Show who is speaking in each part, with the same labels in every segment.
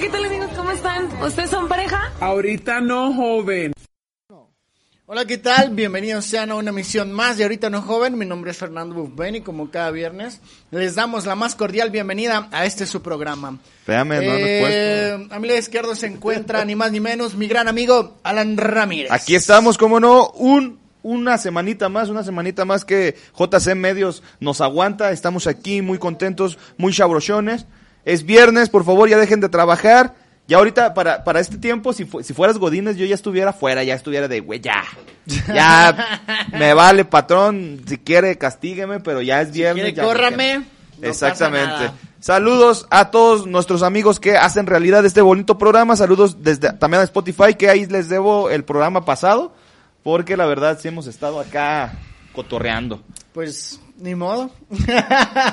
Speaker 1: ¿qué tal amigos? ¿Cómo están? ¿Ustedes son pareja?
Speaker 2: Ahorita no, joven.
Speaker 3: Hola, ¿qué tal? Bienvenidos sean a una emisión más de Ahorita No Joven. Mi nombre es Fernando Bufben y como cada viernes les damos la más cordial bienvenida a este su programa.
Speaker 4: Espérame, no
Speaker 3: Eh, a mi lado izquierdo se encuentra ni más ni menos mi gran amigo Alan Ramírez.
Speaker 4: Aquí estamos, como no, un una semanita más, una semanita más que JC Medios nos aguanta. Estamos aquí muy contentos, muy chabrochones. Es viernes, por favor, ya dejen de trabajar. Ya ahorita, para, para este tiempo, si, fu- si fueras Godínez, yo ya estuviera fuera, ya estuviera de, güey, ya. Ya, me vale, patrón. Si quiere, castígueme, pero ya es viernes.
Speaker 3: quiere,
Speaker 4: ya no
Speaker 3: córrame,
Speaker 4: quiero.
Speaker 3: no
Speaker 4: Exactamente. Saludos a todos nuestros amigos que hacen realidad este bonito programa. Saludos desde también a Spotify, que ahí les debo el programa pasado, porque la verdad sí hemos estado acá cotorreando.
Speaker 3: Pues, ni modo.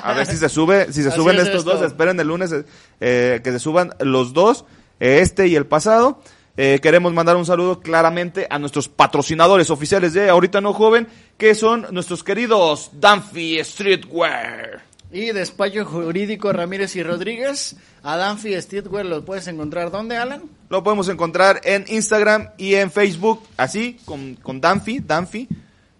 Speaker 4: A ver si se sube, si se
Speaker 3: Así
Speaker 4: suben
Speaker 3: es
Speaker 4: estos
Speaker 3: esto.
Speaker 4: dos, esperen el lunes eh, que se suban los dos, este y el pasado. Eh, queremos mandar un saludo claramente a nuestros patrocinadores oficiales de Ahorita No Joven, que son nuestros queridos Danfi Streetwear.
Speaker 3: Y despacho jurídico Ramírez y Rodríguez. A Danfi Streetwear lo puedes encontrar ¿dónde, Alan?
Speaker 4: Lo podemos encontrar en Instagram y en Facebook, así, con, con Danfi, Danfi,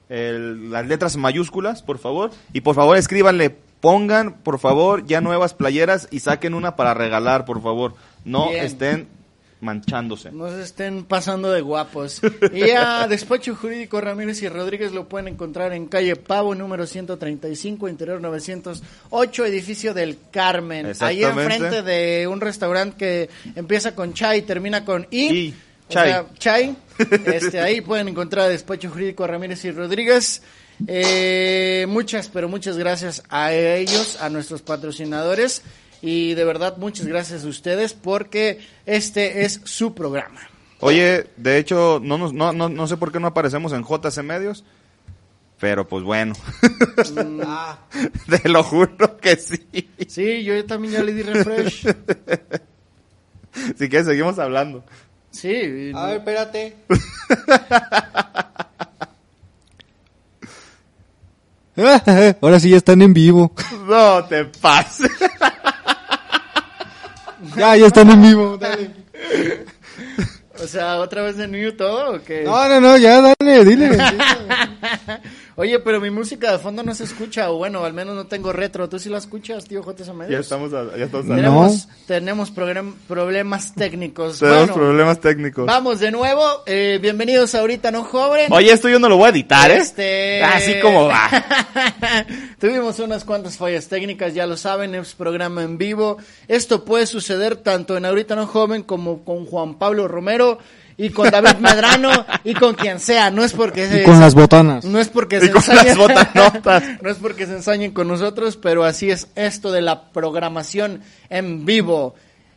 Speaker 4: el- las letras mayúsculas, por favor. Y por favor escríbanle, pongan, por favor, ya nuevas playeras y saquen una para regalar, por favor. No
Speaker 3: Bien.
Speaker 4: estén manchándose.
Speaker 3: No se estén pasando de guapos. Y a Despacho Jurídico Ramírez y Rodríguez lo pueden encontrar en calle Pavo, número 135, interior 908, edificio del Carmen. Ahí enfrente de un restaurante que empieza con Chai y termina con I.
Speaker 4: Y,
Speaker 3: O
Speaker 4: Chai.
Speaker 3: sea, Chai. Este, ahí pueden encontrar a Despacho Jurídico Ramírez y Rodríguez. Eh, muchas, pero muchas gracias a ellos, a nuestros patrocinadores. Y de verdad, muchas gracias a ustedes porque este es su programa.
Speaker 4: Oye, de hecho, no, nos, no, no, no sé por qué no aparecemos en JC Medios, pero pues bueno. Te lo juro que sí.
Speaker 3: Sí, yo también ya le di refresh.
Speaker 4: Si quieres, seguimos hablando.
Speaker 3: Sí.
Speaker 5: A ver, espérate. Ahora sí ya están en vivo.
Speaker 4: No te pases.
Speaker 5: Ya, ya están en vivo. Dale.
Speaker 3: O sea, otra vez de New todo o qué?
Speaker 5: No, no, no, ya dale, dile.
Speaker 3: Oye, pero mi música de fondo no se escucha, o bueno, al menos no tengo retro. ¿Tú sí la escuchas, tío J.
Speaker 4: Ya
Speaker 3: Medios?
Speaker 4: estamos, a- ya estamos
Speaker 5: No.
Speaker 3: Tenemos, tenemos program- problemas técnicos.
Speaker 4: Tenemos
Speaker 3: Bueno,
Speaker 4: problemas técnicos.
Speaker 3: Vamos de nuevo. eh, bienvenidos a ahorita, ¿no, joven?
Speaker 4: Oye, esto yo no lo voy a editar, ¿eh?
Speaker 3: Este...
Speaker 4: Así como va.
Speaker 3: Tuvimos unas cuantas fallas técnicas, ya lo saben, es programa en vivo. Esto puede suceder tanto en Ahorita No Joven como con Juan Pablo Romero y con David Medrano y con quien sea. No es porque se-
Speaker 5: Y con las botanas.
Speaker 3: no es porque
Speaker 4: Y
Speaker 3: se
Speaker 4: con
Speaker 3: ensañen-
Speaker 4: las botanotas.
Speaker 3: no es porque se ensañen con nosotros, pero así es esto de la programación en vivo.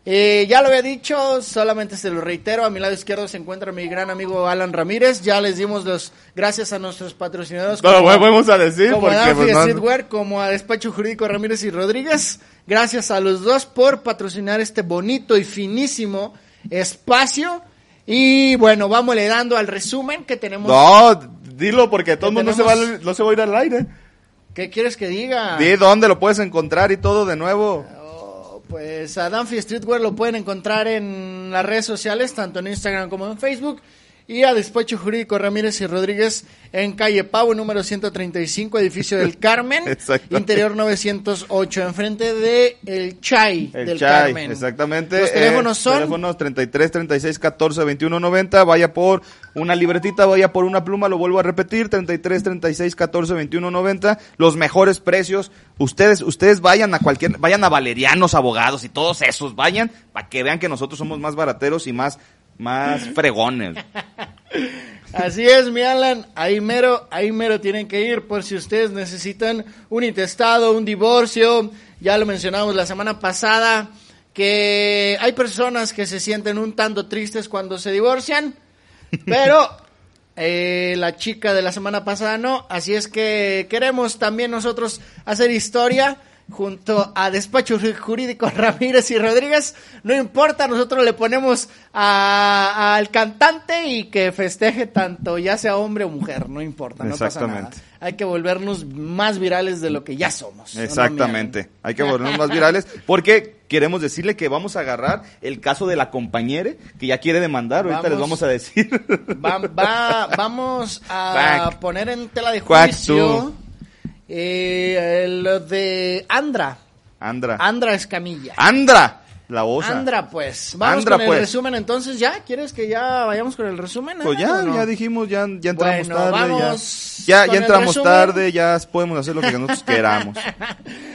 Speaker 3: Eh, ya lo había dicho, solamente se lo reitero. A mi lado izquierdo se encuentra mi gran amigo Alan Ramírez. Ya les dimos los gracias a nuestros patrocinadores.
Speaker 4: No lo
Speaker 3: como-
Speaker 4: volvemos a decir
Speaker 3: como
Speaker 4: porque
Speaker 3: a
Speaker 4: pues, no-
Speaker 3: Streetwear, como a Despacho Jurídico Ramírez y Rodríguez. Gracias a los dos por patrocinar este bonito y finísimo espacio. Y bueno, vamos le dando al resumen que tenemos.
Speaker 4: No, dilo porque todo el mundo no se, va, no se va a ir al aire.
Speaker 3: ¿Qué quieres que diga?
Speaker 4: Di dónde lo puedes encontrar y todo de nuevo.
Speaker 3: Oh, Pues a Danfi Streetwear lo pueden encontrar en las redes sociales, tanto en Instagram como en Facebook. Y a Despacho Jurídico Ramírez y Rodríguez en calle Pavo, número 135, edificio del Carmen, interior 908, enfrente de El Chai
Speaker 4: El
Speaker 3: del Carmen.
Speaker 4: exactamente.
Speaker 3: Los teléfonos
Speaker 4: Eh,
Speaker 3: son
Speaker 4: Teléfonos 33, 36, 14, 21, 90. Vaya por una libretita, vaya por una pluma, lo vuelvo a repetir. 33, 36, 14, 21, 90. Los mejores precios. Ustedes, ustedes vayan a cualquier, vayan a Valerianos, abogados y todos esos. Vayan para que vean que nosotros somos más barateros y más, más fregones.
Speaker 3: Así es, mi Alan, ahí mero, ahí mero tienen que ir por si ustedes necesitan un intestado, un divorcio, ya lo mencionamos la semana pasada, que hay personas que se sienten un tanto tristes cuando se divorcian, pero eh, la chica de la semana pasada no, así es que queremos también nosotros hacer historia, junto a Despacho Jurídico Ramírez y Rodríguez. No importa, nosotros le ponemos al cantante y que festeje tanto, ya sea hombre o mujer, no importa, no pasa nada.
Speaker 4: Exactamente.
Speaker 3: Hay que volvernos más virales de lo que ya somos. ¿o no,
Speaker 4: Exactamente. Hay que volvernos más virales porque queremos decirle que vamos a agarrar el caso de la compañere que ya quiere demandar. Ahorita
Speaker 3: Vamos.
Speaker 4: les vamos a decir.
Speaker 3: Va- va- vamos a poner en tela de juicio eh, lo de Andra.
Speaker 4: Andra.
Speaker 3: Andra Escamilla.
Speaker 4: Andra. La osa.
Speaker 3: Andra, pues. Vamos
Speaker 4: Andra,
Speaker 3: con el
Speaker 4: pues.
Speaker 3: resumen entonces. ¿Ya? ¿Quieres que ya vayamos con el resumen?
Speaker 4: Pues
Speaker 3: Ah,
Speaker 4: ya, ya dijimos, ya, ya entramos
Speaker 3: Bueno,
Speaker 4: tarde.
Speaker 3: vamos
Speaker 4: ya, ya,
Speaker 3: el
Speaker 4: entramos tarde, ya podemos hacer lo que nosotros queramos.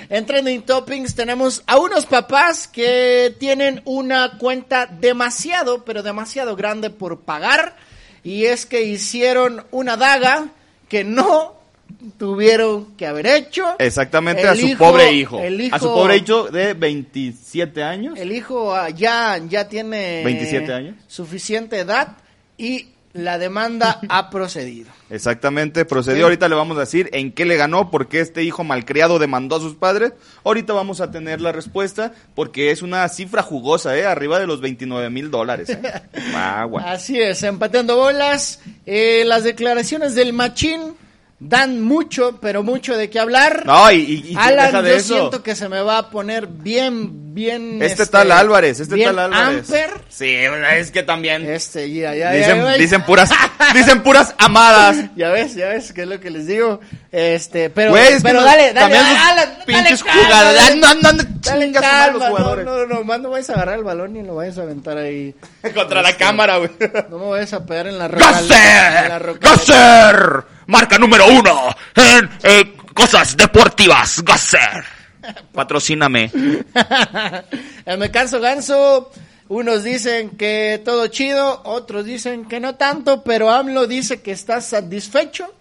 Speaker 3: En Trending Toppings tenemos a unos papás que tienen una cuenta demasiado, pero demasiado grande por pagar. Y es que hicieron una daga que no tuvieron que haber hecho.
Speaker 4: Exactamente,
Speaker 3: El
Speaker 4: a su
Speaker 3: hijo-
Speaker 4: pobre hijo.
Speaker 3: el
Speaker 4: A su
Speaker 3: hijo-
Speaker 4: pobre hijo de 27 años.
Speaker 3: El hijo ah, ya, ya tiene
Speaker 4: 27 años.
Speaker 3: suficiente edad y la demanda ha procedido.
Speaker 4: Exactamente, procedió.
Speaker 3: Sí.
Speaker 4: Ahorita le vamos a decir en qué le ganó, por qué este hijo malcriado demandó a sus padres. Ahorita vamos a tener la respuesta, porque es una cifra jugosa, ¿eh? Arriba de los 29 mil dólares. ¿eh?
Speaker 3: Así es, empatando bolas. Eh, las declaraciones del machín dan mucho, pero mucho de qué hablar.
Speaker 4: No, y, y,
Speaker 3: Alan,
Speaker 4: deja de
Speaker 3: yo
Speaker 4: eso.
Speaker 3: siento que se me va a poner bien, bien.
Speaker 4: Este tal Álvarez, este
Speaker 3: bien
Speaker 4: tal Álvarez.
Speaker 3: Amper.
Speaker 4: Sí, es que también.
Speaker 3: Este, ya, ya,
Speaker 4: dicen,
Speaker 3: ya, ya,
Speaker 4: dicen puras, dicen puras amadas.
Speaker 3: Ya ves, ya ves, que es lo que les digo. Este, pero,
Speaker 4: Güey, es
Speaker 3: pero
Speaker 4: no-
Speaker 3: dale, dale, dale, Alan,
Speaker 4: pinches
Speaker 3: calma,
Speaker 4: jugadas.
Speaker 3: dale,
Speaker 4: No, no, no,
Speaker 3: dale
Speaker 4: madre los
Speaker 3: calma,
Speaker 4: jugadores.
Speaker 3: No, no, no, más no vayas a agarrar el balón y lo vayas a aventar ahí.
Speaker 4: Contra la cámara, güey.
Speaker 3: No me vayas a pegar en la roca.
Speaker 6: ¡Gasser! Marca número uno en eh, cosas deportivas. ¡Gasser! Patrocíname.
Speaker 3: Eh, Me canso ganso. Unos dicen que todo chido, otros dicen que no tanto, pero AMLO dice que está satisfecho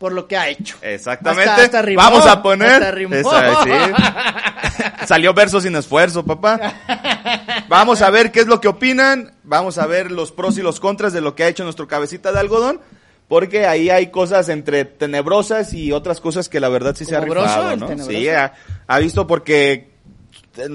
Speaker 3: por lo que ha hecho.
Speaker 4: Exactamente.
Speaker 3: Hasta- hasta rimó,
Speaker 4: Vamos a poner.
Speaker 3: hasta rimó.
Speaker 4: Esa, sí. Salió verso sin esfuerzo, papá. Vamos a ver qué es lo que opinan. Vamos a ver los pros y los contras de lo que ha hecho nuestro cabecita de algodón. Porque ahí hay cosas entre tenebrosas y otras cosas que la verdad sí se ha
Speaker 3: ¿Como broso,
Speaker 4: rifado, ¿no? Sí, ha, ha visto porque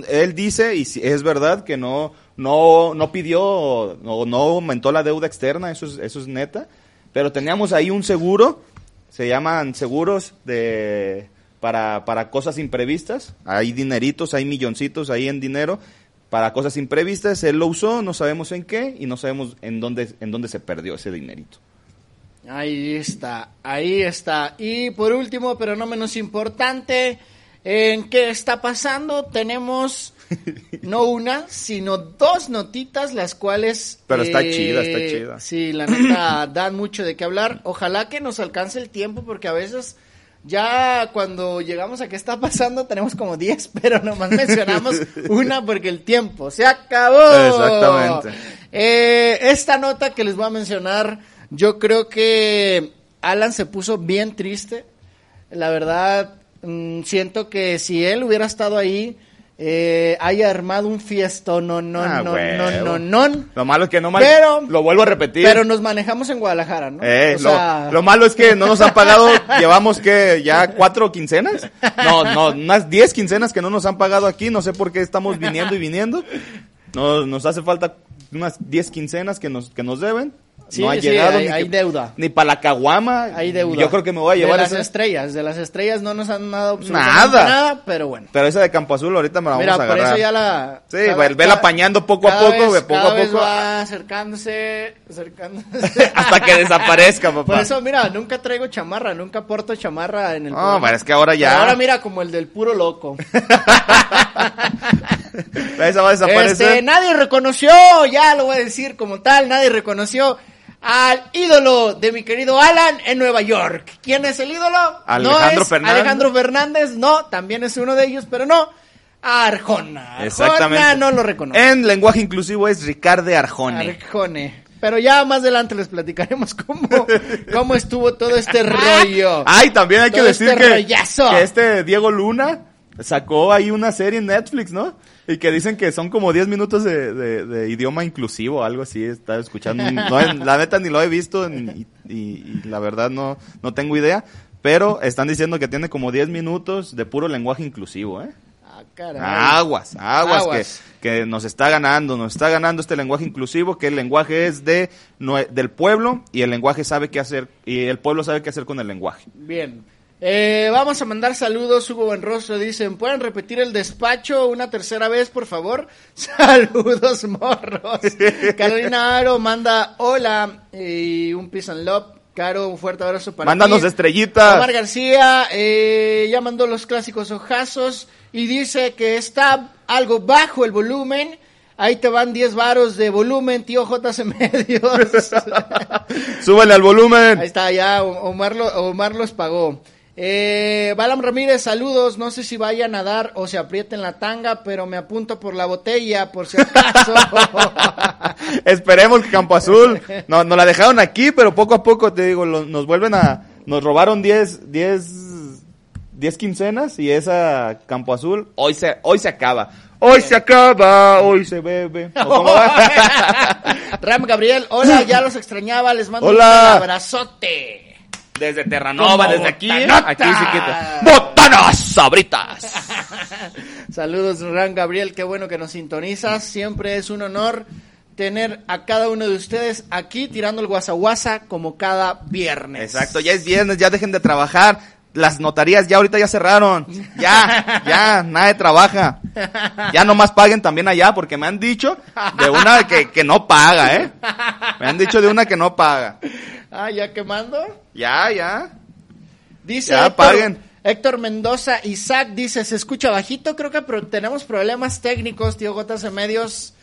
Speaker 4: él dice, y es verdad, que no, no, no pidió o no aumentó la deuda externa, eso es, eso es neta. Pero teníamos ahí un seguro, se llaman seguros de para, para cosas imprevistas. Hay dineritos, hay milloncitos ahí en dinero para cosas imprevistas. Él lo usó, no sabemos en qué y no sabemos en dónde, en dónde se perdió ese dinerito.
Speaker 3: Ahí está, ahí está. Y por último, pero no menos importante, ¿en qué está pasando? Tenemos no una, sino dos notitas, las cuales...
Speaker 4: Pero está chida, está chida.
Speaker 3: Sí, la neta, dan mucho de qué hablar. Ojalá que nos alcance el tiempo, porque a veces... Ya cuando llegamos a qué está pasando tenemos como 10, pero nomás mencionamos una porque el tiempo se acabó.
Speaker 4: Exactamente.
Speaker 3: Eh, esta nota que les voy a mencionar, yo creo que Alan se puso bien triste. La verdad, mm, siento que si él hubiera estado ahí, eh, haya armado un fiesto, no, no,
Speaker 4: Ah,
Speaker 3: no, no, no, no.
Speaker 4: Lo malo es que no mal-
Speaker 3: Pero-
Speaker 4: lo vuelvo a repetir.
Speaker 3: Pero nos manejamos en Guadalajara, ¿no?
Speaker 4: Eh,
Speaker 3: O
Speaker 4: lo,
Speaker 3: sea,
Speaker 4: lo malo es que no nos han pagado, llevamos que ya cuatro quincenas, no, no, unas diez quincenas que no nos han pagado aquí, no sé por qué estamos viniendo y viniendo, no, nos hace falta unas diez quincenas que nos, que nos deben,
Speaker 3: Sí,
Speaker 4: no ha
Speaker 3: sí,
Speaker 4: llegado
Speaker 3: hay-
Speaker 4: ni,
Speaker 3: hay
Speaker 4: que-
Speaker 3: deuda.
Speaker 4: ni para la caguama,
Speaker 3: hay deuda.
Speaker 4: yo creo que me voy a llevar
Speaker 3: de las
Speaker 4: esa,
Speaker 3: estrellas, de las estrellas no nos han dado
Speaker 4: Nada.
Speaker 3: nada, pero bueno.
Speaker 4: pero esa de Campo Azul ahorita me la vamos
Speaker 3: Mira,
Speaker 4: a
Speaker 3: por
Speaker 4: agarrar.
Speaker 3: eso ya la...
Speaker 4: Sí,
Speaker 3: cada-
Speaker 4: ve- vela apañando poco a poco,
Speaker 3: vez-
Speaker 4: ve, poco
Speaker 3: cada
Speaker 4: a
Speaker 3: vez
Speaker 4: poco.
Speaker 3: va acercándose, acercándose.
Speaker 4: Hasta que desaparezca, papá.
Speaker 3: Por eso, mira, nunca traigo chamarra, nunca porto chamarra en el
Speaker 4: No, pero es que ahora ya.
Speaker 3: Pero ahora mira como el del puro loco.
Speaker 4: Esa va a desaparecer.
Speaker 3: Este, nadie reconoció, ya lo voy a decir como tal, nadie reconoció al ídolo de mi querido Alan en Nueva York. ¿Quién es el ídolo?
Speaker 4: Alejandro
Speaker 3: no es
Speaker 4: Fernández.
Speaker 3: Alejandro Fernández, no, también es uno de ellos, pero no. Arjona. Arjona
Speaker 4: Exactamente.
Speaker 3: no lo reconoce.
Speaker 4: En lenguaje inclusivo es Ricardo Arjone.
Speaker 3: Arjone. Pero ya más adelante les platicaremos cómo, cómo estuvo todo este rollo.
Speaker 4: Ay, también hay que decir
Speaker 3: este
Speaker 4: que, que este Diego Luna sacó ahí una serie en Netflix, ¿no? Y que dicen que son como 10 minutos de, de- de idioma inclusivo, algo así, estaba escuchando. No, la neta ni lo he visto ni- y, y la verdad no, no tengo idea. pero están diciendo que tiene como 10 minutos de puro lenguaje inclusivo, ¿eh?
Speaker 3: Ah, caray.
Speaker 4: Aguas, aguas,
Speaker 3: Aguas.
Speaker 4: Que, que nos está ganando, nos está ganando este lenguaje inclusivo, que el lenguaje es de nue- del pueblo y el lenguaje sabe qué hacer y el pueblo sabe qué hacer con el lenguaje.
Speaker 3: Bien. Eh, vamos a mandar saludos, Hugo Buenrostro. Dicen, ¿pueden repetir el despacho una tercera vez, por favor? Saludos, morros. Carolina Aro manda hola y un peace and love. Caro, un fuerte abrazo para
Speaker 4: Mándanos
Speaker 3: ti.
Speaker 4: estrellitas.
Speaker 3: Omar García eh, ya mandó los clásicos ojazos y dice que está algo bajo el volumen. Ahí te van 10 varos de volumen, tío JC Medios.
Speaker 4: Súbele al volumen.
Speaker 3: Ahí está, ya Omar, lo- Omar los pagó. Eh, Balam Ramírez, saludos. No sé si vayan a dar o se aprieten la tanga, pero me apunto por la botella, por si acaso.
Speaker 4: Esperemos que Campo Azul no, nos la dejaron aquí, pero poco a poco te digo, lo- nos vuelven a nos robaron 10 10 10 quincenas y esa Campo Azul hoy se hoy se acaba. Hoy se acaba, hoy se bebe.
Speaker 3: Ram Gabriel, hola, ya los extrañaba, les mando
Speaker 4: Hola.
Speaker 3: un abrazote.
Speaker 4: Desde Terranova, desde aquí, aquí chiquita.
Speaker 6: Botanas sabritas.
Speaker 3: Saludos, Ram Gabriel, qué bueno que nos sintonizas. Siempre es un honor tener a cada uno de ustedes aquí tirando el guasaguasa como cada viernes.
Speaker 4: Exacto, ya es viernes, ya dejen de trabajar. Las notarías ya ahorita ya cerraron. Ya, ya, nadie trabaja. Ya nomás paguen también allá, porque me han dicho de una que, que no paga, ¿eh? Me han dicho de una que no paga.
Speaker 3: Ah, ya quemando.
Speaker 4: Ya, ya.
Speaker 3: Dice
Speaker 4: Ya,
Speaker 3: Héctor,
Speaker 4: paguen.
Speaker 3: Héctor Mendoza, Isaac dice, se escucha bajito, creo que pero tenemos problemas técnicos, tío Gotas en Medios.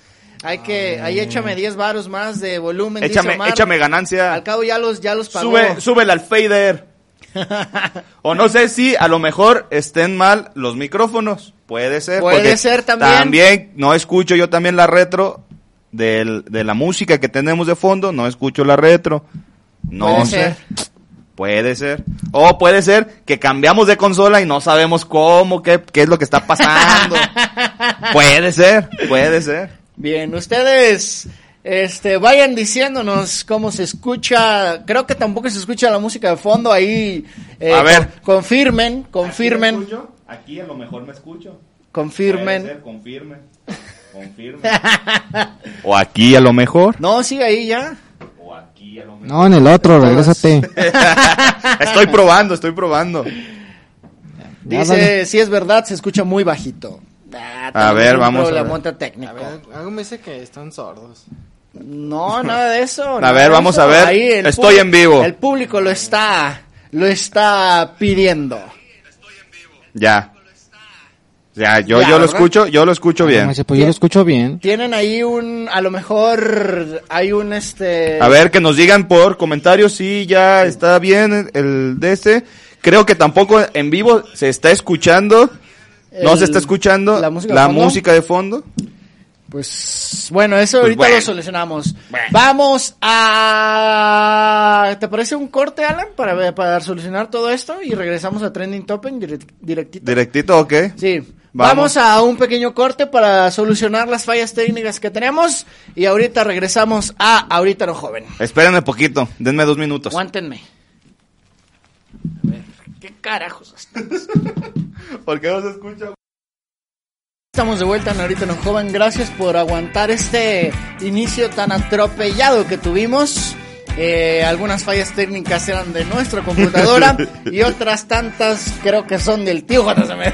Speaker 3: Hay que, ahí échame 10 varos más de volumen. dice
Speaker 4: Échame,
Speaker 3: Omar.
Speaker 4: échame ganancia.
Speaker 3: Al cabo ya los, ya los pagó.
Speaker 4: Sube, súbele al fader. O no sé si a lo mejor estén mal los micrófonos. Puede ser.
Speaker 3: Puede ser también.
Speaker 4: También no escucho yo también la retro del- de la música que tenemos de fondo. No escucho la retro. No
Speaker 3: Puede
Speaker 4: sé.
Speaker 3: ser.
Speaker 4: Puede ser. O puede ser que cambiamos de consola y no sabemos cómo, qué, qué es lo que está pasando. puede ser, puede ser.
Speaker 3: Bien, ustedes este vayan diciéndonos cómo se escucha. Creo que tampoco se escucha la música de fondo ahí. eh,
Speaker 4: A ver.
Speaker 3: con- confirmen, confirmen,
Speaker 4: Aquí a lo mejor me escucho.
Speaker 3: confirmen.
Speaker 4: confirme. Confirme. o aquí a lo mejor.
Speaker 3: No, sigue ahí ya.
Speaker 4: O aquí a lo mejor.
Speaker 5: No, en el otro, regrésate.
Speaker 4: estoy probando, estoy probando.
Speaker 3: Dice, si es verdad, se escucha muy bajito. Ah,
Speaker 4: A ver, vamos a ver.
Speaker 3: problemota técnico.
Speaker 5: algo me dice que están sordos.
Speaker 3: No, nada de eso.
Speaker 4: A
Speaker 3: nada
Speaker 4: ver,
Speaker 3: de
Speaker 4: vamos
Speaker 3: eso.
Speaker 4: a ver.
Speaker 3: Ahí
Speaker 4: Estoy
Speaker 3: público-
Speaker 4: en vivo.
Speaker 3: El público lo está, lo está pidiendo.
Speaker 4: Ya. Ya, yo,
Speaker 3: Ya,
Speaker 4: yo lo escucho, yo lo escucho bien.
Speaker 5: Pues yo lo escucho bien.
Speaker 3: Tienen ahí un, a lo mejor hay un este.
Speaker 4: A ver, que nos digan por comentarios si ya está bien el de este. Creo que tampoco en vivo se está escuchando. No se está escuchando
Speaker 3: la música.
Speaker 4: la
Speaker 3: de fondo.
Speaker 4: música de fondo.
Speaker 3: Pues bueno, eso ahorita
Speaker 4: bueno.
Speaker 3: lo solucionamos. Vamos a. ¿Te parece un corte, Alan, para, para solucionar todo esto y regresamos a Trending Topic direct- directito?
Speaker 4: Directito, ¿ok?
Speaker 3: Sí.
Speaker 4: Vamos.
Speaker 3: Vamos a un pequeño corte para solucionar las fallas técnicas que tenemos y ahorita regresamos a Ahorita no joven.
Speaker 4: Espérenme poquito, denme dos minutos.
Speaker 3: Aguántenme. A ver, ¿qué carajos?
Speaker 4: ¿Por qué no se escucha?
Speaker 3: Estamos de vuelta en Ahorita no joven. Gracias por aguantar este inicio tan atropellado que tuvimos. Eh, algunas fallas técnicas eran de nuestra computadora y otras tantas creo que son del tío JSM.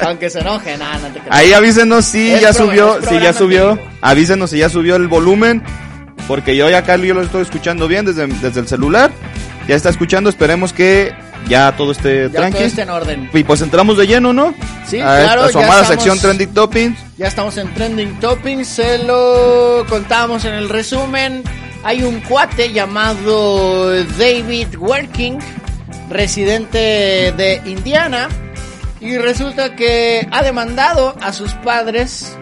Speaker 3: Aunque se enoje, nada, no te creas.
Speaker 4: Ahí avísenos si
Speaker 3: Es
Speaker 4: ya subió, si ya subió. Avísenos si ya subió el volumen. Porque yo ya acá yo lo estoy escuchando bien desde, desde el celular. Ya está escuchando, esperemos que ya todo esté
Speaker 3: Ya
Speaker 4: tranqui.
Speaker 3: todo esté en orden.
Speaker 4: Y pues entramos de lleno, ¿no?
Speaker 3: Sí,
Speaker 4: a,
Speaker 3: claro,
Speaker 4: A su amada sección Trending Toppings.
Speaker 3: Ya estamos en Trending Toppings, se lo contamos en el resumen. Hay un cuate llamado David Working, residente de Indiana, y resulta que ha demandado a sus padres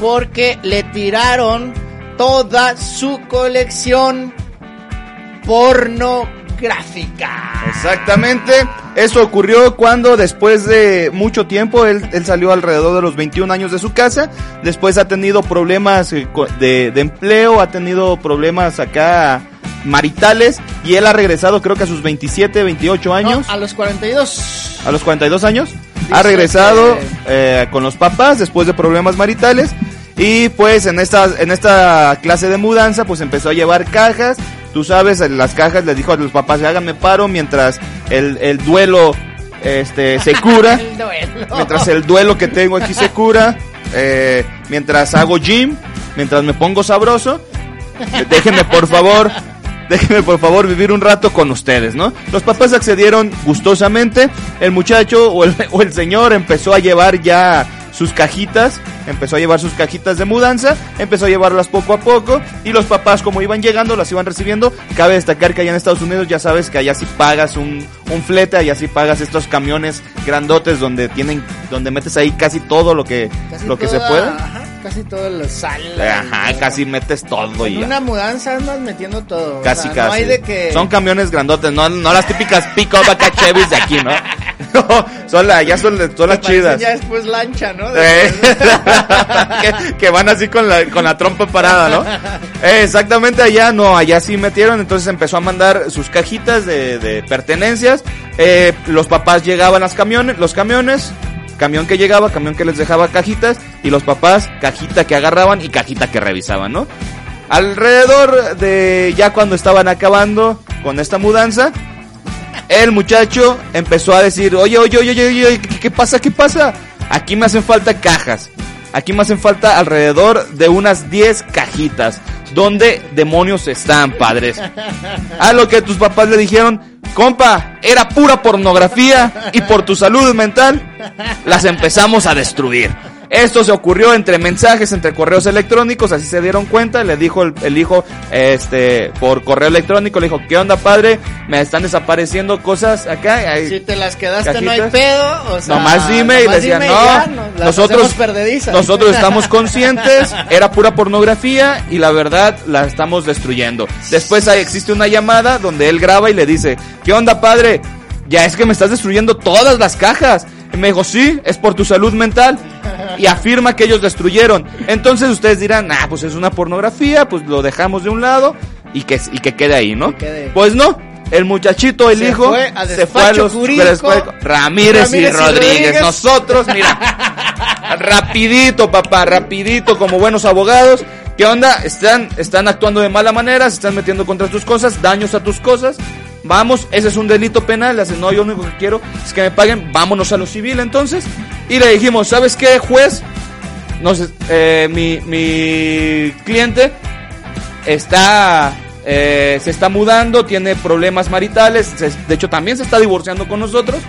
Speaker 3: porque le tiraron toda su colección pornográfica.
Speaker 4: Exactamente. Eso ocurrió cuando después de mucho tiempo él, él salió alrededor de los 21 años de su casa. Después ha tenido problemas eh, de, de empleo, ha tenido problemas acá maritales y él ha regresado creo que a sus 27, 28 años.
Speaker 3: No, a los 42.
Speaker 4: a los 42 años, ha regresado
Speaker 3: que-
Speaker 4: eh, con los papás después de problemas maritales y pues en esta, en esta clase de mudanza pues empezó a llevar cajas, tú sabes, en las cajas le dijo a los papás háganme paro mientras el, el duelo este, se cura,
Speaker 3: El duelo.
Speaker 4: mientras el duelo que tengo aquí se cura, eh, mientras hago gym, mientras me pongo sabroso, déjenme por favor, déjenme por favor vivir un rato con ustedes, ¿no? Los papás accedieron gustosamente, el muchacho o el, o el señor empezó a llevar ya sus cajitas, empezó a llevar sus cajitas de mudanza, empezó a llevarlas poco a poco y los papás como iban llegando las iban recibiendo. Cabe destacar que allá en Estados Unidos ya sabes que allá sí pagas un, un flete, allá sí pagas estos camiones grandotes donde tienen, donde metes ahí casi todo lo que,
Speaker 3: Casi
Speaker 4: lo que se.
Speaker 3: Ajá, casi todo lo sale.
Speaker 4: Ajá, casi metes todo y ya.
Speaker 3: una mudanza andas metiendo todo. o
Speaker 4: Casi,
Speaker 3: sea,
Speaker 4: casi.
Speaker 3: No hay de que.
Speaker 4: Son camiones grandotes, no, no las típicas pick-up acá Chevys de aquí, ¿no? No, son, la, ya son, son las chidas.
Speaker 3: Ya después lancha, ¿no?
Speaker 4: Eh, que, que van así con la, con la trompa parada, ¿no? Eh, exactamente allá, no, allá sí metieron, entonces empezó a mandar sus cajitas de, de pertenencias. Eh, los papás llegaban a los camiones, los camiones, camión que llegaba, camión que les dejaba cajitas, y los papás, cajita que agarraban y cajita que revisaban, ¿no? Alrededor de ya cuando estaban acabando con esta mudanza, el muchacho empezó a decir, oye, oye, oye, oye, oye, ¿qué, qué pasa? ¿Qué pasa? Aquí me hacen falta cajas. Aquí me hacen falta alrededor de unas 10 cajitas. ¿Dónde demonios están, padres? A lo que tus papás le dijeron, compa, era pura pornografía y por tu salud mental las empezamos a destruir. Esto se ocurrió entre mensajes, entre correos electrónicos, así se dieron cuenta, le dijo el, el hijo, este, por correo electrónico, le dijo, ¿qué onda padre? Me están desapareciendo cosas acá. Hay-
Speaker 3: Si te las quedaste no hay pedo. O sea,
Speaker 4: nomás dime y le
Speaker 3: nomás
Speaker 4: decía,
Speaker 3: dime
Speaker 4: no,
Speaker 3: ya, no, las
Speaker 4: nosotros,
Speaker 3: hacemos perdedizas".
Speaker 4: nosotros estamos conscientes, era pura pornografía y la verdad la estamos destruyendo. Después ahí existe una llamada donde él graba y le dice, ¿qué onda padre? Ya es que me estás destruyendo todas las cajas. Y me dijo, sí, es por tu salud mental. Y afirma que ellos destruyeron. Entonces ustedes dirán, ah, pues es una pornografía, pues lo dejamos de un lado y que, y que quede ahí, ¿no?
Speaker 3: Quede.
Speaker 4: Pues no, el muchachito, el
Speaker 3: Se
Speaker 4: hijo,
Speaker 3: fue
Speaker 4: se fue a los
Speaker 3: jurídico.
Speaker 4: Ramírez,
Speaker 3: Ramírez y
Speaker 4: y Rodríguez.
Speaker 3: Rodríguez.
Speaker 4: Nosotros, mira, rapidito, papá, rapidito, como buenos abogados. ¿Qué onda? Están, están actuando de mala manera, se están metiendo contra tus cosas, daños a tus cosas. Vamos, ese es un delito penal. Le hacen, no, yo lo único que quiero es que me paguen. Vámonos a lo civil entonces. Y le dijimos, ¿sabes qué, juez? Eh, mi, mi cliente está eh, se está mudando, tiene problemas maritales, de hecho también se está divorciando con nosotros.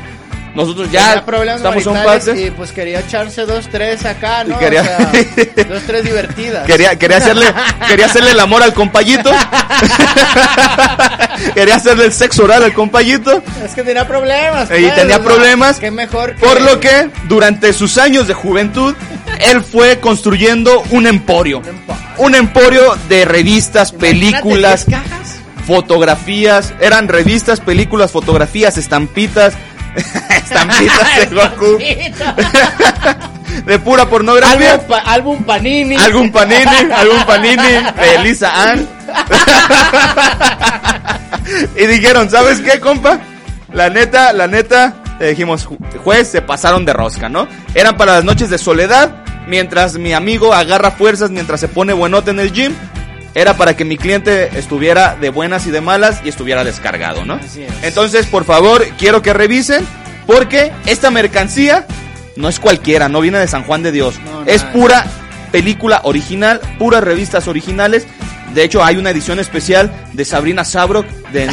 Speaker 4: Nosotros ya estamos a un partes.
Speaker 3: Y pues quería echarse dos, tres acá, ¿no?
Speaker 4: Y quería-
Speaker 3: O sea, dos, tres divertidas.
Speaker 4: Quería, quería hacerle, quería hacerle el amor al compayito. quería hacerle el sexo oral al compayito.
Speaker 3: Es que tenía problemas.
Speaker 4: Y
Speaker 3: pues,
Speaker 4: tenía problemas.
Speaker 3: Qué mejor que...
Speaker 4: Por lo que, durante sus años de juventud, él fue construyendo un emporio. Un emporio de revistas, películas,
Speaker 3: Imagínate, 10 cajas.
Speaker 4: fotografías. Eran revistas, películas, fotografías, estampitas. estampitas de Goku. de pura pornografía.
Speaker 3: Álbum, pa- álbum Panini.
Speaker 4: Algún panini, algún panini de Elisa Ann. y dijeron, ¿sabes qué, compa? La neta, la neta, le dijimos, "Ju- juez, se pasaron de rosca, ¿no? Eran para las noches de soledad, mientras mi amigo agarra fuerzas, mientras se pone buenote en el gym. Era para que mi cliente estuviera de buenas y de malas y estuviera descargado, ¿no?
Speaker 3: Así es.
Speaker 4: Entonces, por favor, quiero que revisen, porque esta mercancía no es cualquiera, no viene de San Juan de Dios.
Speaker 3: No,
Speaker 4: es
Speaker 3: nada.
Speaker 4: pura película original, puras revistas originales. De hecho, hay una edición especial de Sabrina Sabrok de- en,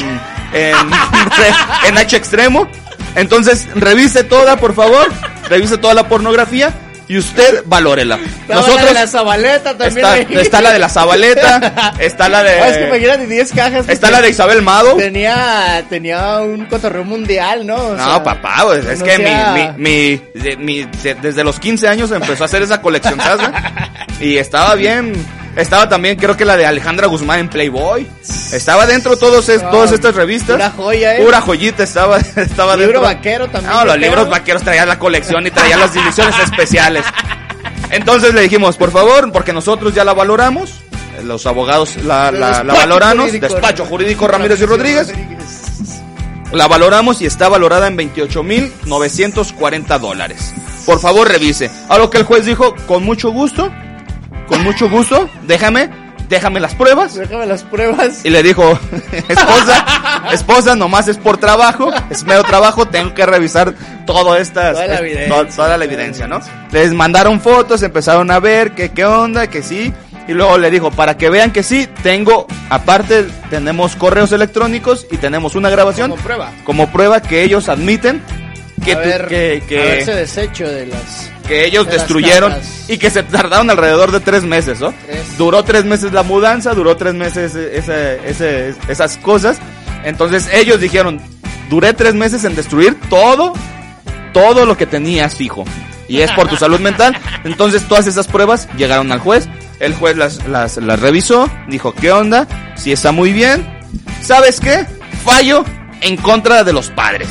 Speaker 4: en, en H Extremo. Entonces, revise toda, por favor. Revise toda la pornografía y usted valórela.
Speaker 3: Estaba la de la Zabaleta también.
Speaker 4: está, está la de la Zabaleta, está la
Speaker 3: Ah, es que
Speaker 4: de
Speaker 3: imagínate 10 cajas.
Speaker 4: está la de Isabel Mado.
Speaker 3: Tenía, tenía un cotorreo mundial, ¿no? O
Speaker 4: No,
Speaker 3: sea,
Speaker 4: papá, pues, es
Speaker 3: no
Speaker 4: que
Speaker 3: sea-
Speaker 4: mi, mi, mi, de- mi- de- desde los 15 años empezó a hacer esa colección, ¿sabes? Y estaba bien, estaba también creo que la de Alejandra Guzmán en Playboy. Estaba dentro todos es-
Speaker 3: Ah,
Speaker 4: todas estas revistas.
Speaker 3: pura joya, ¿eh?
Speaker 4: Pura joyita estaba, estaba
Speaker 3: Libro
Speaker 4: dentro.
Speaker 3: vaquero también,
Speaker 4: No, los
Speaker 3: creo.
Speaker 4: libros vaqueros traían la colección y traían las divisiones especiales. Entonces le dijimos, por favor, porque nosotros ya la valoramos, los abogados la, la, la valoramos,
Speaker 3: jurídico.
Speaker 4: despacho jurídico Ramírez y Rodríguez, la valoramos y está valorada en 28.940 dólares. Por favor, revise. A lo que el juez dijo, con mucho gusto, con mucho gusto, déjame, déjame las pruebas.
Speaker 3: Déjame las pruebas.
Speaker 4: Y le dijo, esposa, esposa, nomás es por trabajo, es mero trabajo, tengo que revisar todo esta,
Speaker 3: Toda la evidencia.
Speaker 4: to- toda la evidencia, ¿no? Les mandaron fotos, empezaron a ver que qué onda, que sí, y luego le dijo, para que vean que sí, tengo, aparte, tenemos correos electrónicos y tenemos una grabación
Speaker 3: Como prueba.
Speaker 4: como prueba que ellos admiten que, tu-
Speaker 3: Haber-
Speaker 4: que, que-
Speaker 3: haberse deshecho de las...
Speaker 4: que ellos
Speaker 3: de
Speaker 4: destruyeron y que se tardaron alrededor de tres meses, ¿no?
Speaker 3: Tres.
Speaker 4: Duró tres meses la mudanza, duró tres meses ese- ese- esas cosas. Entonces ellos dijeron, duré tres meses en destruir todo, todo lo que tenías, hijo. Y es por tu salud mental. Entonces todas esas pruebas llegaron al juez. El juez las, las, las revisó, dijo, ¿qué onda? Si está muy bien. ¿Sabes qué? Fallo en contra de los padres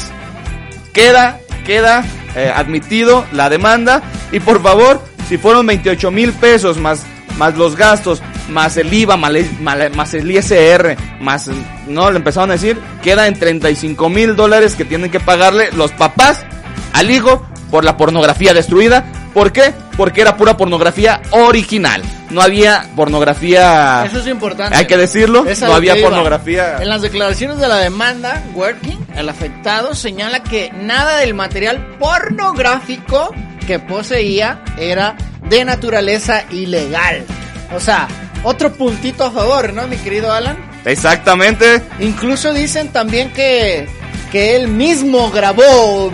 Speaker 4: queda, queda eh, admitido la demanda y por favor, si fueron 28 mil pesos más, más los gastos, más el IVA, más el, ISR, más, no, le empezaron a decir, queda en 35 mil dólares que tienen que pagarle los papás al hijo por la pornografía destruida. ¿Por qué? Porque era pura pornografía original. No había pornografía...
Speaker 3: Eso es importante.
Speaker 4: Hay que decirlo, no había pornografía.
Speaker 3: En las declaraciones de la demanda, Working, el afectado, señala que nada del material pornográfico que poseía era de naturaleza ilegal. O sea, otro puntito a favor, ¿no, mi querido Alan?
Speaker 4: Exactamente.
Speaker 3: Incluso dicen también que, que él mismo grabó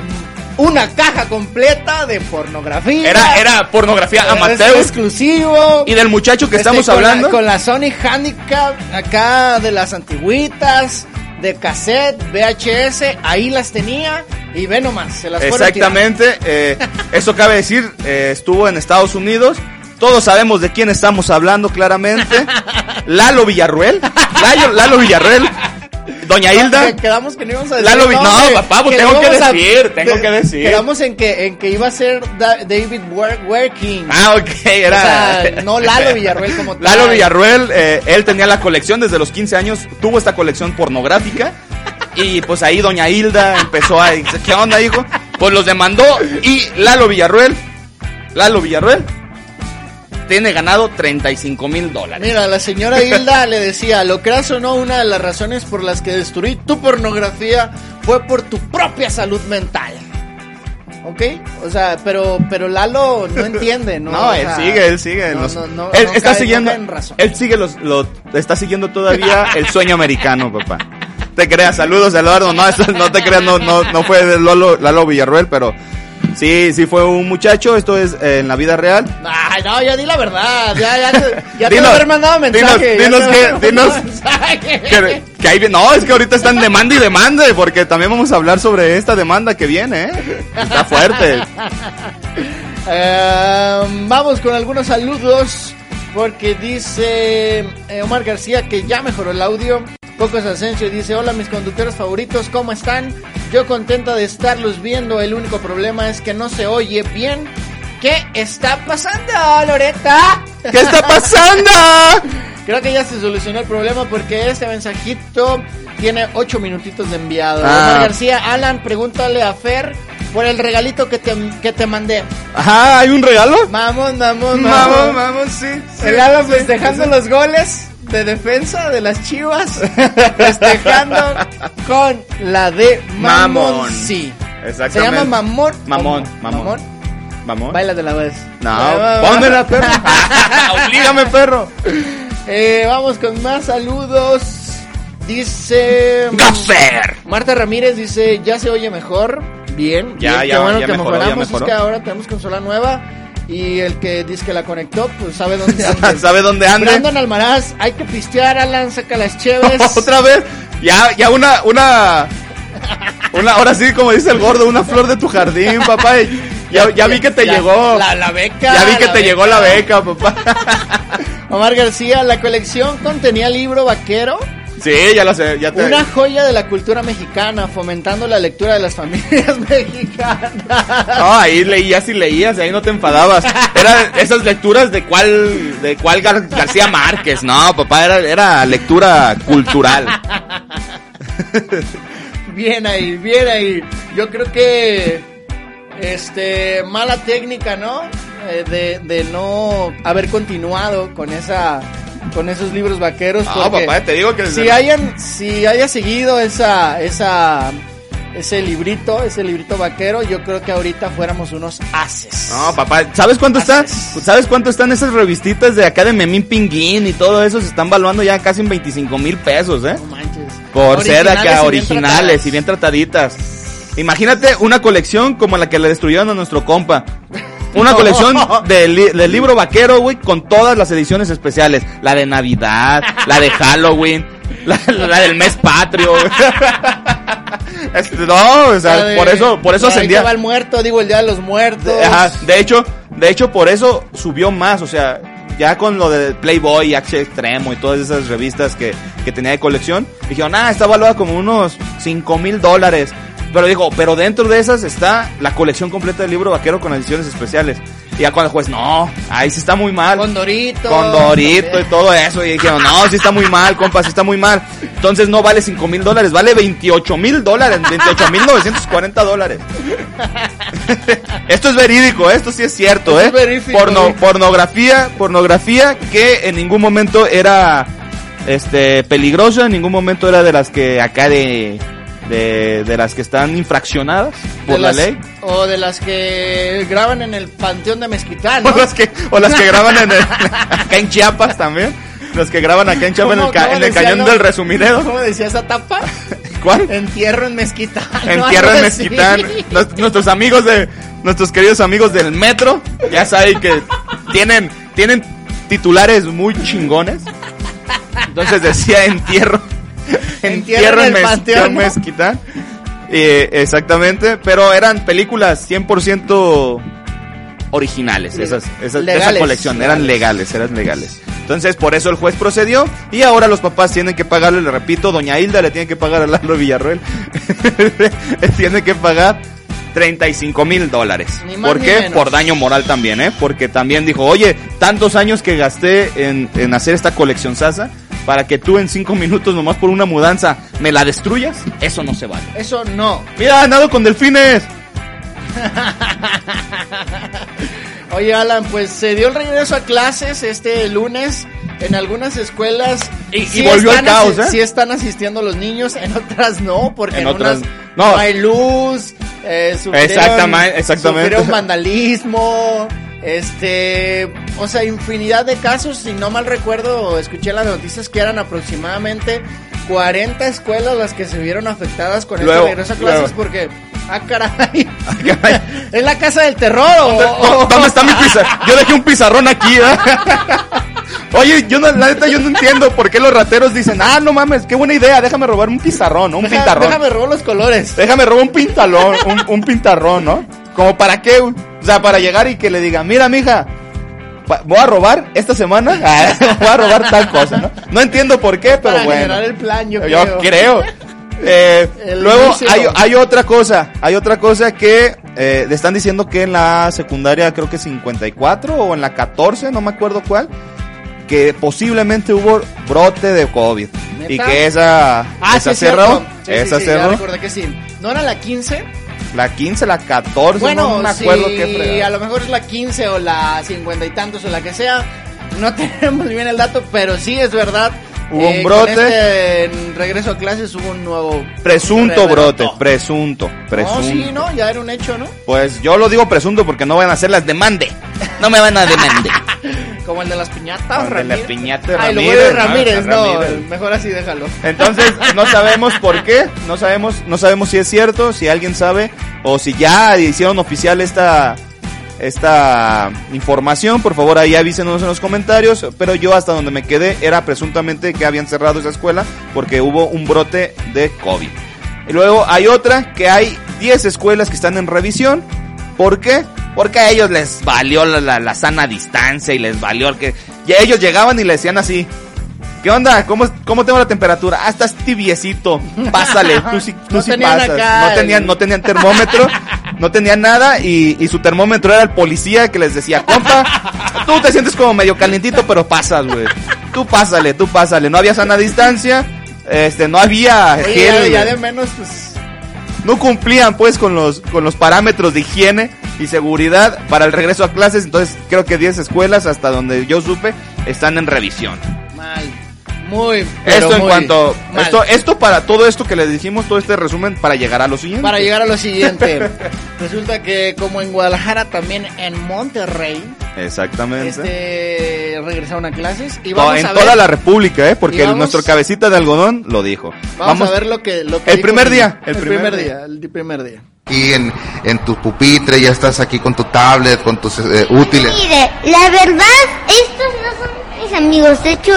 Speaker 3: una caja completa de pornografía.
Speaker 4: Era, era pornografía
Speaker 3: Es
Speaker 4: amateur.
Speaker 3: exclusivo.
Speaker 4: Y del muchacho que
Speaker 3: Este,
Speaker 4: estamos
Speaker 3: con la-
Speaker 4: hablando.
Speaker 3: con la Sony Handicap, acá de las antigüitas, de cassette, VHS, ahí las tenía. Y ve nomás, se las
Speaker 4: Exactamente. eh, eso cabe decir, eh, estuvo en Estados Unidos. Todos sabemos de quién estamos hablando claramente. Lalo Villarruel. Lalo, Lalo Villarruel. Doña. Hilda.
Speaker 3: Que- Quedamos que no íbamos a decir.
Speaker 4: Lalo no, papá, pues
Speaker 3: que
Speaker 4: tengo
Speaker 3: no
Speaker 4: que
Speaker 3: a-
Speaker 4: decir, tengo que decir.
Speaker 3: Quedamos en que, en que iba a ser Da- David Working.
Speaker 4: Ah, ok, era.
Speaker 3: O sea, no Lalo Villarruel como tal.
Speaker 4: Lalo Villarruel, eh, él tenía la colección desde los 15 años, tuvo esta colección pornográfica. Y pues ahí Doña Hilda empezó a ¿qué onda, hijo? Pues los demandó y Lalo Villarruel, Lalo Villarruel, tiene ganado 35 mil dólares.
Speaker 3: Mira, la señora Hilda le decía, lo creas o no, una de las razones por las que destruí tu pornografía fue por tu propia salud mental. ¿Ok? O sea, pero, pero Lalo no entiende, ¿no?
Speaker 4: No,
Speaker 3: O
Speaker 4: él
Speaker 3: sea,
Speaker 4: sigue, él sigue.
Speaker 3: no,
Speaker 4: los-
Speaker 3: no, no,
Speaker 4: él
Speaker 3: no
Speaker 4: está
Speaker 3: cae-
Speaker 4: siguiendo,
Speaker 3: cae en razón.
Speaker 4: él sigue los, lo, está siguiendo todavía el sueño americano, papá. Te creas, saludos Eduardo, no, eso no te creas, no, no, no fue de Lalo, Lalo Villarruel, pero sí, sí fue un muchacho, esto es eh, en la vida real.
Speaker 3: Ay, no, ya di la verdad. Ya, ya, te- ya te
Speaker 4: Dinos,
Speaker 3: haber mandado mensaje.
Speaker 4: dinos, dinos que- dinos
Speaker 3: mensaje.
Speaker 4: Que, que ahí no, es que ahorita están demanda y demanda, porque también vamos a hablar sobre esta demanda que viene, ¿eh? Está fuerte.
Speaker 3: Eh, vamos con algunos saludos. Porque dice eh, Omar García que ya mejoró el audio. Cocos Asensio dice: Hola, mis conductores favoritos, ¿cómo están? Yo contenta de estarlos viendo. El único problema es que no se oye bien. ¿Qué está pasando, Loreta?
Speaker 4: ¿Qué está pasando?
Speaker 3: Creo que ya se solucionó el problema porque este mensajito tiene ocho minutitos de enviado.
Speaker 4: Ah.
Speaker 3: Omar García, Alan, pregúntale a Fer por el regalito que te, que te mandé.
Speaker 4: Ajá, ¿hay un regalo?
Speaker 3: Mamón, mamón,
Speaker 4: Vamos,
Speaker 3: mamón.
Speaker 4: vamos, sí. sí,
Speaker 3: El Alan
Speaker 4: sí,
Speaker 3: festejando
Speaker 4: sí.
Speaker 3: los goles de defensa de las chivas. festejando con la de Mamón.
Speaker 4: Mamón.
Speaker 3: Sí. Se llama Mamón.
Speaker 4: Mamón,
Speaker 3: o
Speaker 4: mamón. Vamos.
Speaker 3: Baila de la vez.
Speaker 4: No, pónmela, perro. Oblígame, perro.
Speaker 3: Eh, vamos con más saludos. Dice.
Speaker 4: Gaffer.
Speaker 3: Marta Ramírez dice: Ya se oye mejor. Bien.
Speaker 4: Ya,
Speaker 3: bien,
Speaker 4: ya,
Speaker 3: qué bueno
Speaker 4: ya
Speaker 3: que
Speaker 4: mejoró, ya
Speaker 3: mejoramos.
Speaker 4: mejoró.
Speaker 3: Es que ahora tenemos consola nueva. Y el que dice que la conectó, pues sabe dónde anda.
Speaker 4: ¿Sabe dónde ande?
Speaker 3: Brandon Almaraz, hay que pistear, Alan, saca las cheves.
Speaker 4: Otra vez. Ya, ya una, una. Una, ahora sí, como dice el gordo, una flor de tu jardín, papá. Ya, ya vi que te llegó.
Speaker 3: La, la beca.
Speaker 4: Ya vi que te llegó la beca, papá.
Speaker 3: Omar García, la colección contenía libro vaquero.
Speaker 4: Sí, ya lo sé, ya te...
Speaker 3: Una joya de la cultura mexicana, fomentando la lectura de las familias mexicanas.
Speaker 4: No, ahí leías y leías, y ahí no te enfadabas. Era esas lecturas de cuál, de cuál Gar- García Márquez, no, papá, era, era lectura cultural.
Speaker 3: Bien ahí, bien ahí. Yo creo que este mala técnica, ¿no? Eh, de, de no haber continuado con esa con esos libros vaqueros.
Speaker 4: No,
Speaker 3: porque
Speaker 4: papá, te digo que...
Speaker 3: si hayan si haya seguido esa esa ese librito, ese librito vaquero, yo creo que ahorita fuéramos unos haces.
Speaker 4: No, papá, ¿sabes cuánto está? ¿Sabes cuánto están esas revistitas de acá de Memín Pinguín y todo eso? Se están valuando ya casi en 25 mil pesos, ¿eh?
Speaker 3: No manches.
Speaker 4: Por ser
Speaker 3: Originales
Speaker 4: acá
Speaker 3: y bien
Speaker 4: originales y bien trataditas. Imagínate una colección como la que le destruyeron a nuestro compa. Una
Speaker 3: No.
Speaker 4: colección del, li- del libro vaquero, güey, con todas las ediciones especiales. La de Navidad, la de Halloween, la, la del mes patrio. Este, no, o sea,
Speaker 3: de-
Speaker 4: por eso, por eso ascendía.
Speaker 3: el muerto, digo, el día de los muertos.
Speaker 4: Ajá, de hecho, de hecho por eso subió más, o sea, ya con lo de Playboy, Action Extremo y todas esas revistas que, que tenía de colección, dijeron, ah, está valuada como unos 5 mil dólares. Pero dijo, pero dentro de esas está la colección completa del libro vaquero con ediciones especiales. Y ya cuando el juez, no, ahí sí está muy mal.
Speaker 3: Con Dorito.
Speaker 4: Con Dorito y todo eso. Y dijeron, no, sí está muy mal, compa, sí está muy mal. Entonces no vale 5 mil dólares, vale 28 mil dólares, 28 mil 940 dólares. esto es verídico, esto sí es cierto,
Speaker 3: Esto
Speaker 4: ¿eh?
Speaker 3: es
Speaker 4: Porno-
Speaker 3: sí.
Speaker 4: pornografía, pornografía que en ningún momento era este peligrosa, en ningún momento era de las que acá de de, de las que están infraccionadas por la ley.
Speaker 3: O de las que graban en el panteón de Mezquitán,
Speaker 4: O las que, o las que graban en el- acá en Chiapas también. Las que graban acá en Chiapas en el,
Speaker 3: ¿Cómo-
Speaker 4: ca-
Speaker 3: cómo
Speaker 4: en el
Speaker 3: decía,
Speaker 4: cañón del resumidero.
Speaker 3: ¿Cómo decía esa tapa?
Speaker 4: ¿Cuál?
Speaker 3: Entierro en Mezquitán.
Speaker 4: En
Speaker 3: ¿no?
Speaker 4: tierra
Speaker 3: Algo
Speaker 4: en. Mezquitán. Nos- Nuestros amigos de, nuestros queridos amigos del metro, ya saben que tienen, tienen titulares muy chingones. Entonces decía entierro.
Speaker 3: Entierro en el
Speaker 4: Mez-
Speaker 3: panteón, ¿no?
Speaker 4: Mezquitán. Eh, exactamente, pero eran películas 100% originales, esas, esas de esa
Speaker 3: Legales.
Speaker 4: colección, eran legales, eran legales. Entonces, por eso el juez procedió y ahora los papás tienen que pagarle, le repito, doña Hilda le tiene que pagar a Lalo Villarroel, tiene que pagar 35 mil dólares. ¿Por qué?
Speaker 3: menos.
Speaker 4: Por daño moral también, ¿eh? Porque también dijo, oye, tantos años que gasté en, en hacer esta colección sasa para que tú en cinco minutos nomás por una mudanza me la destruyas, eso no se vale.
Speaker 3: Eso no.
Speaker 4: Mira, nado con delfines.
Speaker 3: Oye, Alan, pues se dio el regreso a clases este lunes en algunas escuelas.
Speaker 4: Y- y volvió el
Speaker 3: están
Speaker 4: caos, ¿eh?
Speaker 3: Sí están asistiendo los niños, en otras no, porque en,
Speaker 4: En otras-
Speaker 3: unas
Speaker 4: no.
Speaker 3: no, hay luz, eh, sufrieron-
Speaker 4: exactamente.
Speaker 3: sufrieron vandalismo, este, o sea, infinidad de casos, si no mal recuerdo, escuché las noticias que eran aproximadamente 40 escuelas las que se vieron afectadas con
Speaker 4: Luego,
Speaker 3: este regreso a clases
Speaker 4: luego.
Speaker 3: porque, ah, caray,
Speaker 4: caray.
Speaker 3: es la casa del terror. o-
Speaker 4: ¿Dó- ¿Dónde está mi pizarrón? Yo dejé un pizarrón aquí, ¿eh? Oye, yo no, la neta yo no entiendo por qué los rateros dicen, ah, no mames, qué buena idea, déjame robar un pizarrón, ¿no? un
Speaker 3: Deja-
Speaker 4: pintarrón.
Speaker 3: Déjame robar los colores.
Speaker 4: Déjame robar un pintalón, un, un pintarrón, ¿no? Como para qué, o sea, para llegar y que le diga, mira, mija, voy a robar esta semana, voy a robar tal cosa, ¿no? No entiendo por qué, pero
Speaker 3: para
Speaker 4: bueno.
Speaker 3: generar el plan, yo,
Speaker 4: Yo
Speaker 3: creo.
Speaker 4: creo. Eh, luego hay, hay otra cosa, hay otra cosa que eh, le están diciendo que en la secundaria creo que 54 o en la 14, no me acuerdo cuál, que posiblemente hubo brote de COVID
Speaker 3: ¿Neta?
Speaker 4: y que esa,
Speaker 3: Ah,
Speaker 4: esa
Speaker 3: sí,
Speaker 4: cerró.
Speaker 3: Sí,
Speaker 4: esa
Speaker 3: sí,
Speaker 4: cerró,
Speaker 3: que sí. ¿No era la 15?
Speaker 4: La 15, la 14,
Speaker 3: Bueno,
Speaker 4: no me acuerdo
Speaker 3: sí,
Speaker 4: qué
Speaker 3: a lo mejor es la 15 o la 50 y tantos o la que sea. No tenemos bien el dato, pero sí es verdad.
Speaker 4: Hubo un
Speaker 3: con
Speaker 4: brote.
Speaker 3: este, en regreso a clases hubo un nuevo
Speaker 4: Presunto brote, presunto, presunto.
Speaker 3: No, sí, no, ya era un hecho, ¿no?
Speaker 4: Pues yo lo digo presunto porque no van a hacer las demande. No me van a demande.
Speaker 3: Como el de las piñatas,
Speaker 4: Como el de
Speaker 3: Ramírez.
Speaker 4: la piñata de
Speaker 3: Ay, lo
Speaker 4: Ramírez, ¿no?
Speaker 3: Ramírez, no,
Speaker 4: Ramírez.
Speaker 3: mejor así déjalo.
Speaker 4: Entonces, no sabemos por qué, no sabemos, no sabemos si es cierto, si alguien sabe, o si ya hicieron oficial esta, esta información, por favor ahí avísenos en los comentarios, pero yo hasta donde me quedé era presuntamente que habían cerrado esa escuela porque hubo un brote de COVID. Y luego hay otra que hay 10 escuelas que están en revisión, ¿por qué? Porque a ellos les valió la, la- la sana distancia y les valió el que... Y ellos llegaban y le decían así, ¿Qué onda? ¿Cómo, cómo tengo la temperatura? Ah, estás tibiecito. Pásale, tú sí, tú
Speaker 3: No
Speaker 4: sí pasas.
Speaker 3: acá
Speaker 4: no, tenían, no tenían termómetro, no tenían nada y, y su termómetro era el policía que les decía, compa, tú te sientes como medio calientito, pero pasas, güey. Tú pásale, tú pásale. No había sana distancia, este, no había
Speaker 3: Oye,
Speaker 4: gel,
Speaker 3: ya, ya de menos, pues.
Speaker 4: No cumplían pues con los con los parámetros de higiene y seguridad para el regreso a clases, entonces creo que 10 escuelas hasta donde yo supe están en revisión.
Speaker 3: Mal. Muy. pero
Speaker 4: esto en
Speaker 3: muy
Speaker 4: cuanto
Speaker 3: mal.
Speaker 4: esto esto para todo esto que les dijimos, todo este resumen para llegar a lo siguiente.
Speaker 3: Para llegar a lo siguiente. Resulta que como en Guadalajara, también en Monterrey,
Speaker 4: Exactamente.
Speaker 3: este regresaron a clases y
Speaker 4: No,
Speaker 3: vamos
Speaker 4: en
Speaker 3: a ver.
Speaker 4: toda la república, ¿eh? Porque
Speaker 3: Y vamos-
Speaker 4: nuestro cabecita de algodón lo dijo.
Speaker 3: Vamos, a ver lo que, lo que
Speaker 4: El primer
Speaker 3: el-
Speaker 4: día,
Speaker 3: El,
Speaker 4: el
Speaker 3: primer,
Speaker 4: primer
Speaker 3: día. El primer día.
Speaker 7: aquí en, en tu pupitre, ya estás aquí con tu tablet, con tus eh, útiles.
Speaker 8: Mire, la verdad, estos no son mis amigos. De hecho,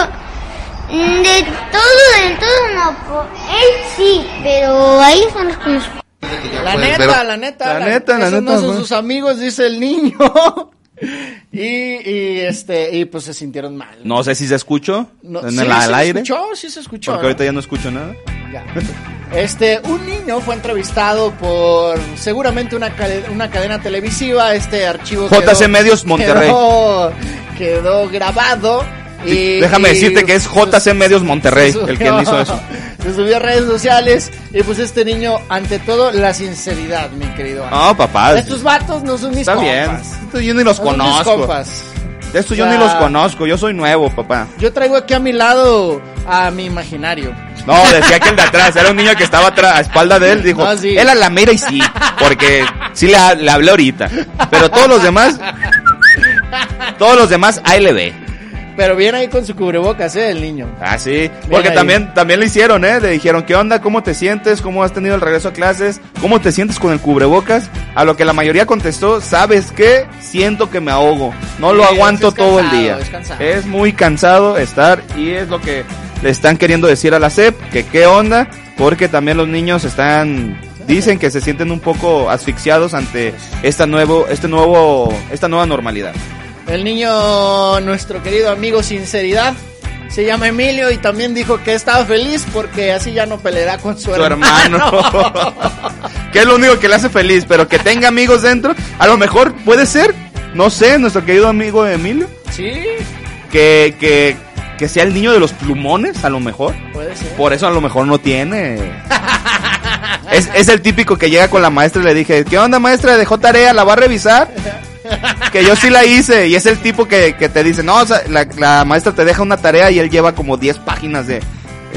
Speaker 8: mm, de todo, de todo no. Él sí, pero ahí son los conozco.
Speaker 3: La
Speaker 7: puedes
Speaker 3: neta,
Speaker 7: ver-
Speaker 3: la neta.
Speaker 4: La neta, la
Speaker 3: esos
Speaker 4: neta,
Speaker 3: no son sus amigos, dice el niño. y, y este, y pues se sintieron mal.
Speaker 4: No sé si se escuchó
Speaker 3: No,
Speaker 4: en
Speaker 3: sí,
Speaker 4: el al aire.
Speaker 3: escuchó, sí se escuchó.
Speaker 4: Porque
Speaker 3: ¿no?
Speaker 4: ahorita ya no escucho nada.
Speaker 3: Ya. Este, un niño fue entrevistado por seguramente una, cade- una cadena televisiva. Este archivo
Speaker 4: JC Medios Monterrey.
Speaker 3: Quedó, quedó grabado. Y,
Speaker 4: Déjame
Speaker 3: y
Speaker 4: decirte que es JC Medios Monterrey el que hizo eso.
Speaker 3: Se subió a redes sociales. Y pues este niño, ante todo, la sinceridad, mi querido.
Speaker 4: No, papá.
Speaker 3: Estos vatos no son mis
Speaker 4: Está bien.
Speaker 3: compas.
Speaker 4: Esto yo ni los
Speaker 3: No
Speaker 4: conozco. De esto yo ni los conozco. Yo soy nuevo, papá.
Speaker 3: Yo traigo aquí a mi lado a mi imaginario.
Speaker 4: No, decía que el de atrás. Era un niño que estaba atrás, a espalda de él. Dijo,
Speaker 3: sí.
Speaker 4: él a la mera y sí. Porque sí le, le hablé ahorita. Pero todos los demás. Todos los demás, ahí le ve.
Speaker 3: Pero viene ahí con su cubrebocas, ¿eh? El niño.
Speaker 4: Ah, sí. Porque
Speaker 3: ahí.
Speaker 4: también, también le hicieron, ¿eh? Le dijeron, ¿qué onda? ¿Cómo te sientes? ¿Cómo has tenido el regreso a clases? ¿Cómo te sientes con el cubrebocas? A lo que la mayoría contestó, ¿sabes qué? Siento que me ahogo. No lo
Speaker 3: Sí,
Speaker 4: aguanto todo el día.
Speaker 3: es cansado.
Speaker 4: Es muy cansado estar y es lo que le están queriendo decir a la SEP, que qué onda, porque también los niños están dicen que se sienten un poco asfixiados ante esta nuevo este nuevo esta nueva normalidad.
Speaker 3: El niño, nuestro querido amigo Sinceridad, se llama Emilio y también dijo que estaba feliz porque así ya no peleará con su,
Speaker 4: Su hermano. que es lo único que le hace feliz, pero que tenga amigos dentro, a lo mejor puede ser, no sé, nuestro querido amigo Emilio,
Speaker 3: sí,
Speaker 4: que, que, que sea el niño de los plumones, a lo mejor.
Speaker 3: puede ser.
Speaker 4: Por eso a lo mejor no tiene. Es, es el típico que llega con la maestra y le dije, ¿qué onda maestra? ¿Dejó tarea? ¿La va a revisar? Que yo sí la hice. Y es el tipo que, que te dice, no, o sea, la, la maestra te deja una tarea y él lleva como 10 páginas de...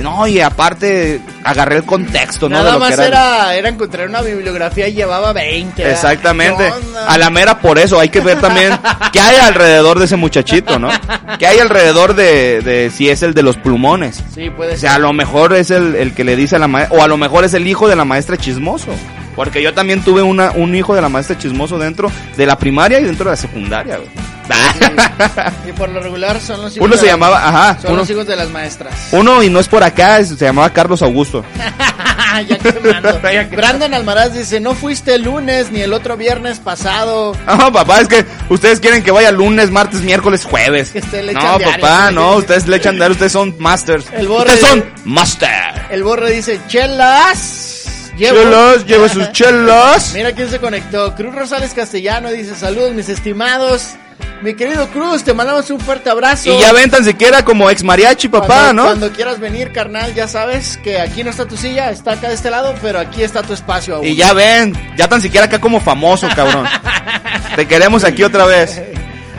Speaker 4: No, y aparte agarré el contexto, ¿no? de
Speaker 3: Nada
Speaker 4: lo que
Speaker 3: más
Speaker 4: era-
Speaker 3: era, era encontrar una bibliografía y llevaba 20. ¿verdad?
Speaker 4: Exactamente. A la mera por eso hay que ver también qué hay alrededor de ese muchachito, ¿no? ¿Qué hay alrededor de, de si es el de los plumones?
Speaker 3: Sí, puede
Speaker 4: O
Speaker 3: ser.
Speaker 4: sea, a lo mejor es el, el que le dice a la maestra, o a lo mejor es el hijo de la maestra chismoso. Porque yo también tuve una, un hijo de la maestra chismoso dentro de la primaria y dentro de la secundaria, güey.
Speaker 3: Y por lo regular son los hijos
Speaker 4: Uno
Speaker 3: de
Speaker 4: se
Speaker 3: las-
Speaker 4: llamaba, ajá,
Speaker 3: Son
Speaker 4: uno,
Speaker 3: los hijos de las maestras.
Speaker 4: uno y no es por acá, se llamaba Carlos Augusto.
Speaker 3: ya quemando.
Speaker 4: Ya que-
Speaker 3: Brandon Almaraz dice, no fuiste el lunes ni el otro viernes pasado.
Speaker 4: Ah, papá, es que ustedes quieren que vaya lunes, martes, miércoles, jueves.
Speaker 3: Que usted le
Speaker 4: no,
Speaker 3: diario,
Speaker 4: papá,
Speaker 3: sí,
Speaker 4: no, ustedes le echan dar, ustedes son masters.
Speaker 3: El borre
Speaker 4: ustedes son
Speaker 3: de-
Speaker 4: master.
Speaker 3: El borre dice, chelas. Llevo.
Speaker 4: Chelos, llevo sus chelos.
Speaker 3: Mira quién se conectó. Cruz Rosales Castellano dice, saludos mis estimados. Mi querido Cruz, te mandamos un fuerte abrazo.
Speaker 4: Y ya ven tan siquiera como ex mariachi, papá,
Speaker 3: Cuando-
Speaker 4: ¿no?
Speaker 3: Cuando quieras venir, carnal, ya sabes que aquí no está tu silla, está acá de este lado, pero aquí está tu espacio aún.
Speaker 4: Y ya ven, ya tan siquiera acá como famoso, cabrón. Te queremos aquí otra vez.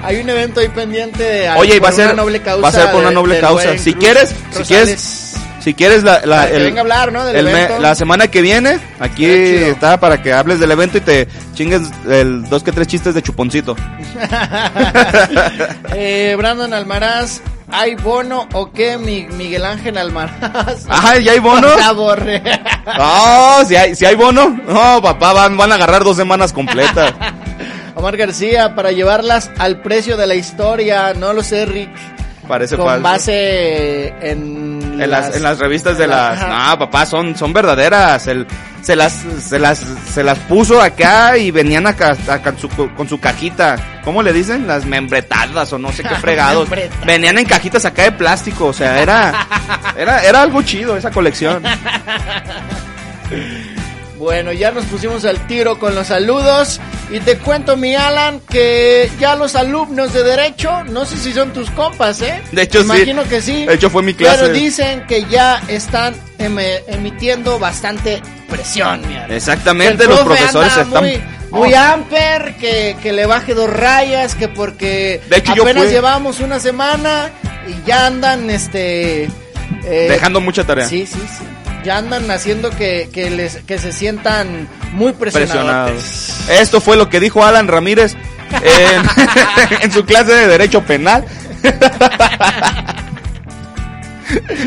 Speaker 3: Hay un evento ahí pendiente de
Speaker 4: Oye, y va a ser,
Speaker 3: una noble causa
Speaker 4: va a ser por una noble causa. Si
Speaker 3: Cruz
Speaker 4: quieres, si quieres, si quieres la, la- el,
Speaker 3: venga a hablar, ¿no? Del
Speaker 4: el me- la semana que viene, aquí está para que hables del evento y te chingues el dos que tres chistes de chuponcito.
Speaker 3: eh, Brandon Almaraz, ¿hay bono o qué? Mi- Miguel Ángel Almaraz.
Speaker 4: Ajá, ¿ya hay bono?
Speaker 3: Ya borré.
Speaker 4: No, si hay, si hay bono. No, papá, van, van a agarrar dos semanas completas.
Speaker 3: Omar García, para llevarlas al precio de la historia, no lo sé, Rick.
Speaker 4: Parece
Speaker 3: con
Speaker 4: falso.
Speaker 3: base en,
Speaker 4: En las, en las revistas de las...
Speaker 3: Ajá.
Speaker 4: No, papá, son, son verdaderas. El, se las, se las, se las puso acá y venían acá, acá su- con su cajita. ¿Cómo le dicen? Las membretadas o no sé qué fregados. Venían en cajitas acá de plástico, o sea, era, era, era algo chido esa colección.
Speaker 3: Bueno, ya nos pusimos al tiro con los saludos. Y te cuento, mi Alan, que ya los alumnos de Derecho, no sé si son tus compas, ¿eh?
Speaker 4: De hecho, sí.
Speaker 3: Imagino que sí.
Speaker 4: De hecho, fue mi clase.
Speaker 3: Pero dicen que ya están eme- emitiendo bastante presión, mi Alan.
Speaker 4: Exactamente, los
Speaker 3: profe
Speaker 4: profesores están...
Speaker 3: Muy, muy
Speaker 4: Oh.
Speaker 3: amper, que, que le baje dos rayas, que porque
Speaker 4: De hecho, yo
Speaker 3: apenas llevamos una semana y ya andan, este... eh,
Speaker 4: Dejando mucha tarea.
Speaker 3: Sí, sí, sí. Ya andan haciendo que, que, les, que se sientan muy presionados.
Speaker 4: Esto fue lo que dijo Alan Ramírez en, en su clase de Derecho Penal.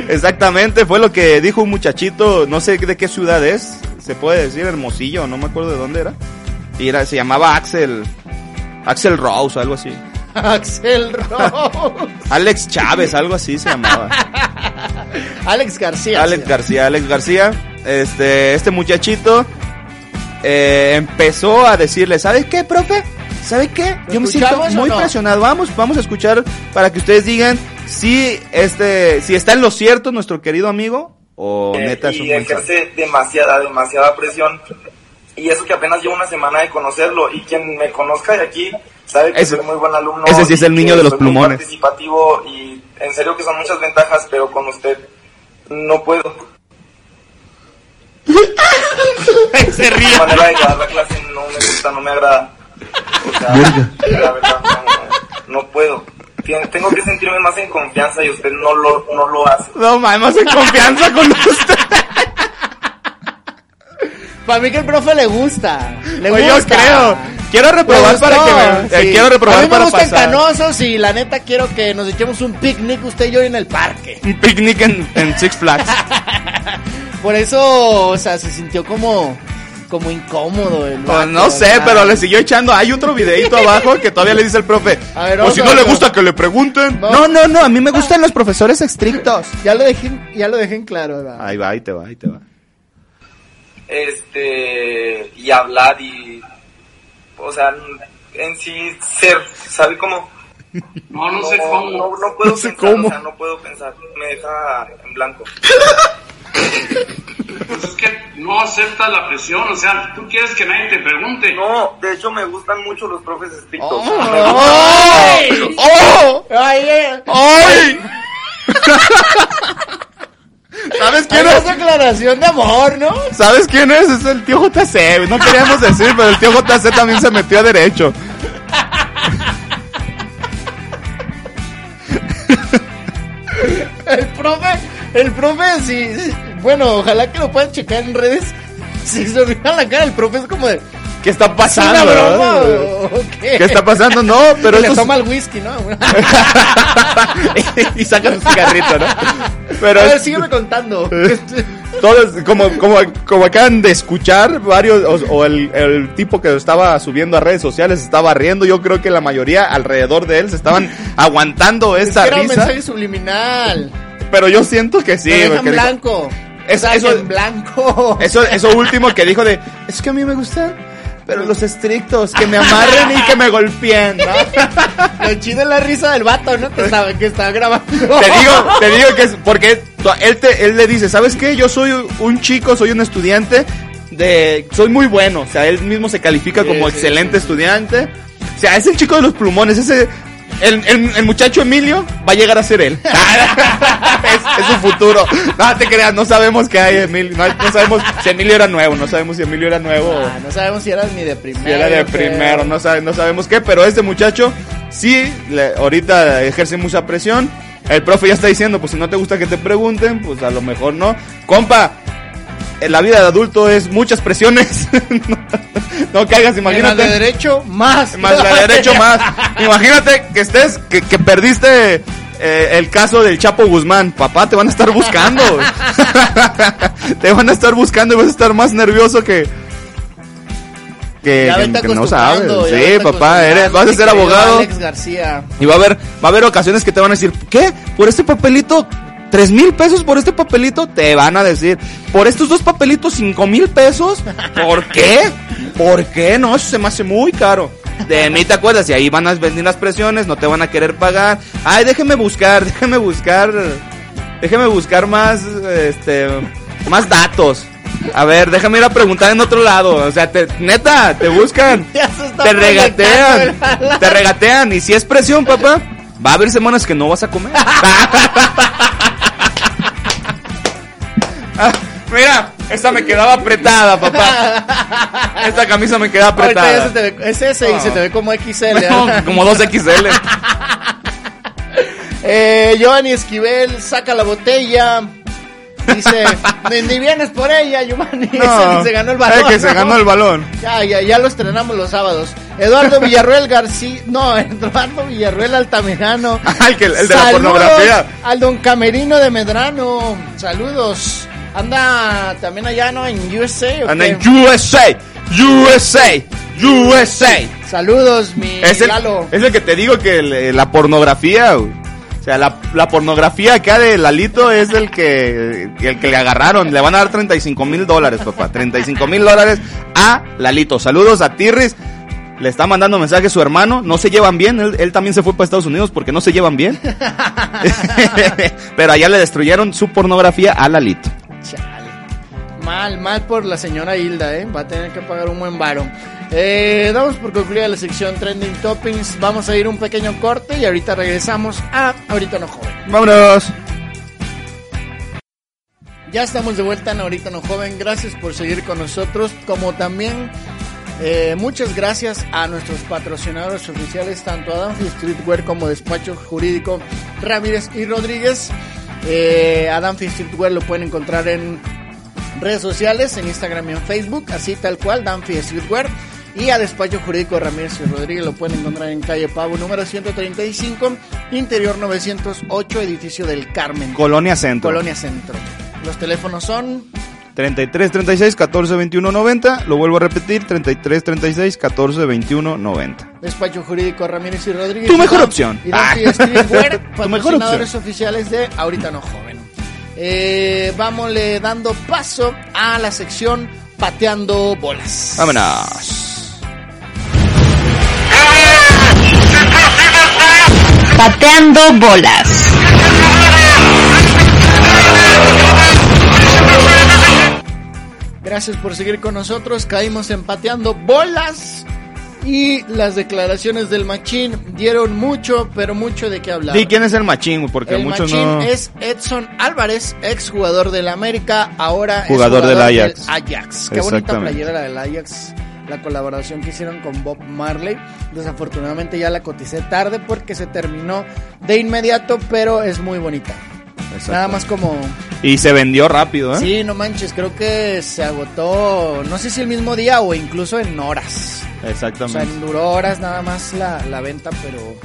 Speaker 4: Exactamente, fue lo que dijo un muchachito, no sé de qué ciudad es, se puede decir Hermosillo, no me acuerdo de dónde era. Y era, se llamaba Axel, Axel Rose, algo así.
Speaker 3: Axel Rose.
Speaker 4: Alex Chávez, algo así se llamaba.
Speaker 3: Alex García.
Speaker 4: Alex
Speaker 3: sí.
Speaker 4: García, Alex García, este, este muchachito eh, empezó a decirle, ¿sabes qué, profe? ¿Sabe qué?
Speaker 3: ¿Lo
Speaker 4: Yo me siento muy
Speaker 3: no?
Speaker 4: presionado. Vamos, vamos a escuchar para que ustedes digan si este, si está en lo cierto nuestro querido amigo o
Speaker 9: Eh,
Speaker 4: neta es un
Speaker 9: y ejerce demasiada, demasiada presión. Y eso que apenas llevo una semana de conocerlo. Y quien me conozca de aquí sabe que
Speaker 4: Ese-
Speaker 9: soy muy buen alumno.
Speaker 4: ese sí es el niño de los plumones.
Speaker 9: participativo y en serio que son muchas ventajas, pero con usted no puedo.
Speaker 4: Se ríe.
Speaker 9: La manera de llevar la clase no me gusta, no me agrada. O sea, la verdad, no, no puedo. Tengo que sentirme más en confianza y usted no lo, no lo hace.
Speaker 4: No mames, en confianza con usted.
Speaker 3: Para mí que el profe le gusta. Le
Speaker 4: Pues yo
Speaker 3: gusta.
Speaker 4: creo. Quiero reprobar para que me, eh, quiero reprobar
Speaker 3: A mí me
Speaker 4: para
Speaker 3: gustan
Speaker 4: pasar.
Speaker 3: canosos y la neta quiero que nos echemos un picnic usted y yo en el parque.
Speaker 4: Un picnic en, en Six Flags.
Speaker 3: Por eso, o sea, se sintió como como incómodo el
Speaker 4: Pues
Speaker 3: vato,
Speaker 4: no
Speaker 3: o
Speaker 4: sé, pero le siguió echando. Hay otro videito abajo que todavía le dice el profe.
Speaker 3: A ver,
Speaker 4: o
Speaker 3: vamos
Speaker 4: si
Speaker 3: a
Speaker 4: no le gusta que le pregunten. No, no, no. A mí me gustan los profesores estrictos.
Speaker 3: Ya lo dejé, ya lo dejé en claro, ¿verdad?
Speaker 4: Ahí va, ahí te va, ahí te va.
Speaker 9: este y hablar y o sea en sí ser sabe cómo
Speaker 10: No, no sé cómo.
Speaker 9: no, no puedo
Speaker 4: No sé
Speaker 9: pensar
Speaker 4: cómo.
Speaker 9: o sea no puedo pensar me deja en blanco
Speaker 10: Pues es que no aceptas la presión, o sea, tú quieres que nadie te pregunte.
Speaker 9: no de hecho me gustan mucho los profes estrictos
Speaker 3: ¡Ay!
Speaker 4: ¡Oh!
Speaker 3: ¡Ay!
Speaker 4: ¡Ay! ¿Sabes quién es?
Speaker 3: una declaración de amor, ¿no?
Speaker 4: ¿Sabes quién es? Es el tío JC. No queríamos decir, pero el tío JC también se metió a derecho.
Speaker 3: El profe, el profe, sí, sí, bueno, ojalá que lo puedan checar en redes. Si se olvidan la cara, el profe es como de,
Speaker 4: ¿Qué está
Speaker 3: ¿es una
Speaker 4: pasando?
Speaker 3: broma
Speaker 4: verdad?
Speaker 3: o qué?
Speaker 4: ¿Qué está pasando? No, pero
Speaker 3: Y le toma el whisky, ¿no?
Speaker 4: y saca su cigarrito, ¿no? Pero
Speaker 3: A ver, sígueme contando.
Speaker 4: todos, como, como, como acaban de escuchar, varios, o, o el, el tipo que estaba subiendo a redes sociales estaba riendo, yo creo que la mayoría alrededor de él se estaban aguantando
Speaker 3: Es
Speaker 4: esa
Speaker 3: que era un
Speaker 4: risa,
Speaker 3: mensaje subliminal.
Speaker 4: pero yo siento que sí.
Speaker 3: Lo deja en
Speaker 4: porque dijo-
Speaker 3: blanco.
Speaker 4: Es- eso-
Speaker 3: en blanco.
Speaker 4: Eso, eso último que dijo de, es que a mí me gustan, pero los estrictos, que me amarren y que me golpeen, ¿no?
Speaker 3: Lo chido es la risa del vato, ¿no? Que estaba, que estaba grabando.
Speaker 4: Te digo, te digo que es porque él, te, él le dice, ¿sabes qué? Yo soy un chico, soy un estudiante de... Soy muy bueno, o sea, él mismo se califica
Speaker 3: Sí,
Speaker 4: como
Speaker 3: sí,
Speaker 4: excelente estudiante. O sea, es el chico de los plumones, ese... El, el, el muchacho Emilio va a llegar a ser él. es, es su futuro. No te creas, no sabemos qué hay Emilio. No, no sabemos si Emilio era nuevo, no sabemos si Emilio era nuevo.
Speaker 3: Ah, no sabemos si era ni de primero.
Speaker 4: Si era de primero, no, sabe- no sabemos qué, pero este muchacho sí, le- ahorita ejerce mucha presión. El profe ya está diciendo, pues si no te gusta que te pregunten, pues a lo mejor no. Compa, la vida de adulto es muchas presiones. no, caigas, imagínate.
Speaker 3: de derecho, más.
Speaker 4: Más de derecho más. Imagínate que estés, que, que perdiste eh, el caso del Chapo Guzmán. Papá, te van a estar buscando. te van a estar buscando y vas a estar más nervioso que... Que, que- no sabes. Sí, papá, eres, vas a ser abogado.
Speaker 3: Alex García.
Speaker 4: Y va a haber, va a haber ocasiones que te van a decir, ¿qué? Por este papelito ¿Tres mil pesos por este papelito? Te van a decir, por estos dos papelitos, cinco mil pesos. ¿Por qué? ¿Por qué? No, eso se me hace muy caro. De mí te acuerdas, y ahí van a venir las presiones, no te van a querer pagar. Ay, déjeme buscar, déjeme buscar, déjeme buscar más, este, más datos. A ver, déjame ir a preguntar en otro lado. O sea, te, neta, te buscan, te regatean, te regatean. Y si es presión, papá, va a haber semanas que no vas a comer. Ah, Mira, esta me quedaba apretada, papá. Esta camisa me queda apretada.
Speaker 3: se te ve, es ese y se te ve como XL.
Speaker 4: No, como 2XL.
Speaker 3: Eh, Giovanni Esquivel saca la botella. Dice, ni, vienes por ella, Giovanni.
Speaker 4: No,
Speaker 3: se ganó el balón.
Speaker 4: es que se
Speaker 3: ¿no?
Speaker 4: ganó el balón.
Speaker 3: Ya, ya, ya lo estrenamos los sábados. Eduardo Villarruel García. No, Eduardo Villarruel Altamirano.
Speaker 4: Ah, el que- el de la pornografía.
Speaker 3: Al don Camerino de Medrano. Saludos. Anda también allá, ¿no? En USA. ¿o
Speaker 4: Anda en USA, USA, USA.
Speaker 3: Saludos, mi
Speaker 4: Es el,
Speaker 3: Lalo.
Speaker 4: es el que te digo que el- la pornografía, güey. o sea, la, la pornografía acá de Lalito es el que, el que le agarraron. Le van a dar 35 mil dólares, papá. 35 mil dólares a Lalito. Saludos a Tirris. Le está mandando mensaje a su hermano. No se llevan bien. Él, él también se fue para Estados Unidos porque no se llevan bien. Pero allá le destruyeron su pornografía a Lalito.
Speaker 3: Chale. Mal, mal por la señora Hilda, ¿eh? Va a tener que pagar un buen varo. Eh, damos por concluida la sección Trending Toppings. Vamos a ir un pequeño corte y ahorita regresamos a Ahorita No Joven.
Speaker 4: Vámonos.
Speaker 3: Ya estamos de vuelta en Ahorita No Joven. Gracias por seguir con nosotros. Como también eh, muchas gracias a nuestros patrocinadores oficiales, tanto a Danfi Streetwear como Despacho Jurídico Ramírez y Rodríguez. Eh, a Streetwear lo pueden encontrar en redes sociales, en Instagram y en Facebook, así tal cual, Danfi Streetwear. Y a Despacho Jurídico Ramírez y Rodríguez lo pueden encontrar en calle Pavo número 135, interior 908, edificio del Carmen.
Speaker 4: Colonia Centro.
Speaker 3: Colonia Centro. Los teléfonos son
Speaker 4: 33 36 14 21 90. Lo vuelvo a repetir: 33 36 14 21 90.
Speaker 3: Despacho Jurídico Ramírez y Rodríguez.
Speaker 4: Tu mejor opción.
Speaker 3: Y
Speaker 4: Ah.
Speaker 3: Streetwear,
Speaker 4: Tu mejor
Speaker 3: patrocinadores oficiales de Ahorita No Joven. Eh, vámosle dando paso a la sección Pateando Bolas.
Speaker 4: Vámonos.
Speaker 11: Pateando bolas.
Speaker 3: Gracias por seguir con nosotros. Caímos empateando bolas. Y las declaraciones del Machín dieron mucho, pero mucho de qué hablar.
Speaker 4: Di quién es el machín, porque
Speaker 3: el
Speaker 4: muchos
Speaker 3: Machín
Speaker 4: no.
Speaker 3: es Edson Álvarez, ex jugador del América, ahora es
Speaker 4: Jugador del Ajax.
Speaker 3: Ajax. Qué bonita playera la del Ajax. La colaboración que hicieron con Bob Marley. Desafortunadamente ya la coticé tarde porque se terminó de inmediato, pero es muy bonita. Nada más como
Speaker 4: Y se vendió rápido, ¿eh?
Speaker 3: Sí, no manches, creo que se agotó, no sé si el mismo día o incluso en horas. O sea,
Speaker 4: Exactamente.
Speaker 3: duró horas nada más la, la venta, pero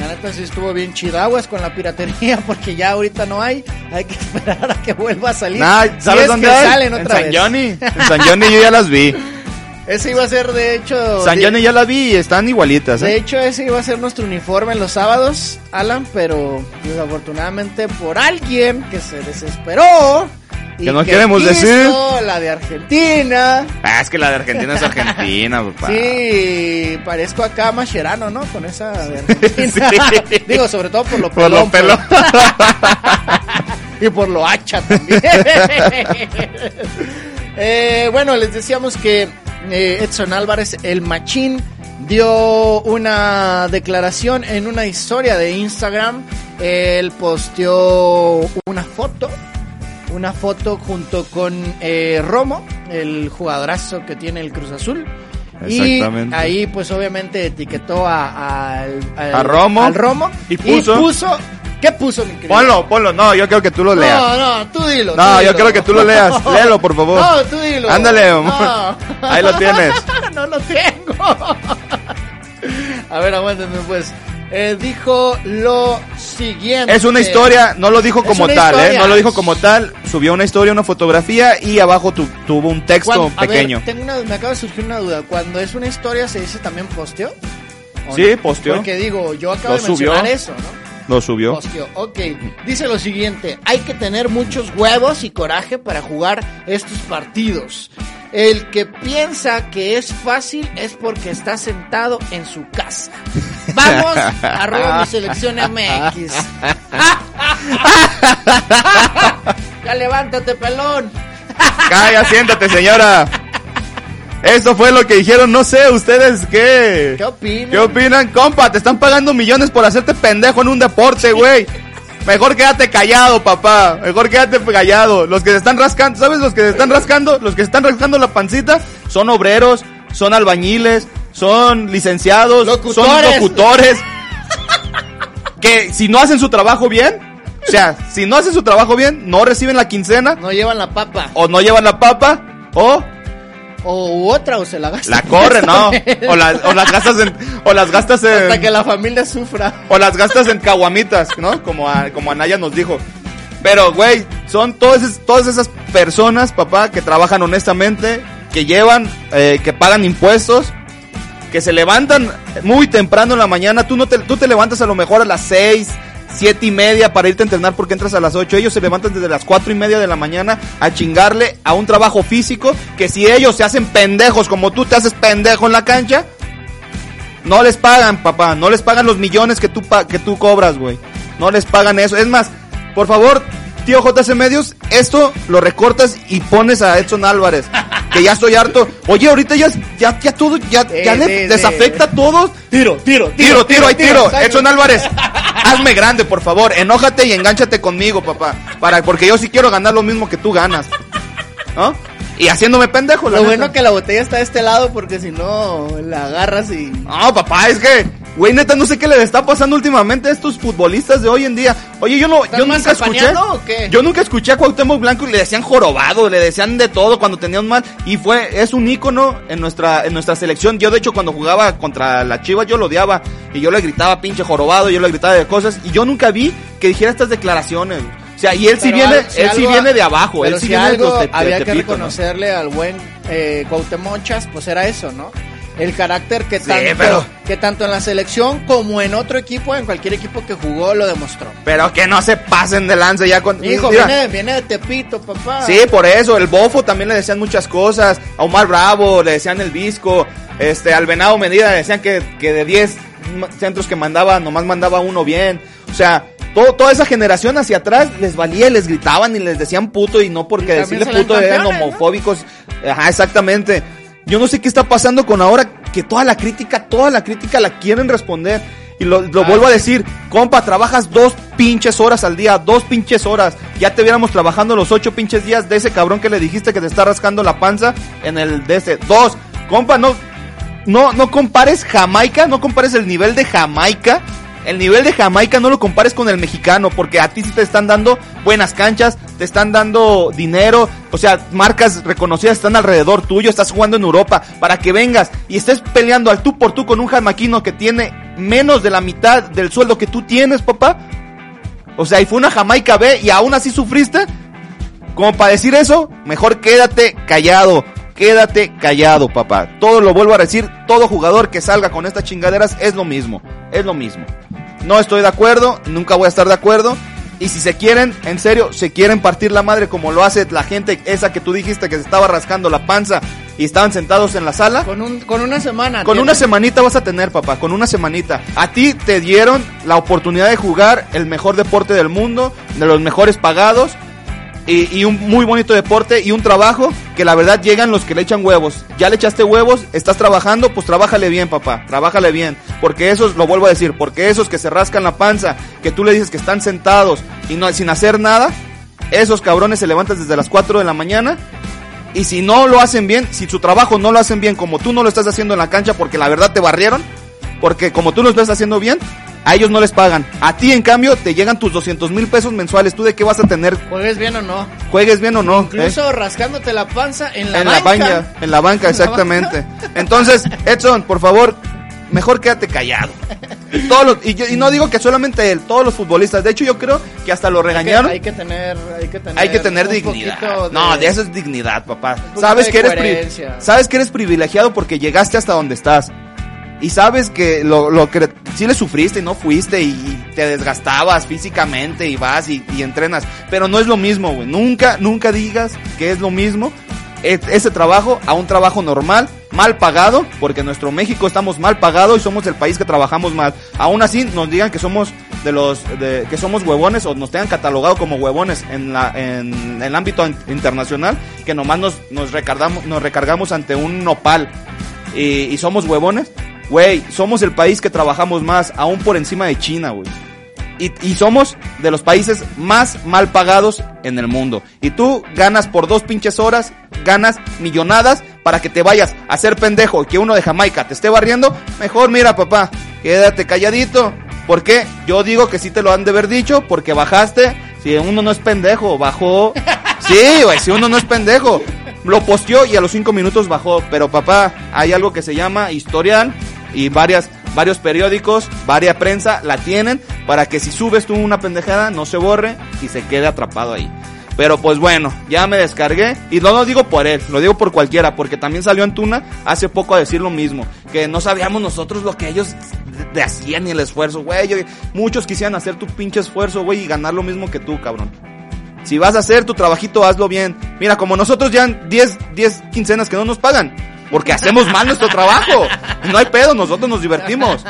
Speaker 3: la neta sí estuvo bien chida. Aguas con la piratería porque ya ahorita no hay. Hay que esperar a que vuelva a salir.
Speaker 4: Nah,
Speaker 3: Si
Speaker 4: ¿Sabes
Speaker 3: es
Speaker 4: dónde
Speaker 3: que
Speaker 4: hay?
Speaker 3: salen
Speaker 4: en
Speaker 3: otra
Speaker 4: San
Speaker 3: vez.
Speaker 4: Johnny. En San Johnny yo ya las vi.
Speaker 3: Ese iba a ser, de hecho...
Speaker 4: San
Speaker 3: de-
Speaker 4: Johnny ya las vi y están igualitas,
Speaker 3: De
Speaker 4: ¿eh?
Speaker 3: hecho, ese iba a ser nuestro uniforme en los sábados, Alan, pero desafortunadamente por alguien que se desesperó. y
Speaker 4: Que no queremos
Speaker 3: quiso
Speaker 4: decir.
Speaker 3: La de Argentina.
Speaker 4: Ah, es que la de Argentina es Argentina, papá.
Speaker 3: Sí, parezco acá Mascherano, ¿no? Con esa de Argentina.
Speaker 4: Sí.
Speaker 3: Digo, sobre todo por lo
Speaker 4: Por lo
Speaker 3: pelón. y por lo hacha también. Eh, bueno, les decíamos que eh, Edson Álvarez, el machín, dio una declaración en una historia de Instagram. Él posteó una foto, una foto junto con eh, Romo, el jugadorazo que tiene el Cruz Azul. Y ahí pues obviamente etiquetó a, a- al, al-
Speaker 4: A Romo.
Speaker 3: al Romo
Speaker 4: Y puso-
Speaker 3: ¿Qué puso mi querido?
Speaker 4: Ponlo, ponlo. No, yo quiero que tú lo leas.
Speaker 3: No, no, tú dilo.
Speaker 4: No,
Speaker 3: tú
Speaker 4: yo
Speaker 3: dilo.
Speaker 4: quiero que tú lo leas. Léelo, por favor.
Speaker 3: No, tú dilo.
Speaker 4: Ándale,
Speaker 3: No.
Speaker 4: amor. Ahí lo tienes.
Speaker 3: no lo tengo. A ver, aguántenme pues. Eh, dijo lo siguiente.
Speaker 4: Es una historia, no lo dijo como tal, ¿eh?
Speaker 3: historia.
Speaker 4: No lo dijo como tal. Subió una historia, una fotografía y abajo tu- tuvo un texto
Speaker 3: Cuando- a ver,
Speaker 4: pequeño.
Speaker 3: tengo una- me acaba de surgir una duda. Cuando es una historia, ¿se dice también posteo? ¿O
Speaker 4: Sí,
Speaker 3: no?
Speaker 4: posteó.
Speaker 3: Porque digo, yo acabo
Speaker 4: Lo
Speaker 3: de
Speaker 4: subió.
Speaker 3: mencionar eso, ¿no?
Speaker 4: Lo subió.
Speaker 3: Posteó. Ok, dice lo siguiente, hay que tener muchos huevos y coraje para jugar estos partidos. El que piensa que es fácil es porque está sentado en su casa. Vamos, arroba mi selección MX. ya levántate, pelón.
Speaker 4: Calla, siéntate, señora. Eso fue lo que dijeron, no sé, ustedes qué.
Speaker 3: ¿Qué opinan?
Speaker 4: ¿Qué opinan? Compa, te están pagando millones por hacerte pendejo en un deporte, güey. Mejor quédate callado, papá. Mejor quédate callado. Los que se están rascando, ¿sabes? Los que se están rascando, los que se están rascando la pancita son obreros, son albañiles, son licenciados, son
Speaker 3: Locutores.
Speaker 4: locutores. que si no hacen su trabajo bien, o sea, si no hacen su trabajo bien, no reciben la quincena,
Speaker 3: No llevan la papa.
Speaker 4: o no llevan la papa, o
Speaker 3: O u otra, o se la gastan.
Speaker 4: la corren, ¿no? O, la- o las gastas en, o las gastas
Speaker 3: Hasta
Speaker 4: en,
Speaker 3: que la familia sufra.
Speaker 4: o las gastas en caguamitas, ¿no? Como, a- como Anaya nos dijo. Pero, güey, son todas, todas esas personas, papá, que trabajan honestamente, que llevan, eh, que pagan impuestos, que se levantan muy temprano en la mañana. Tú, no te, tú te levantas a lo mejor a las seis, siete y media para irte a entrenar porque entras a las ocho. Ellos se levantan desde las cuatro y media de la mañana a chingarle a un trabajo físico que si ellos se hacen pendejos como tú te haces pendejo en la cancha, no les pagan, papá. No les pagan los millones que tú, que tú cobras, güey. No les pagan eso. Es más, por favor, tío JC Medios, esto lo recortas y pones a Edson Álvarez. Que ya estoy harto. Oye, ahorita ya, ya, ya todo, ya, ya
Speaker 3: Eh,
Speaker 4: les afecta a todos.
Speaker 3: Tiro, tiro,
Speaker 4: Tiro, tiro, hay tiro.
Speaker 3: exacto.
Speaker 4: Edson Álvarez, hazme grande, por favor. Enójate y engánchate conmigo, papá. Para, porque yo sí quiero ganar lo mismo que tú ganas. ¿No? Y haciéndome pendejo, la
Speaker 3: Lo
Speaker 4: neta.
Speaker 3: bueno que la botella está de este lado porque si no la agarras y...
Speaker 4: No, papá, es que, güey, neta, no sé qué le está pasando últimamente a estos futbolistas de hoy en día. Oye, yo no,
Speaker 3: ¿Están
Speaker 4: yo nunca escuché.
Speaker 3: o qué?
Speaker 4: Yo nunca escuché a Cuauhtémoc Blanco y le decían jorobado, le decían de todo cuando tenían mal. Y fue, es un ícono en nuestra, en nuestra selección. Yo, de hecho, cuando jugaba contra la Chivas, yo lo odiaba. Y yo le gritaba pinche jorobado, yo le gritaba de cosas. Y yo nunca vi que dijera estas declaraciones. O sea, y él sí
Speaker 3: Pero
Speaker 4: viene,
Speaker 3: si
Speaker 4: él sí viene de abajo,
Speaker 3: pero
Speaker 4: él sí
Speaker 3: si
Speaker 4: viene de
Speaker 3: algo
Speaker 4: de- de
Speaker 3: había que
Speaker 4: Tepito, ¿no?
Speaker 3: reconocerle al buen eh, Cuauhtémoc pues era eso, ¿no? El carácter que
Speaker 4: Sí,
Speaker 3: tanto,
Speaker 4: pero-
Speaker 3: que tanto en la selección como en otro equipo, en cualquier equipo que jugó, lo demostró.
Speaker 4: Pero que no se pasen de lanza ya con...
Speaker 3: Hijo,
Speaker 4: Mira,
Speaker 3: viene, viene de Tepito, papá.
Speaker 4: Sí, por eso, el Bofo también le decían muchas cosas, a Omar Bravo le decían el Visco, este, al Venado Medida le decían que, que de 10 ma- centros que mandaba, nomás mandaba uno bien, o sea, todo, toda esa generación hacia atrás les valía, les gritaban y les decían puto y no porque
Speaker 3: Y
Speaker 4: decirle puto eran
Speaker 3: campeones, ¿no?
Speaker 4: homofóbicos, ajá, exactamente. Yo no sé qué está pasando con ahora que toda la crítica, toda la crítica la quieren responder. Y lo, lo
Speaker 3: Ah.
Speaker 4: vuelvo a decir, compa, trabajas dos pinches horas al día, dos pinches horas. Ya te viéramos trabajando los ocho pinches días de ese cabrón que le dijiste que te está rascando la panza en el de ese. Dos, compa, no, no, no compares Jamaica, no compares el nivel de Jamaica. El nivel de Jamaica no lo compares con el mexicano, porque a ti sí te están dando buenas canchas, te están dando dinero, o sea, marcas reconocidas están alrededor tuyo, estás jugando en Europa, para que vengas y estés peleando al tú por tú con un jamaquino que tiene menos de la mitad del sueldo que tú tienes, papá. O sea, y fue una Jamaica B y aún así sufriste. Como para decir eso, mejor quédate callado. Quédate callado, papá. Todo lo vuelvo a decir, todo jugador que salga con estas chingaderas es lo mismo. Es lo mismo. No estoy de acuerdo, nunca voy a estar de acuerdo. Y si se quieren, en serio, se quieren partir la madre como lo hace la gente esa que tú dijiste que se estaba rascando la panza y estaban sentados en la sala.
Speaker 3: Con, un, con una semana.
Speaker 4: Con una semanita vas a tener, papá, con una semanita. A ti te dieron la oportunidad de jugar el mejor deporte del mundo, de los mejores pagados, y, un muy bonito deporte y un trabajo que la verdad llegan los que le echan huevos. Ya le echaste huevos, estás trabajando, pues trabájale bien, papá, trabájale bien. Porque esos, lo vuelvo a decir, porque esos que se rascan la panza, que tú le dices que están sentados y no, sin hacer nada, esos cabrones se levantan desde las 4 de la mañana y si no lo hacen bien, si su trabajo no lo hacen bien como tú no lo estás haciendo en la cancha porque la verdad te barrieron, porque como tú lo estás haciendo bien, a ellos no les pagan. A ti en cambio te llegan tus 200 mil pesos mensuales. ¿Tú de qué vas a tener?
Speaker 3: Juegues bien o no.
Speaker 4: Juegues bien o no. ¿eh?
Speaker 3: Incluso rascándote la panza en la
Speaker 4: en
Speaker 3: banca.
Speaker 4: la banca, en la banca, exactamente. Entonces, Edson, por favor, mejor quédate callado. Todos los- y, yo- y no digo que solamente él, todos los futbolistas. De hecho, yo creo que hasta lo
Speaker 3: Hay que-
Speaker 4: regañaron.
Speaker 3: Hay que tener, hay que tener,
Speaker 4: Hay que tener
Speaker 3: un
Speaker 4: dignidad. No, de eso es dignidad, papá. Sabes que eres sabes que eres privilegiado porque llegaste hasta donde estás. Y sabes que lo, lo que sí le sufriste y no fuiste y te desgastabas físicamente y vas y, y entrenas, pero no es lo mismo, güey. Nunca, nunca digas que es lo mismo e- ese trabajo a un trabajo normal, mal pagado, porque en nuestro México estamos mal pagados y somos el país que trabajamos mal. Aún así nos digan que somos de los de, que somos huevones o nos tengan catalogado como huevones en la en, el ámbito in- internacional, que nomás nos nos recargamos nos recargamos ante un nopal y, y somos huevones. Güey, somos el país que trabajamos más, aún por encima de China, güey. Y, y somos de los países más mal pagados en el mundo. Y tú ganas por dos pinches horas, ganas millonadas para que te vayas a ser pendejo y que uno de Jamaica te esté barriendo. Mejor mira, papá, quédate calladito. ¿Por qué? Yo digo que sí te lo han de haber dicho porque bajaste. Si uno no es pendejo, bajó. Sí, güey, si uno no es pendejo. Lo posteó y a los cinco minutos bajó. Pero papá, hay algo que se llama historial y varias, varios periódicos, varias prensa la tienen para que si subes tú una pendejada no se borre y se quede atrapado ahí. Pero pues bueno, ya me descargué y no lo digo por él, lo digo por cualquiera, porque también salió Antuna hace poco a decir lo mismo, que no sabíamos nosotros lo que ellos hacían ni el esfuerzo, güey. Muchos quisieran hacer tu pinche esfuerzo, güey, y ganar lo mismo que tú, cabrón. Si vas a hacer tu trabajito, hazlo bien. Mira, como nosotros ya 10, 10 quincenas que no nos pagan. Porque hacemos mal nuestro trabajo. No hay pedo, nosotros nos divertimos.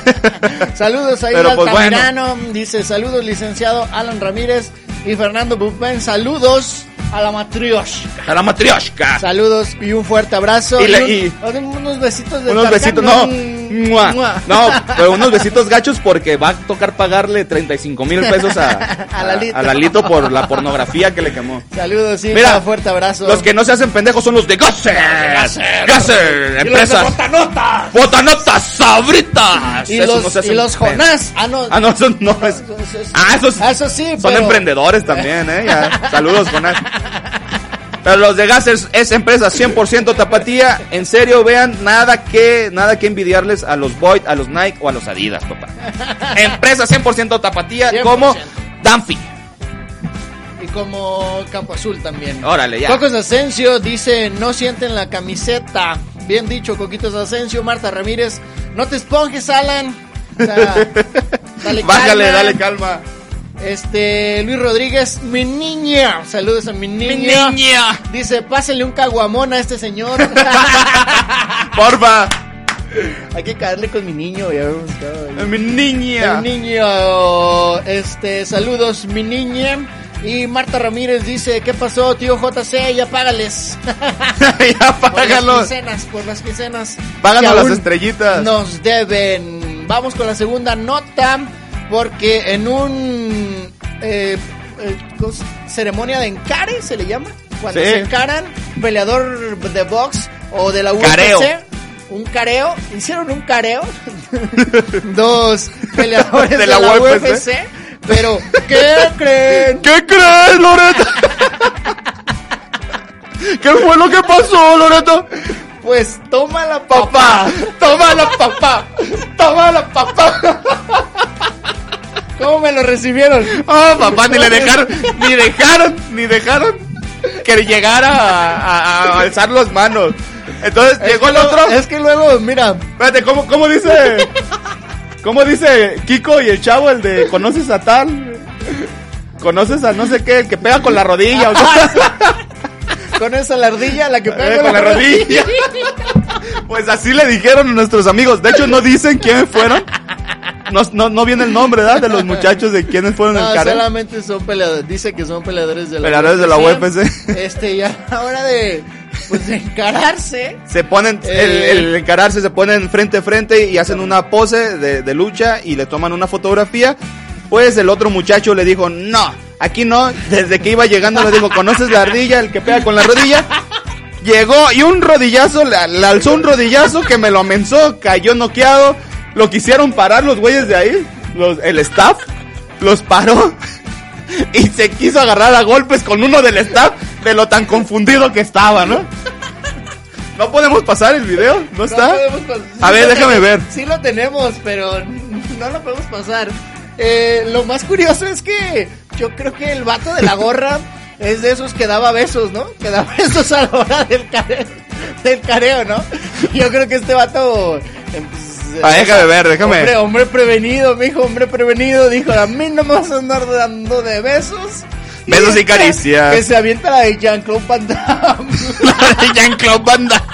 Speaker 3: Saludos ahí
Speaker 4: Pero, pues, bueno.
Speaker 3: Dice saludos licenciado Alan Ramírez y Fernando Bupen. Saludos a la matrioshka.
Speaker 4: A la matrioshka.
Speaker 3: Saludos y un fuerte abrazo.
Speaker 4: Y le-
Speaker 3: un-
Speaker 4: y-
Speaker 3: unos besitos de
Speaker 4: Unos besitos, no. Mua.
Speaker 3: mua.
Speaker 4: No, pero unos besitos gachos porque va a tocar pagarle 35 mil pesos a,
Speaker 3: A Lalito.
Speaker 4: a Lalito por la pornografía que le quemó.
Speaker 3: Saludos, sí,
Speaker 4: Mira,
Speaker 3: un fuerte abrazo.
Speaker 4: Los que no se hacen pendejos son los de Gasser. Gasser,
Speaker 3: Y los de
Speaker 4: empresas.
Speaker 3: Botanotas.
Speaker 4: Botanotas, sabritas.
Speaker 3: Y
Speaker 4: Esos
Speaker 3: los,
Speaker 4: no
Speaker 3: y los. Jonás. Ah, no.
Speaker 4: Ah, no, esos no es. Ah, esos,
Speaker 3: Eso sí,
Speaker 4: son
Speaker 3: pero-
Speaker 4: emprendedores también, ¿eh? Ya. Saludos, Jonás. Pero los de Gas es, es empresa 100% tapatía. En serio, vean, nada que, nada que envidiarles a los Void, a los Nike o a los Adidas, papá. Empresa 100% tapatía
Speaker 3: 100%.
Speaker 4: como Danfi.
Speaker 3: Y como Campo Azul también.
Speaker 4: Órale, ya.
Speaker 3: Cocos Asensio dice, no sienten la camiseta. Bien dicho, Coquitos Asensio. Marta Ramírez, no te esponjes, Alan. O sea, dale
Speaker 4: Bájale,
Speaker 3: calma.
Speaker 4: dale calma.
Speaker 3: Este, Luis Rodríguez, mi niña. Saludos a mi niña.
Speaker 4: niña.
Speaker 3: Dice, pásale un caguamón a este señor.
Speaker 4: Porfa.
Speaker 3: Hay que caerle con mi niño. Ya.
Speaker 4: Mi niña.
Speaker 3: Mi niño. Este, saludos, mi niña. Y Marta Ramírez dice, ¿qué pasó, tío JC? Ya págales.
Speaker 4: ya
Speaker 3: Por las
Speaker 4: págalos.
Speaker 3: quincenas, por las quincenas.
Speaker 4: Páganos las estrellitas.
Speaker 3: Nos deben. Vamos con la segunda nota. Porque en un. eh, eh, ¿cómo se- ceremonia de encare, se le llama. Cuando
Speaker 4: Sí.
Speaker 3: se encaran, peleador de box o de la UFC.
Speaker 4: Careo.
Speaker 3: Un careo. Hicieron un careo. Dos peleadores de,
Speaker 4: De
Speaker 3: la,
Speaker 4: la
Speaker 3: UFC.
Speaker 4: UFC.
Speaker 3: Pero, ¿qué creen?
Speaker 4: ¿Qué crees, Loreto? ¿Qué fue lo que pasó, Loreto?
Speaker 3: Pues toma la papá. Toma la papá. Toma la papá. ¿Cómo me lo recibieron?
Speaker 4: Ah, papá, ni le dejaron, ni dejaron, ni dejaron que llegara a, a- a alzar las manos. Entonces
Speaker 3: Es
Speaker 4: llegó el
Speaker 3: luego-
Speaker 4: otro.
Speaker 3: Es que luego, mira,
Speaker 4: Espérate, ¿cómo, cómo dice? ¿Cómo dice Kiko y el chavo, el de conoces a tal? ¿Conoces a no sé qué, el que pega con la rodilla? o qué?
Speaker 3: con esa la ardilla, la que
Speaker 4: Eh,
Speaker 3: pega
Speaker 4: con la rodilla. Pues así le dijeron a nuestros amigos. De hecho, no dicen quiénes fueron. No, no, no viene el nombre, ¿verdad? De los muchachos de quiénes fueron
Speaker 3: No,
Speaker 4: el
Speaker 3: solamente son peleadores. Dice que son peleadores de la
Speaker 4: Peleadores de la UFC.
Speaker 3: Este, ya a la hora de, pues, de encararse.
Speaker 4: Se ponen,
Speaker 3: Eh.
Speaker 4: el, el encararse, se ponen frente a frente y hacen una pose de, de lucha y le toman una fotografía. Pues el otro muchacho le dijo, no, aquí no. Desde que iba llegando le dijo, ¿conoces la ardilla, el que pega con la rodilla? Llegó y un rodillazo, le, le alzó un rodillazo que me lo amenzó, cayó noqueado. Lo quisieron parar los güeyes de ahí, los, el staff, los paró. Y se quiso agarrar a golpes con uno del staff de lo tan confundido que estaba, ¿no? ¿No podemos pasar el video? ¿No está?
Speaker 3: No podemos pas-
Speaker 4: A
Speaker 3: sí
Speaker 4: ver, déjame ver.
Speaker 3: Sí lo tenemos, pero no lo podemos pasar. Eh, lo más curioso es que yo creo que el vato de la gorra es de esos que daba besos, ¿no? Que daba besos a la hora del careo, del careo ¿no? Yo creo que este vato Pues,
Speaker 4: Ah, déjame ver, déjame.
Speaker 3: Hombre, hombre prevenido, mijo, hombre prevenido. Dijo, a mí no me vas a andar dando de besos.
Speaker 4: Besos y
Speaker 3: esta,
Speaker 4: caricias.
Speaker 3: Que se avienta la de Jean-Claude Van Damme.
Speaker 4: Jean-Claude Van Damme.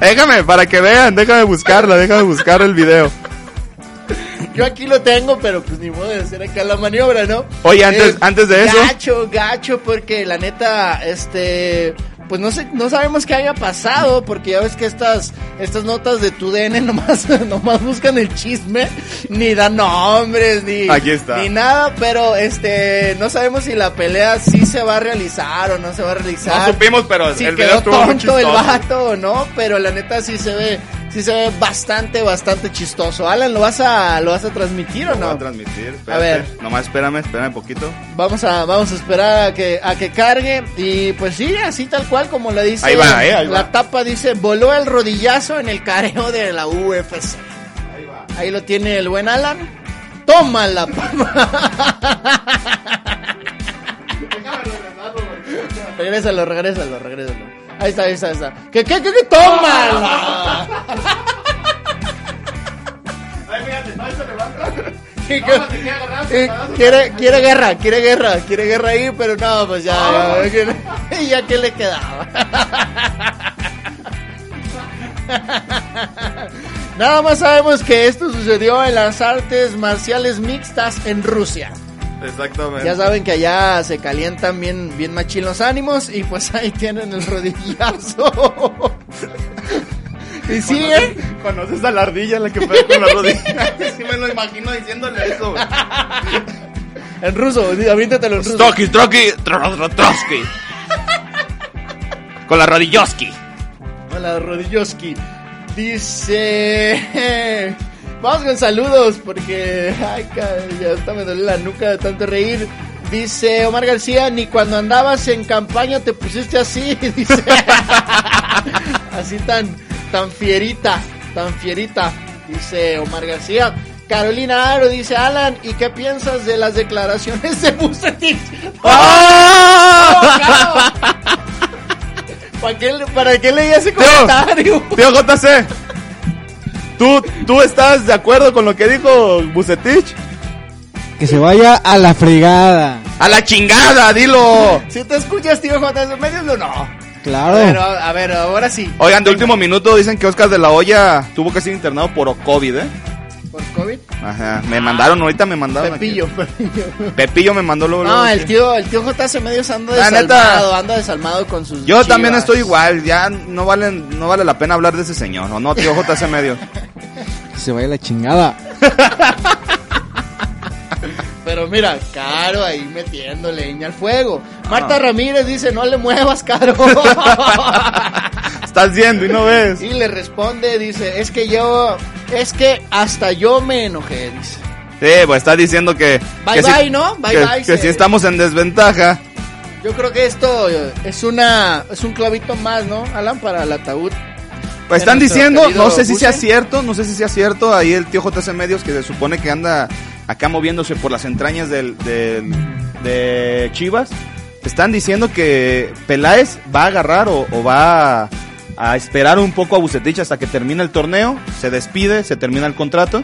Speaker 4: Déjame, para que vean, déjame buscarla, déjame buscar el video.
Speaker 3: Yo aquí lo tengo, pero pues ni modo de hacer acá la maniobra, ¿no?
Speaker 4: Oye, antes- antes de eso-
Speaker 3: Gacho, gacho, porque la neta, este, pues no sé, no sabemos qué haya pasado, porque ya ves que estas, estas notas de tu DN nomás, nomás buscan el chisme, ni dan nombres, ni,
Speaker 4: Aquí está.
Speaker 3: ni nada, pero este, no sabemos si la pelea sí se va a realizar o no se va a realizar.
Speaker 4: No supimos, pero
Speaker 3: si
Speaker 4: el video
Speaker 3: quedó
Speaker 4: muy
Speaker 3: tonto el vato o no, pero la neta sí se ve, sí se ve bastante, bastante chistoso. Alan, ¿lo vas a, lo vas a transmitir o
Speaker 4: Lo voy a
Speaker 3: no?
Speaker 4: transmitir. espérate.
Speaker 3: A ver.
Speaker 4: Nomás espérame, espérame un poquito.
Speaker 3: Vamos a, vamos a esperar a que, a que cargue. Y pues sí, así tal cual como le dice.
Speaker 4: Ahí va, eh, ahí
Speaker 3: la
Speaker 4: va.
Speaker 3: tapa dice, voló el rodillazo en el careo de la UFC. Ahí va. Ahí lo tiene el buen Alan. Tómala, Regrésalo, regrésalo, regrésalo. Ahí está, ahí está, ahí está. ¿Qué, qué, qué, qué? ¡Tómala! Y que- y quiere, quiere guerra, quiere guerra, quiere guerra ahí, pero no, pues ya, ya, que- ya que le quedaba. Nada más sabemos que esto sucedió en las artes marciales mixtas en Rusia.
Speaker 4: Exactamente.
Speaker 3: Ya saben que allá se calientan bien, bien machín los ánimos y pues ahí tienen el rodillazo. y sigue.
Speaker 4: ¿Conoces a la ardilla la que pega con la rodilla? sí me lo imagino diciéndole eso.
Speaker 3: En ruso, aviéntatelo en ruso.
Speaker 6: Trotsky, Trotsky, Tro- Tro- Trotsky. Con la rodilloski.
Speaker 3: Hola, Rodilloski. Dice. Vamos con saludos porque. Ay, ya hasta me duele la nuca de tanto reír. Dice Omar García, ni cuando andabas en campaña te pusiste así. Dice. así tan, tan fierita, tan fierita. Dice Omar García. Carolina Aro dice Alan, ¿y qué piensas de las declaraciones de Bucetich? ¡Oh! ¿Para qué, ¿Para qué leí ese comentario?
Speaker 4: Tío JC, ¿tú, ¿tú estás de acuerdo con lo que dijo Bucetich?
Speaker 5: Que se vaya a la fregada.
Speaker 4: ¡A la chingada, dilo!
Speaker 3: Si te escuchas, tío J, medios o no.
Speaker 5: Claro.
Speaker 3: Pero, a ver, ahora sí.
Speaker 4: Oigan, de último minuto dicen que Oscar de la Hoya tuvo que ser internado por COVID, ¿eh?
Speaker 3: ¿Por COVID?
Speaker 4: Ajá, me mandaron, ahorita me mandaron.
Speaker 3: Pepillo, Pepillo.
Speaker 4: aquí. Pepillo me mandó luego.
Speaker 3: No,
Speaker 4: luego,
Speaker 3: el tío, el tío JC medios anda
Speaker 4: La neta.
Speaker 3: desalmado, anda desalmado con sus
Speaker 4: Yo también estoy igual, ya no vale, no vale la pena hablar de ese señor, ¿o no, tío JC Medio?
Speaker 5: Que se vaya la chingada.
Speaker 3: Pero mira, Caro ahí metiendo leña al fuego. Marta Ramírez dice, no le muevas, Caro.
Speaker 4: Estás viendo y no ves.
Speaker 3: y le responde, dice, es que yo, es que hasta yo me enojé, dice.
Speaker 4: Sí, pues está diciendo que...
Speaker 3: Bye
Speaker 4: que si-
Speaker 3: bye, ¿no? Bye
Speaker 4: que,
Speaker 3: bye,
Speaker 4: Que
Speaker 3: se-
Speaker 4: si estamos en desventaja.
Speaker 3: Yo creo que esto es una, es un clavito más, ¿no, Alan, para el ataúd?
Speaker 4: Pues están diciendo, no sé si sea cierto, no sé si sea cierto, ahí el tío JC Medios que se supone que anda acá moviéndose por las entrañas del, del- de Chivas, están diciendo que Peláez va a agarrar o, o va a, a esperar un poco a Bucetich hasta que termine el torneo, se despide, se termina el contrato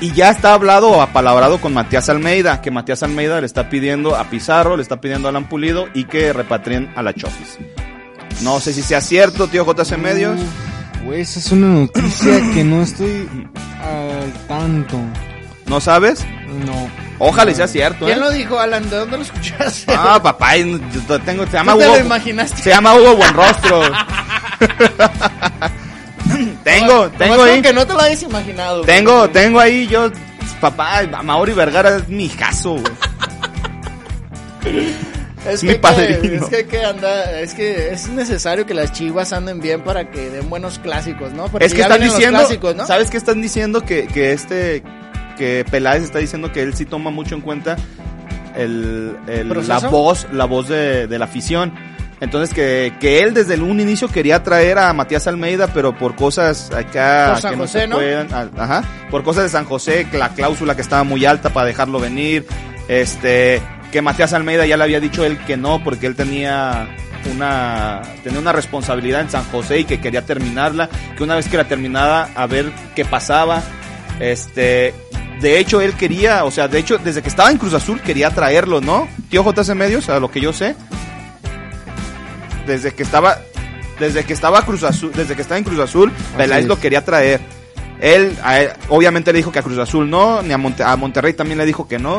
Speaker 4: y ya está hablado o apalabrado con Matías Almeida, que Matías Almeida le está pidiendo a Pizarro, le está pidiendo a Alan Pulido y que repatrien a la Chofis. No sé si sea cierto, tío JC Medios.
Speaker 5: Güey, esa es una noticia que no estoy al tanto.
Speaker 4: ¿No sabes?
Speaker 5: No.
Speaker 4: Ojalá sea cierto, ¿eh?
Speaker 3: ¿Quién lo dijo, Alan? ¿De dónde lo escuchaste?
Speaker 4: Ah, papá, yo tengo, se llama
Speaker 3: ¿Tú te
Speaker 4: Hugo.
Speaker 3: lo imaginaste?
Speaker 4: Se llama Hugo Buenrostro. tengo, tengo ahí.
Speaker 3: que no te lo hayas imaginado.
Speaker 4: Tengo,
Speaker 3: güey.
Speaker 4: tengo ahí yo. Papá, Mauri Vergara es mi hijazo, güey.
Speaker 3: Es
Speaker 4: mi
Speaker 3: que,
Speaker 4: padrino.
Speaker 3: es que que andar, es que es necesario que las chivas anden bien para que den buenos clásicos, ¿no? Porque
Speaker 4: Es que están diciendo,
Speaker 3: clásicos, ¿no?
Speaker 4: ¿sabes qué están diciendo? Que, que este, que Peláez está diciendo que él sí toma mucho en cuenta el, el- la voz, la voz de, de la afición. Entonces que, que él desde el un inicio quería traer a Matías Almeida, pero por cosas acá
Speaker 3: Por San
Speaker 4: que no
Speaker 3: José,
Speaker 4: se
Speaker 3: ¿no?
Speaker 4: puedan, a- ajá, por cosas de San José, que la cláusula que estaba muy alta para dejarlo venir, este, que Matías Almeida ya le había dicho él que no, porque él tenía una, tenía una responsabilidad en San José y que quería terminarla, que una vez que la terminara, a ver qué pasaba. Este, de hecho, él quería, o sea, de hecho, desde que estaba en Cruz Azul quería traerlo, ¿no? Tío JC Medios, a lo que yo sé. Desde que estaba, desde que estaba Cruz Azul, desde que estaba en Cruz Azul, Peláez
Speaker 5: es.
Speaker 4: lo quería traer. Él, obviamente le dijo que a Cruz Azul no, ni a, Monte- a Monterrey también le dijo que no.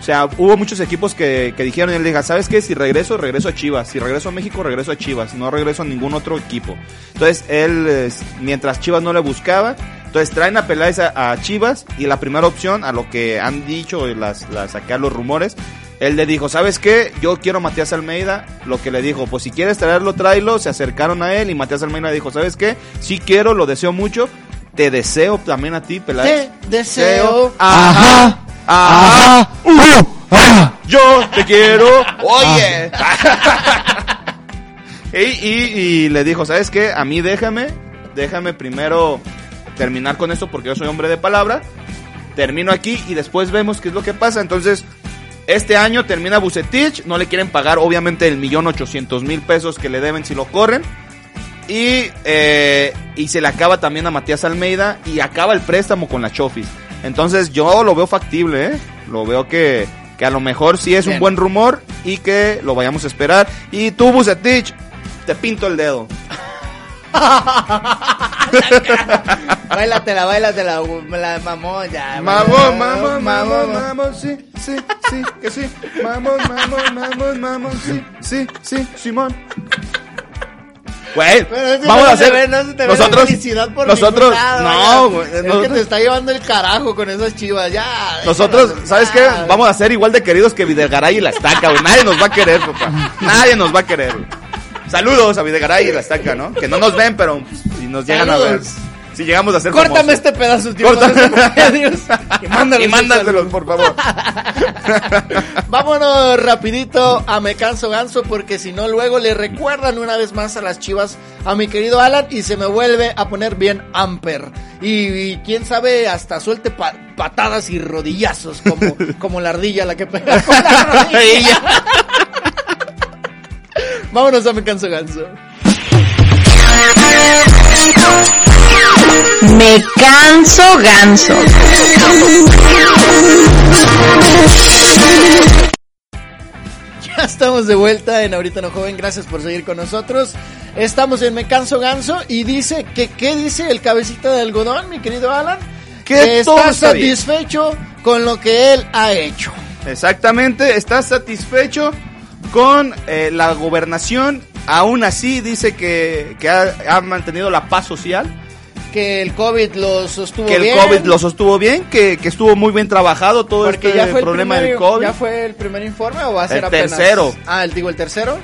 Speaker 4: O sea, hubo muchos equipos que, que dijeron y él dijo, ¿sabes qué? Si regreso, regreso a Chivas. Si regreso a México, regreso a Chivas. No regreso a ningún otro equipo. Entonces, él, mientras Chivas no le buscaba, entonces traen a Peláez a, a Chivas y la primera opción, a lo que han dicho las, las acá los rumores, él le dijo, ¿sabes qué? Yo quiero a Matías Almeida. Lo que le dijo, pues si quieres traerlo, tráelo. Se acercaron a él y Matías Almeida dijo, ¿sabes qué? Sí quiero, lo deseo mucho. Te deseo también a ti, Peláez.
Speaker 3: Te deseo.
Speaker 4: Ajá. Ajá. Yo te quiero. Oye. y, y- y le dijo, ¿sabes qué? A mí déjame. Déjame primero terminar con esto porque yo soy hombre de palabra. Termino aquí y después vemos qué es lo que pasa. Entonces, este año termina Bucetich. No le quieren pagar, obviamente, el millón ochocientos mil pesos que le deben si lo corren. Y, eh, y se le acaba también a Matías Almeida y acaba el préstamo con la Chofis. Entonces yo lo veo factible, ¿eh? Lo veo que, que a lo mejor sí es
Speaker 3: Bien.
Speaker 4: un buen rumor y que lo vayamos a esperar. Y tú, Bucetich, te pinto el dedo.
Speaker 3: bailatela, bailatela, la mamón ya.
Speaker 4: Mamón, mamón, mamón, mamón, sí, sí, sí, que sí. Mamón, mamón, mamón, mamón, sí, sí, sí, Simón. Güey, vamos
Speaker 3: no
Speaker 4: a hacer.
Speaker 3: ve- no se te
Speaker 4: nosotros,
Speaker 3: felicidad por
Speaker 4: nosotros, no, güey,
Speaker 3: Es que te está llevando el carajo con esas chivas, ya.
Speaker 4: Nosotros, ¿sabes qué?
Speaker 3: estar.
Speaker 4: Vamos a ser igual de queridos que Videgaray y la estaca, güey. Nadie nos va a querer, papá. Nadie nos va a querer. Saludos a Videgaray y la estaca, ¿no? Que no nos ven, pero si nos llegan a ver. Si llegamos a ser
Speaker 3: Córtame
Speaker 4: famosos.
Speaker 3: este pedazo, tío.
Speaker 4: Córtame.
Speaker 3: Adiós. Y mándalos.
Speaker 4: Y mándaselos, por favor.
Speaker 3: Vámonos rapidito a Me Canso Ganso porque si no luego le recuerdan una vez más a las chivas a mi querido Alan y se me vuelve a poner bien amper. Y, y quién sabe hasta suelte pa- patadas y rodillazos como, como la ardilla la que pega con la rodilla. Vámonos a Me Canso Ganso.
Speaker 11: Me canso ganso.
Speaker 3: Ya estamos de vuelta en Ahorita No Joven, gracias por seguir con nosotros. Estamos en Me Canso Ganso y dice que, ¿qué dice el cabecita de algodón, mi querido Alan?
Speaker 4: Que
Speaker 3: está
Speaker 4: está bien.
Speaker 3: satisfecho con lo que él ha hecho.
Speaker 4: Exactamente, está satisfecho con eh, la gobernación. Aún así, dice que, que ha, ha mantenido la paz social.
Speaker 3: Que el COVID lo sostuvo
Speaker 4: que el
Speaker 3: bien.
Speaker 4: COVID lo sostuvo bien, que, que estuvo muy bien trabajado todo
Speaker 3: Porque
Speaker 4: este
Speaker 3: ya fue, el
Speaker 4: problema
Speaker 3: primer,
Speaker 4: del COVID.
Speaker 3: ¿Ya fue el primer informe o va a ser
Speaker 4: El
Speaker 3: apenas?
Speaker 4: tercero.
Speaker 3: Ah, el, digo, el tercero.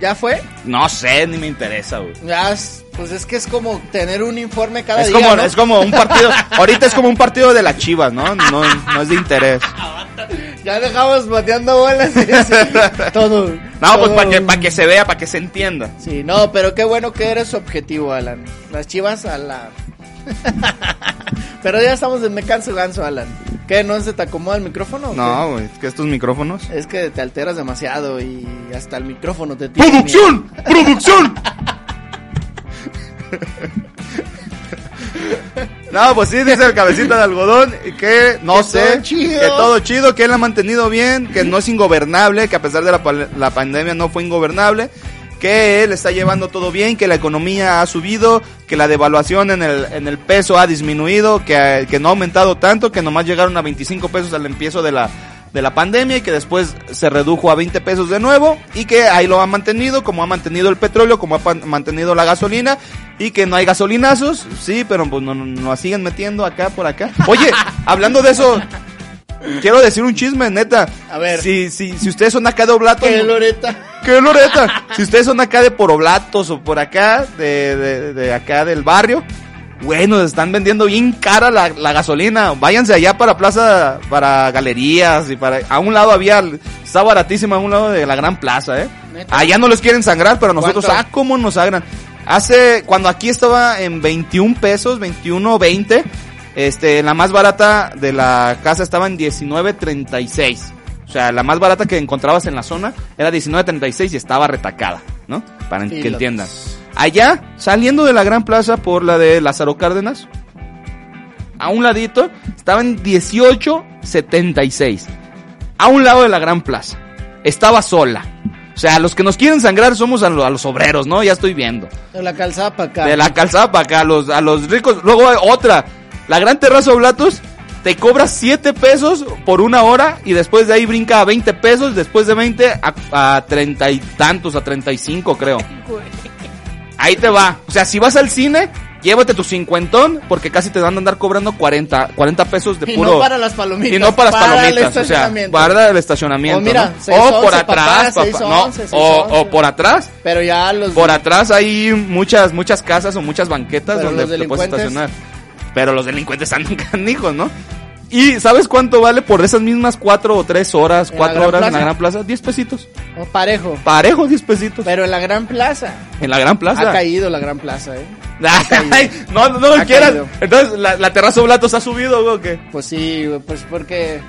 Speaker 3: ¿Ya fue?
Speaker 4: No sé, ni me interesa, güey.
Speaker 3: Ya, es- pues es que es como tener un informe cada
Speaker 4: Es
Speaker 3: día,
Speaker 4: como,
Speaker 3: ¿no?
Speaker 4: es como un partido, ahorita es como un partido de las chivas, ¿no? No, no es de interés.
Speaker 3: Ya dejamos bateando bolas y así, todo.
Speaker 4: No, pues para que, pa' que se vea, para que se entienda.
Speaker 3: Sí, no, pero qué bueno que eres objetivo, Alan. Las chivas a la... pero ya estamos en Me Canso Ganso, Alan. ¿Qué? ¿No se te acomoda el micrófono?
Speaker 4: No, güey, es que estos micrófonos.
Speaker 3: Es que te alteras demasiado y hasta el micrófono te tiene
Speaker 4: ¡Producción! ¡Producción! No, pues sí, dice el cabecita de algodón que no
Speaker 3: Que
Speaker 4: sé,
Speaker 3: todo chido.
Speaker 4: que todo chido, que él ha mantenido bien, que no es ingobernable, que a pesar de la, la pandemia no fue ingobernable, que él está llevando todo bien, que la economía ha subido, que la devaluación en el, en el peso ha disminuido, que, que no ha aumentado tanto, que nomás llegaron a 25 pesos al empiezo de la, de la pandemia y que después se redujo a 20 pesos de nuevo y que ahí lo ha mantenido, como ha mantenido el petróleo, como ha mantenido la gasolina y que no hay gasolinazos, sí, pero pues no, no- nos siguen metiendo acá por acá. Oye, hablando de eso, quiero decir un chisme, neta.
Speaker 3: A ver.
Speaker 4: Si, si, si ustedes son acá de Oblatos...
Speaker 3: ¿Qué, Loreta?
Speaker 4: ¿Qué Loreta? Si ustedes son acá de por Oblatos o por acá, de, de, de acá del barrio, bueno, están vendiendo bien cara la, la gasolina. Váyanse allá para plaza, para galerías y para... A un lado había, está baratísima a un lado de la gran plaza, ¿eh?
Speaker 3: ¿Neta?
Speaker 4: Allá no los quieren sangrar, pero nosotros,
Speaker 3: ¿Cuánto?
Speaker 4: ah, cómo nos sangran. Hace, cuando aquí estaba en 21 pesos, 21, 20, este, la más barata de la casa estaba en 19.36. O sea, la más barata que encontrabas en la zona era 19.36 y estaba retacada. ¿no? Para que entiendan. Allá, saliendo de la Gran Plaza por la de Lázaro Cárdenas, a un ladito, estaba en 1876. A un lado de la Gran Plaza. Estaba sola. O sea, los que nos quieren sangrar somos a, lo- a los obreros, ¿no? Ya estoy viendo.
Speaker 3: De la calzada para acá.
Speaker 4: De la calzada para acá, a los, a los ricos. Luego hay otra. La Gran Terraza Oblatos te cobra 7 pesos por una hora y después de ahí brinca a 20 pesos. Después de 20 a, a 30 y tantos, a 35 creo. Ahí te va. O sea, si vas al cine, llévate tu cincuentón porque casi te van a andar cobrando 40, 40 pesos de
Speaker 3: Y
Speaker 4: puro...
Speaker 3: no para las palomitas.
Speaker 4: Y no para las
Speaker 3: para el
Speaker 4: palomitas, o sea, guarda el estacionamiento.
Speaker 3: O mira,
Speaker 4: ¿no?
Speaker 3: 611,
Speaker 4: o por atrás,
Speaker 3: papá,
Speaker 4: papá,
Speaker 3: 611,
Speaker 4: no, o,
Speaker 3: 611.
Speaker 4: o por atrás,
Speaker 3: Pero ya los...
Speaker 4: por atrás hay muchas, muchas casas o muchas banquetas
Speaker 3: Pero
Speaker 4: donde te puedes estacionar. Pero los delincuentes andan canijos, ¿no? ¿Y sabes cuánto vale por esas mismas cuatro o tres horas,
Speaker 3: ¿En la
Speaker 4: cuatro horas en la? Gran Plaza? Diez pesitos.
Speaker 3: o parejo.
Speaker 4: Parejo, diez pesitos.
Speaker 3: Pero en la Gran Plaza.
Speaker 4: En la Gran Plaza.
Speaker 3: Ha caído la Gran Plaza, ¿eh?
Speaker 4: Ay, no, no lo
Speaker 3: Ha
Speaker 4: quieras.
Speaker 3: caído.
Speaker 4: Entonces, ¿la, la terraza Oblatos ha subido güey, o qué?
Speaker 3: Pues sí, güey, pues porque...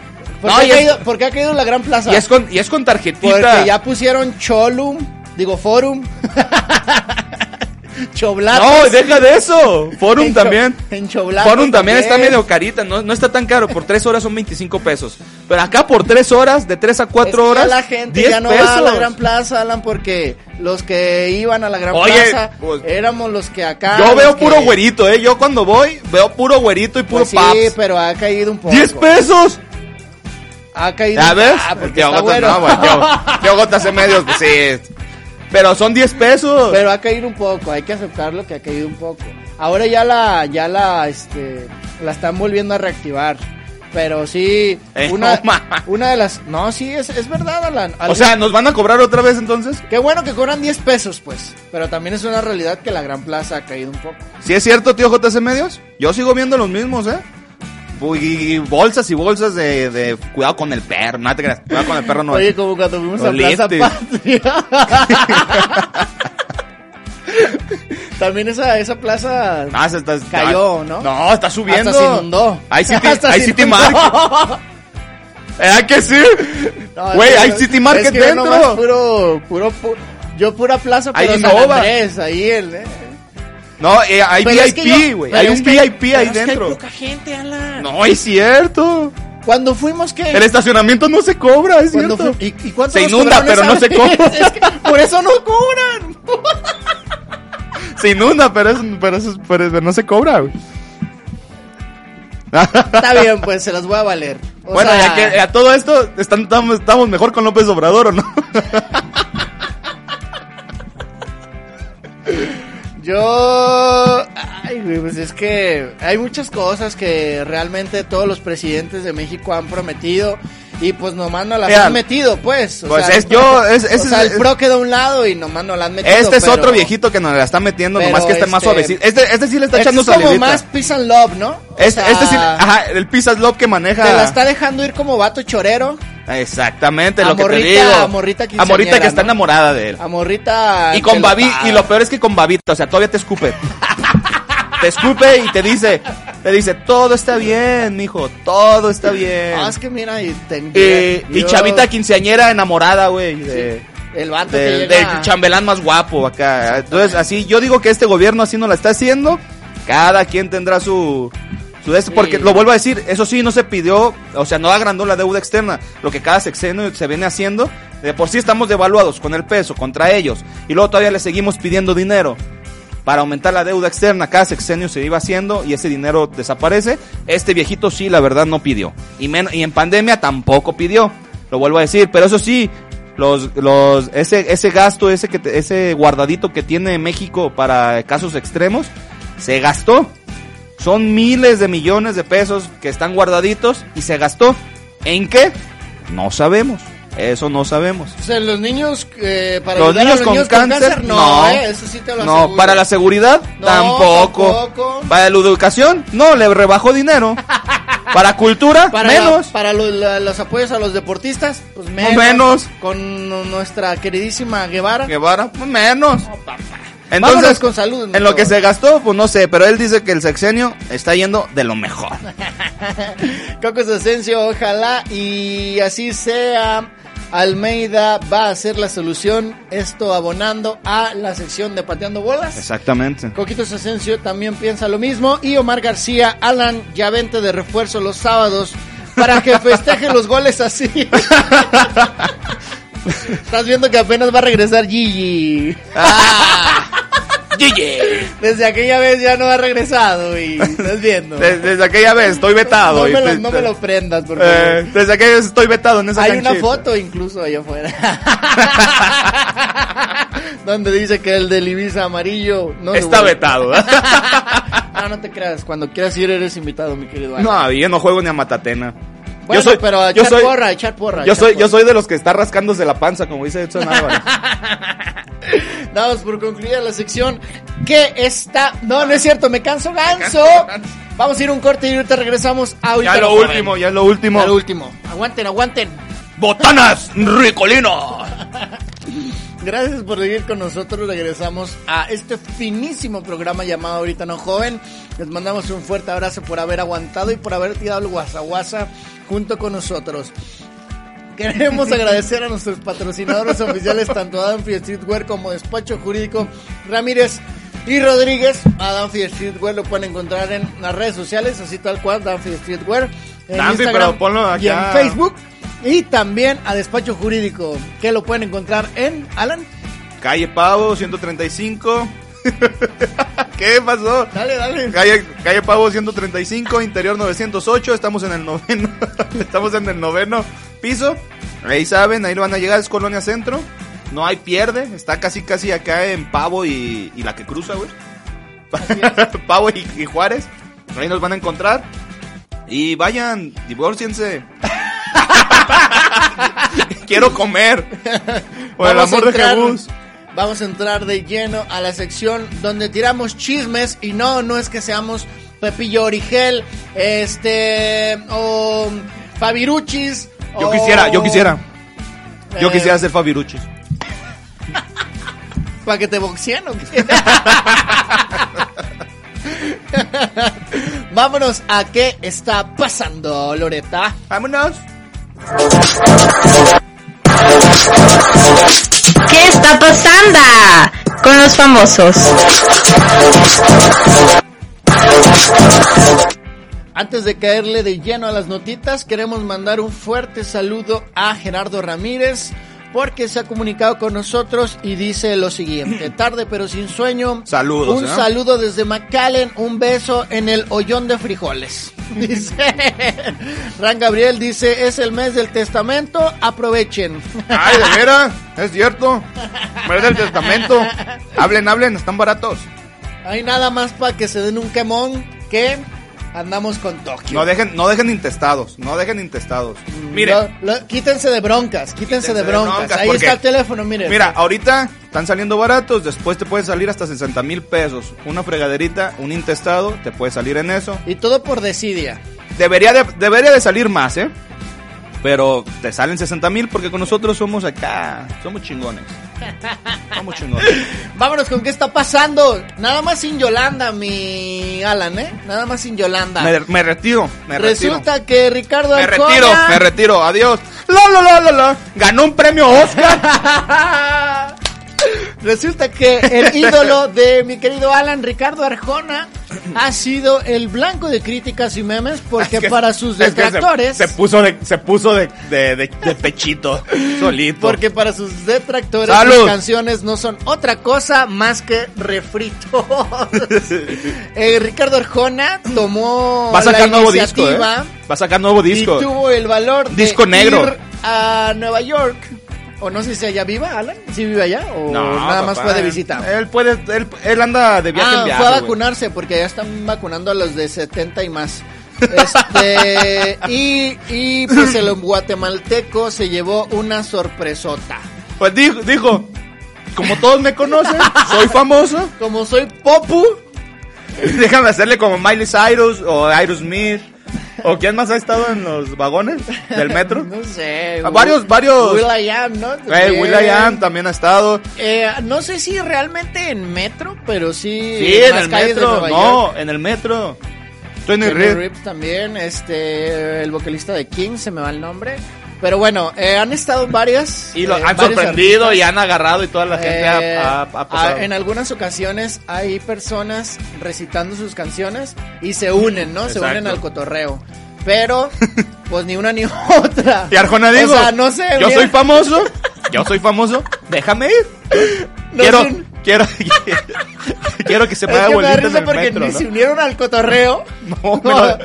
Speaker 3: ¿Por,
Speaker 4: No,
Speaker 3: qué ha
Speaker 4: es-
Speaker 3: caído, por qué ha caído la Gran Plaza?
Speaker 4: Y es con, y es con tarjetita.
Speaker 3: Porque ya pusieron Cholum, digo Forum. Choblatos.
Speaker 4: No, deja de eso. Forum
Speaker 3: En
Speaker 4: también.
Speaker 3: en
Speaker 4: Forum también está medio carita, no, no está tan caro. Por tres horas son 25 pesos. Pero acá por tres horas, de tres a
Speaker 3: Es
Speaker 4: cuatro
Speaker 3: que ya
Speaker 4: horas,
Speaker 3: la gente
Speaker 4: 10
Speaker 3: ya no
Speaker 4: pesos.
Speaker 3: va a la Gran Plaza, Alan, porque los que iban a la Gran
Speaker 4: Oye,
Speaker 3: Plaza
Speaker 4: pues,
Speaker 3: éramos los que acá.
Speaker 4: Yo veo
Speaker 3: que-
Speaker 4: puro güerito, eh. Yo cuando voy, veo puro güerito y puro
Speaker 3: Pues sí,
Speaker 4: paps.
Speaker 3: pero ha caído un poco.
Speaker 4: 10 pesos.
Speaker 3: Ha caído
Speaker 4: ¿Ya ves?
Speaker 3: Ah, porque
Speaker 4: Tío
Speaker 3: está
Speaker 4: Gotas,
Speaker 3: bueno.
Speaker 4: no, güey, tío- tío Gotas en medios, pues sí. Pero son 10 pesos.
Speaker 3: Pero ha caído un poco, hay que aceptarlo que ha caído un poco. Ahora ya la, ya la, este, la están volviendo a reactivar. Pero sí,
Speaker 4: Eh,
Speaker 3: una,
Speaker 4: no,
Speaker 3: una de las, no, sí, es, es verdad, Alan.
Speaker 4: o sea, ¿nos van a cobrar otra vez entonces?
Speaker 3: qué bueno que cobran 10 pesos, pues. Pero también es una realidad que la Gran Plaza ha caído un poco.
Speaker 4: ¿Sí es cierto, tío JC Medios? Yo sigo viendo los mismos, ¿eh? Y bolsas y bolsas de, de cuidado con el perro, no te creas, cuidado con el perro no.
Speaker 3: Oye, como cuando fuimos a. Plaza Patria. También esa, esa plaza
Speaker 4: Ah, se está,
Speaker 3: cayó, ¿no?
Speaker 4: No, está subiendo.
Speaker 3: Hasta se inundó.
Speaker 4: Hay City,
Speaker 3: Hasta
Speaker 4: hay
Speaker 3: se
Speaker 4: City
Speaker 3: inundó.
Speaker 4: Market. ¿Eh, que sí? Güey, hay City Market
Speaker 3: es que yo
Speaker 4: dentro.
Speaker 3: nomás puro, puro, pu- yo pura plaza, pero San
Speaker 4: Innova.
Speaker 3: Andrés, ahí el, eh.
Speaker 4: No, eh, hay
Speaker 3: Pero que
Speaker 4: VIP, güey. Hay un
Speaker 3: que-
Speaker 4: VIP ahí
Speaker 3: que hay
Speaker 4: dentro.
Speaker 3: poca gente, Alan.
Speaker 4: No, es cierto.
Speaker 3: Cuando fuimos, ¿qué?
Speaker 4: El estacionamiento no se cobra, es
Speaker 3: Cuando
Speaker 4: cierto.
Speaker 3: ¿Y, y
Speaker 4: Se inunda, pero no se cobra.
Speaker 3: Es que por eso no cobran.
Speaker 4: Se inunda, pero, es, pero, es- pero no se cobra, güey.
Speaker 3: Está bien, pues se las voy a valer. O
Speaker 4: bueno,
Speaker 3: sea,
Speaker 4: ya que a todo esto están- estamos, estamos mejor con López Obrador, ¿o no?
Speaker 3: Yo. Ay, güey, pues es que hay muchas cosas que realmente todos los presidentes de México han prometido. Y pues nomás no las
Speaker 4: Mira,
Speaker 3: han metido, pues. O
Speaker 4: pues
Speaker 3: sea,
Speaker 4: es-
Speaker 3: pro-
Speaker 4: yo- es-
Speaker 3: o
Speaker 4: ese
Speaker 3: sea,
Speaker 4: es-
Speaker 3: el pro queda a un lado y nomás no la han metido.
Speaker 4: Este es
Speaker 3: pero-
Speaker 4: otro viejito que nos la está metiendo, nomás que este más suavecito. Este, este sí le está
Speaker 3: Este
Speaker 4: echando
Speaker 3: es como más peace and love, ¿no? O
Speaker 4: Este,
Speaker 3: sea,
Speaker 4: este sí, ajá, el Pizza Love que maneja.
Speaker 3: Te la está dejando ir como vato chorero.
Speaker 4: Exactamente, lo que te digo.
Speaker 3: a morrita
Speaker 4: A morrita que está enamorada de él.
Speaker 3: A morrita.
Speaker 4: Y con babi, y lo peor es que con babita, o sea, todavía te escupe. te escupe y te dice, te dice, todo está bien, mijo, todo está bien.
Speaker 3: Ah, es que mira, y, te
Speaker 4: y chavita quinceañera enamorada, güey, de-
Speaker 3: El vato
Speaker 4: del,
Speaker 3: que llega.
Speaker 4: del chambelán más guapo acá. Entonces, así, yo digo que este gobierno así no la está haciendo. Cada quien tendrá su, su de esto, porque lo vuelvo a decir, eso sí no se pidió, o sea, no agrandó la deuda externa, lo que cada sexenio se viene haciendo, de por sí estamos devaluados con el peso contra ellos, y luego todavía le seguimos pidiendo dinero para aumentar la deuda externa, cada sexenio se iba haciendo y ese dinero desaparece. Este viejito sí, la verdad, no pidió. Y, men- y en pandemia tampoco pidió, lo vuelvo a decir, pero eso sí, los, los, ese, ese gasto, ese, que ese guardadito que tiene México para casos extremos, se gastó. Son miles de millones de pesos que están guardaditos y se gastó. ¿En qué? No sabemos. Eso no sabemos.
Speaker 3: O sea, los niños, eh, para
Speaker 4: Los
Speaker 3: ayudar a
Speaker 4: niños
Speaker 3: los
Speaker 4: con
Speaker 3: niños
Speaker 4: cáncer,
Speaker 3: no,
Speaker 4: no.
Speaker 3: eh, eso sí te lo
Speaker 4: No,
Speaker 3: aseguro.
Speaker 4: para la seguridad
Speaker 3: No,
Speaker 4: tampoco.
Speaker 3: tampoco.
Speaker 4: Para la educación, no, le rebajó dinero. para cultura,
Speaker 3: para
Speaker 4: menos.
Speaker 3: la- para lo- la- los apoyos a los deportistas, pues menos.
Speaker 4: menos.
Speaker 3: Con nuestra queridísima Guevara.
Speaker 4: Guevara, pues menos.
Speaker 3: Vámonos
Speaker 4: Entonces,
Speaker 3: con salud.
Speaker 4: en lo que se gastó, pues no sé, pero él dice que el sexenio está yendo de lo mejor.
Speaker 3: Cocos Asensio, ojalá y así sea. Almeida va a ser la solución. Esto abonando a la sección de pateando bolas.
Speaker 4: Exactamente.
Speaker 3: Coquitos Asensio también piensa lo mismo. Y Omar García, Alan, ya vente de refuerzo los sábados para que festeje los goles así. Estás viendo que apenas va a regresar Gigi. Desde aquella vez ya no ha regresado y estás viendo.
Speaker 4: Desde, desde aquella vez estoy vetado.
Speaker 3: No
Speaker 4: y
Speaker 3: me, lo, no me lo prendas, por favor.
Speaker 4: Eh, desde aquella vez estoy vetado en esa
Speaker 3: Hay una foto incluso allá afuera. Donde dice que el del Ibiza amarillo no
Speaker 4: Está vetado.
Speaker 3: No, no te creas. Cuando quieras ir eres invitado, mi querido Alan.
Speaker 4: no, yo no juego ni a Matatena.
Speaker 3: Bueno, pero a
Speaker 4: yo soy,
Speaker 3: porra, a echar porra. a
Speaker 4: yo soy, yo
Speaker 3: porra.
Speaker 4: soy de los que está rascándose la panza, como dice Edson Álvarez.
Speaker 3: Damos por concluida la sección que está... No, no es cierto, me canso ganso. Vamos a ir un corte y ahorita regresamos a
Speaker 4: ya lo último, ya lo último.
Speaker 3: Ya lo último. Aguanten, aguanten.
Speaker 4: Botanas, Ricolino.
Speaker 3: Gracias por seguir con nosotros. Regresamos a este finísimo programa llamado Ahorita No Joven. Les mandamos un fuerte abrazo por haber aguantado y por haber tirado el guasaguasa junto con nosotros. Queremos agradecer a nuestros patrocinadores oficiales, tanto Adamfi Streetwear como Despacho Jurídico Ramírez y Rodríguez. A Danfi Streetwear lo pueden encontrar en las redes sociales, así tal cual, Danfi Streetwear. En Instagram
Speaker 4: pero ponlo
Speaker 3: y en
Speaker 4: acá.
Speaker 3: Facebook. Y también a Despacho Jurídico, que lo pueden encontrar en Alan.
Speaker 4: Calle Pavo, 135. ¿Qué pasó?
Speaker 3: Dale, dale.
Speaker 4: Calle, calle Pavo 135, interior 908, estamos en el noveno, estamos en el noveno piso. Ahí saben, ahí lo van a llegar, es Colonia Centro. No hay pierde, está casi casi acá en Pavo y, y la que cruza, güey. Pavo y, y Juárez. Ahí nos van a encontrar. Y vayan, divórciense. Quiero comer. Por el amor de Jesús.
Speaker 3: Vamos a entrar de lleno a la sección donde tiramos chismes y no, no es que seamos Pepillo Origel, este, o Fabiruchis.
Speaker 4: Yo
Speaker 3: o-
Speaker 4: quisiera, yo quisiera. Yo
Speaker 3: Eh,
Speaker 4: quisiera ser Fabiruchis.
Speaker 3: ¿Para que te boxeen o qué? Vámonos a qué está pasando, Loreta.
Speaker 4: Vámonos.
Speaker 11: ¿Qué está pasando con los famosos?
Speaker 3: Antes de caerle de lleno a las notitas, queremos mandar un fuerte saludo a Gerardo Ramírez porque se ha comunicado con nosotros y dice lo siguiente, tarde pero sin sueño.
Speaker 4: Saludos,
Speaker 3: Un
Speaker 4: ¿eh?
Speaker 3: saludo desde McAllen, un beso en el hoyón de frijoles. Dice Ran Gabriel dice, es el mes del testamento, aprovechen.
Speaker 4: Ay, de veras, es cierto. Merece el testamento. Hablen, hablen, están baratos.
Speaker 3: Hay nada más para que se den un quemón que andamos con Tokio.
Speaker 4: No dejen, no dejen intestados, no dejen intestados. Mire,
Speaker 3: Lo- lo- quítense de broncas, quítense, de broncas. Ahí está el teléfono, mire.
Speaker 4: Mira, ahorita están saliendo baratos, después te puede salir hasta 60 mil pesos. Una fregaderita, un intestado, te puede salir en eso.
Speaker 3: Y todo por desidia.
Speaker 4: Debería de, debería de salir más, ¿eh? Pero te salen 60 mil porque con nosotros somos acá, somos chingones. Somos chingones.
Speaker 3: Vámonos con qué está pasando. Nada más sin Yolanda, mi Alan, ¿eh? Nada más sin Yolanda.
Speaker 4: Me, me retiro, me retiro.
Speaker 3: Resulta que Ricardo
Speaker 4: Me retiro, me retiro, adiós. La, la, la, la, la. Ganó un premio Oscar.
Speaker 3: Resulta que el ídolo de mi querido Alan, Ricardo Arjona, ha sido el blanco de críticas y memes porque
Speaker 4: Es que-
Speaker 3: para sus
Speaker 4: se-
Speaker 3: detractores...
Speaker 4: se, puso de, se puso de, de, de- de pechito, solito.
Speaker 3: Porque para sus detractores
Speaker 4: ¡Salud!
Speaker 3: sus canciones no son otra cosa más que refritos. Eh, Ricardo Arjona tomó
Speaker 4: Va a sacar
Speaker 3: la
Speaker 4: nuevo disco, ¿eh?
Speaker 3: iniciativa
Speaker 4: Va a sacar nuevo disco.
Speaker 3: y tuvo el valor de
Speaker 4: Disco negro.
Speaker 3: ir a Nueva York. O no sé si allá viva, Alan. ¿Sí vive allá? O
Speaker 4: No,
Speaker 3: nada más fue de visita.
Speaker 4: Él puede, él, él anda de viaje
Speaker 3: Ah,
Speaker 4: en viaje.
Speaker 3: fue a vacunarse porque ya están vacunando a los de 70 y más. Este, y, y pues el guatemalteco se llevó una sorpresota.
Speaker 4: Pues dijo, dijo, como todos me conocen, soy famoso.
Speaker 3: Como soy Popu,
Speaker 4: Déjame hacerle como Miley Cyrus o Aerosmith. ¿O quién más ha estado en los vagones del metro?
Speaker 3: no sé.
Speaker 4: Ah, varios, varios.
Speaker 3: Will.i.am, ¿no?
Speaker 4: Eh,
Speaker 3: También.
Speaker 4: Will.i.am también ha estado.
Speaker 3: Eh, no sé si realmente en metro, pero sí.
Speaker 4: Sí, en
Speaker 3: más
Speaker 4: el metro. No,
Speaker 3: York.
Speaker 4: en el metro. Tony
Speaker 3: Kenny
Speaker 4: Reed.
Speaker 3: Reeves también, este, el vocalista de King, se me va el nombre. Pero bueno, eh, han estado varias.
Speaker 4: Y lo
Speaker 3: eh,
Speaker 4: han sorprendido
Speaker 3: artistas.
Speaker 4: y han agarrado y toda la gente
Speaker 3: Eh,
Speaker 4: ha, ha- ha pasado.
Speaker 3: en algunas ocasiones hay personas recitando sus canciones y se unen, ¿no? Se unen al cotorreo. Pero, pues ni una ni otra.
Speaker 4: Y Arjona digo,
Speaker 3: O sea, no sé.
Speaker 4: yo
Speaker 3: mira,
Speaker 4: soy famoso, yo soy famoso, déjame ir.
Speaker 3: no
Speaker 4: quiero,
Speaker 3: sé,
Speaker 4: quiero, quiero que se me
Speaker 3: es que me da risa porque
Speaker 4: metro,
Speaker 3: ni
Speaker 4: ¿no?
Speaker 3: se unieron al cotorreo.
Speaker 4: No, pero-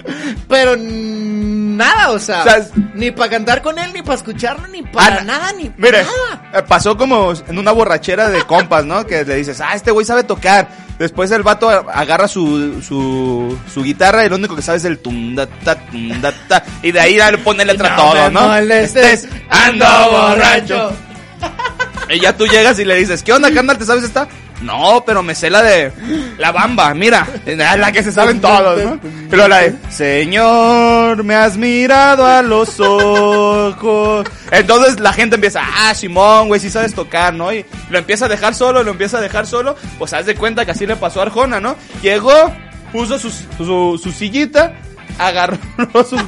Speaker 3: pero nada, o sea,
Speaker 4: O sea,
Speaker 3: ni para cantar con él, ni para escucharlo, ni para nada, ni
Speaker 4: Mire,
Speaker 3: nada.
Speaker 4: eh, pasó como en una borrachera de compas, ¿no? Que le dices, ah, este güey sabe tocar. Después el vato agarra su, su, su guitarra y lo único que sabe es el tundata, tundata. Y de ahí le pone letra
Speaker 3: No
Speaker 4: todo, ¿no?
Speaker 3: molestes,
Speaker 4: ando borracho. Y ya tú llegas y le dices, ¿qué onda, carnal? ¿Te sabes esta? No, pero me sé la de la bamba, mira, la que se saben todos, ¿no? Pero la de, Señor, me has mirado a los ojos. Entonces la gente empieza, ah, Simón, güey, sí sabes tocar, ¿no? Y lo empieza a dejar solo, lo empieza a dejar solo. Pues haz de cuenta que así le pasó a Arjona, ¿no? Llegó, puso su, su, su sillita, agarró su,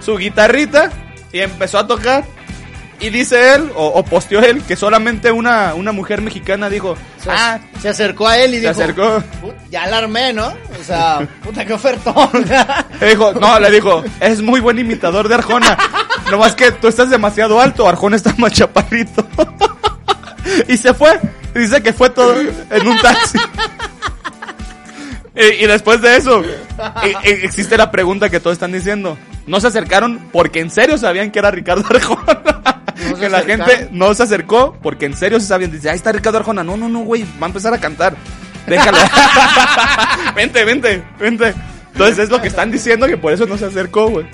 Speaker 4: su guitarrita y empezó a tocar. Y dice él, o, o posteó él, que solamente una, una mujer mexicana dijo,
Speaker 3: Se,
Speaker 4: ah,
Speaker 3: se acercó a él y
Speaker 4: se
Speaker 3: dijo,
Speaker 4: acercó.
Speaker 3: "Put, ya la armé, ¿no? O sea, puta, qué ofertón.
Speaker 4: Le dijo, no, le dijo, es muy buen imitador de Arjona. Nomás que tú estás demasiado alto, Arjona está más chaparrito. y se fue. Dice que fue todo en un taxi. y, y después de eso, e- e- existe la pregunta que todos están diciendo. No se acercaron porque en serio sabían que era Ricardo Arjona.
Speaker 3: No
Speaker 4: que la gente no se acercó porque en serio se sabían. Dice, ahí está Ricardo Arjona. No, no, no, güey, va a empezar a cantar. Déjalo. vente, vente, vente. Entonces es lo que están diciendo que por eso no se acercó, güey.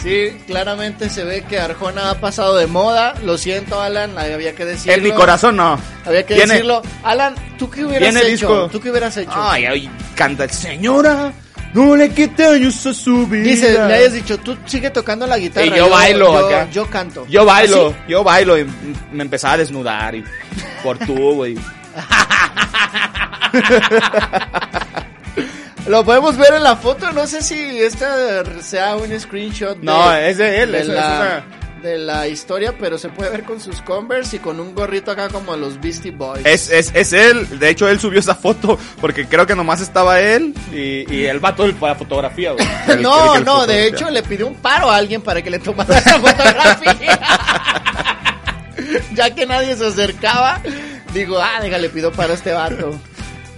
Speaker 3: Sí, claramente se ve que Arjona ha pasado de moda. Lo siento, Alan, había que decirlo.
Speaker 4: En mi corazón no.
Speaker 3: Había que decirlo. Alan, ¿tú qué hubieras hecho?
Speaker 4: disco.
Speaker 3: ¿Tú qué hubieras hecho?
Speaker 4: Ay, ay, canta el señora. No le quite años a su vida.
Speaker 3: Dice, le hayas dicho, tú sigue tocando la guitarra.
Speaker 4: Y yo bailo
Speaker 3: yo,
Speaker 4: acá.
Speaker 3: Yo canto.
Speaker 4: Yo bailo,
Speaker 3: ¿Así?
Speaker 4: yo bailo y me empezaba a desnudar y por tú, güey.
Speaker 3: Lo podemos ver en la foto. No sé si esta sea un screenshot. de-
Speaker 4: No, es de él,
Speaker 3: de
Speaker 4: es- es
Speaker 3: la, de la historia, pero se puede ver con sus Converse y con un gorrito acá como los Beastie Boys.
Speaker 4: Es, es, es él, de hecho él subió esa foto porque creo que nomás estaba él y, y el vato la fotografía, güey. El-
Speaker 3: no, no, de hecho le pidió un paro a alguien para que le tomara esa fotografía. ya que nadie se acercaba, digo, ah, déjale, pido paro a este vato.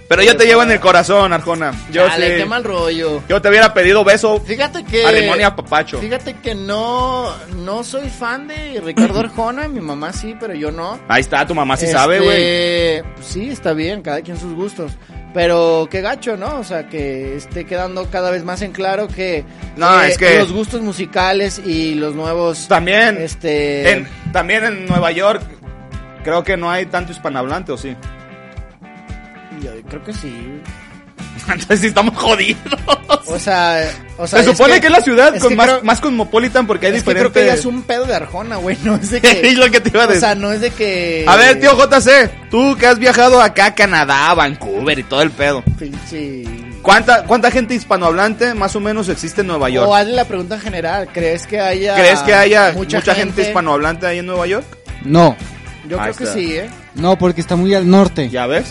Speaker 4: Pero yo te llevo en el corazón, Arjona. Yo
Speaker 3: Dale,
Speaker 4: sí-
Speaker 3: qué mal rollo.
Speaker 4: Yo te hubiera pedido beso
Speaker 3: Fíjate que.
Speaker 4: a Limón y a Papacho.
Speaker 3: Fíjate que no, no soy fan de Ricardo Arjona, mi mamá sí, pero yo no.
Speaker 4: Ahí está, tu mamá sí
Speaker 3: Este,
Speaker 4: sabe, güey.
Speaker 3: Sí, está bien, cada quien sus gustos. Pero qué gacho, ¿no? O sea, que esté quedando cada vez más en claro que,
Speaker 4: No,
Speaker 3: eh,
Speaker 4: es que-
Speaker 3: los gustos musicales y los nuevos
Speaker 4: También,
Speaker 3: este
Speaker 4: en, también en Nueva York, creo que no hay tanto hispanohablante, ¿o sí?
Speaker 3: Yo creo que sí.
Speaker 4: Entonces sí estamos jodidos.
Speaker 3: O sea, o sea,
Speaker 4: Se
Speaker 3: es
Speaker 4: supone que, es la ciudad
Speaker 3: es
Speaker 4: con
Speaker 3: que
Speaker 4: más,
Speaker 3: creo-
Speaker 4: más cosmopolitan porque hay
Speaker 3: es que
Speaker 4: diferentes...
Speaker 3: creo que ya es un pedo de Arjona, güey, no es de que
Speaker 4: Es lo que te iba a
Speaker 3: O
Speaker 4: decir.
Speaker 3: sea, no es de que
Speaker 4: A ver, tío JC, tú que has viajado acá a Canadá, Vancouver y todo el pedo.
Speaker 3: Pinche
Speaker 4: ¿Cuánta, ¿Cuánta gente hispanohablante más o menos existe en Nueva York?
Speaker 3: O hazle la pregunta en general, ¿crees que haya
Speaker 4: ¿Crees que haya mucha, gente, hispanohablante ahí en Nueva York?
Speaker 5: No,
Speaker 3: Yo
Speaker 4: Ahí
Speaker 3: creo que sí, ¿eh?
Speaker 5: no, porque está muy al norte.
Speaker 4: ¿Ya ves?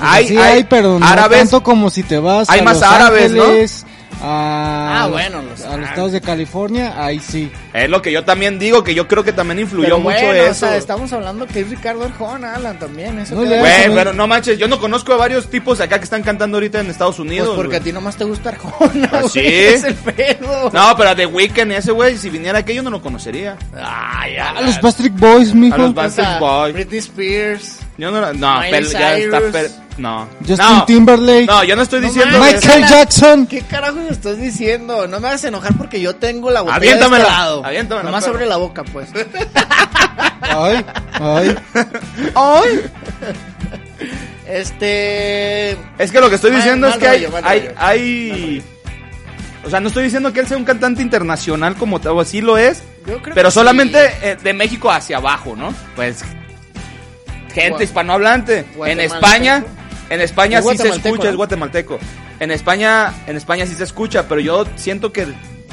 Speaker 5: Sea, sí hay, pero no
Speaker 4: árabes.
Speaker 5: tanto como si te vas
Speaker 4: Hay
Speaker 5: a
Speaker 4: más
Speaker 5: Los
Speaker 4: árabes, ¿no?
Speaker 5: Ángeles, a,
Speaker 3: Ah, bueno, los
Speaker 5: a los estados de California, ahí sí.
Speaker 4: Es lo que yo también digo, que yo creo que también influyó
Speaker 3: Pero
Speaker 4: mucho
Speaker 3: bueno,
Speaker 4: eso.
Speaker 3: o sea, estamos hablando que es Ricardo Arjona, Alan, también. Eso
Speaker 5: No.
Speaker 4: Güey,
Speaker 5: Eso,
Speaker 4: pero no manches, yo no conozco a varios tipos acá que están cantando ahorita en Estados
Speaker 3: Pues
Speaker 4: Unidos.
Speaker 3: porque
Speaker 4: güey.
Speaker 3: a ti nomás te gusta Arjona,
Speaker 4: ¿Ah,
Speaker 3: güey,
Speaker 4: sí?
Speaker 3: Es el pedo.
Speaker 4: No, pero a The Weeknd ese güey, si viniera aquí yo no lo conocería.
Speaker 3: Ay,
Speaker 5: A los Bastric Boys, mijo.
Speaker 4: A los
Speaker 3: o sea,
Speaker 4: Backstreet Boys.
Speaker 3: Britney Spears.
Speaker 4: Yo no, no,
Speaker 3: Miley
Speaker 4: pero ya está,
Speaker 3: Cyrus.
Speaker 4: per- no.
Speaker 5: Justin
Speaker 4: no,
Speaker 5: Timberlake.
Speaker 4: no, yo no estoy
Speaker 3: No
Speaker 4: diciendo
Speaker 3: mames,
Speaker 5: Michael Jackson.
Speaker 3: ¿Qué carajo me estás diciendo? No me hagas enojar porque yo tengo la botella
Speaker 4: Aviéntamela,
Speaker 3: de este lado.
Speaker 4: aviéntamela,
Speaker 3: Nomás
Speaker 4: perro.
Speaker 3: abre la boca, pues.
Speaker 5: Ay, ay.
Speaker 4: ¡Ay!
Speaker 3: Este...
Speaker 4: Es que lo que estoy
Speaker 3: Mal-
Speaker 4: diciendo
Speaker 3: mal
Speaker 4: es que hay,
Speaker 3: rollo, mal
Speaker 4: hay,
Speaker 3: rollo.
Speaker 4: hay- o sea, no estoy diciendo que él sea un cantante internacional como tal, o sí lo es,
Speaker 3: Yo creo
Speaker 4: pero
Speaker 3: que
Speaker 4: solamente
Speaker 3: sí.
Speaker 4: eh, de México hacia abajo, ¿no? Pues gente
Speaker 3: Gua-
Speaker 4: hispanohablante. En. España, en España
Speaker 3: Es
Speaker 4: sí se escucha, es
Speaker 3: ¿no?
Speaker 4: guatemalteco. En España, en España sí se escucha, pero yo siento que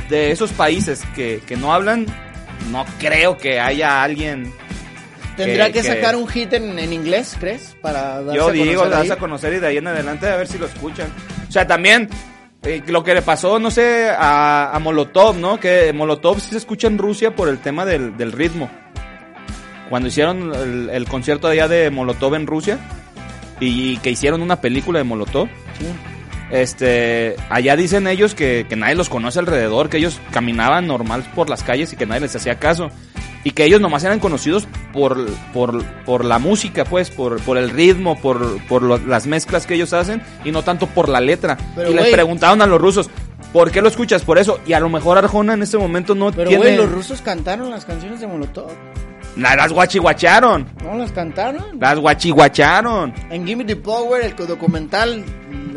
Speaker 4: de esos países que, que no hablan, no creo que haya alguien.
Speaker 3: Tendrá que, sacar un hit en, en inglés, ¿crees? Para darse
Speaker 4: Yo
Speaker 3: a
Speaker 4: digo, das
Speaker 3: ahí.
Speaker 4: a conocer y de ahí en adelante a ver si lo escuchan. O sea, también eh, lo que le pasó, no sé, a, a Molotov, ¿no? Que Molotov sí se escucha en Rusia por el tema del, del ritmo. Cuando hicieron el, el concierto allá de Molotov en Rusia y que hicieron una película de Molotov. Este, allá dicen ellos que, que nadie los conoce alrededor, que ellos caminaban normal por las calles y que nadie les hacía caso. Y que ellos nomás eran conocidos por, por, por la música, pues, por, por el ritmo, por, por lo- las mezclas que ellos hacen y no tanto por la letra.
Speaker 3: Pero,
Speaker 4: y les
Speaker 3: güey-
Speaker 4: preguntaron a los rusos, ¿por qué lo escuchas? Por eso. Y a lo mejor Arjona en este momento no
Speaker 3: Pero,
Speaker 4: tiene...
Speaker 3: güey, los rusos cantaron las canciones de Molotov.
Speaker 4: La- las guachiguacharon.
Speaker 3: ¿No las cantaron?
Speaker 4: Las guachiguacharon.
Speaker 3: En Gimme the Power, el documental,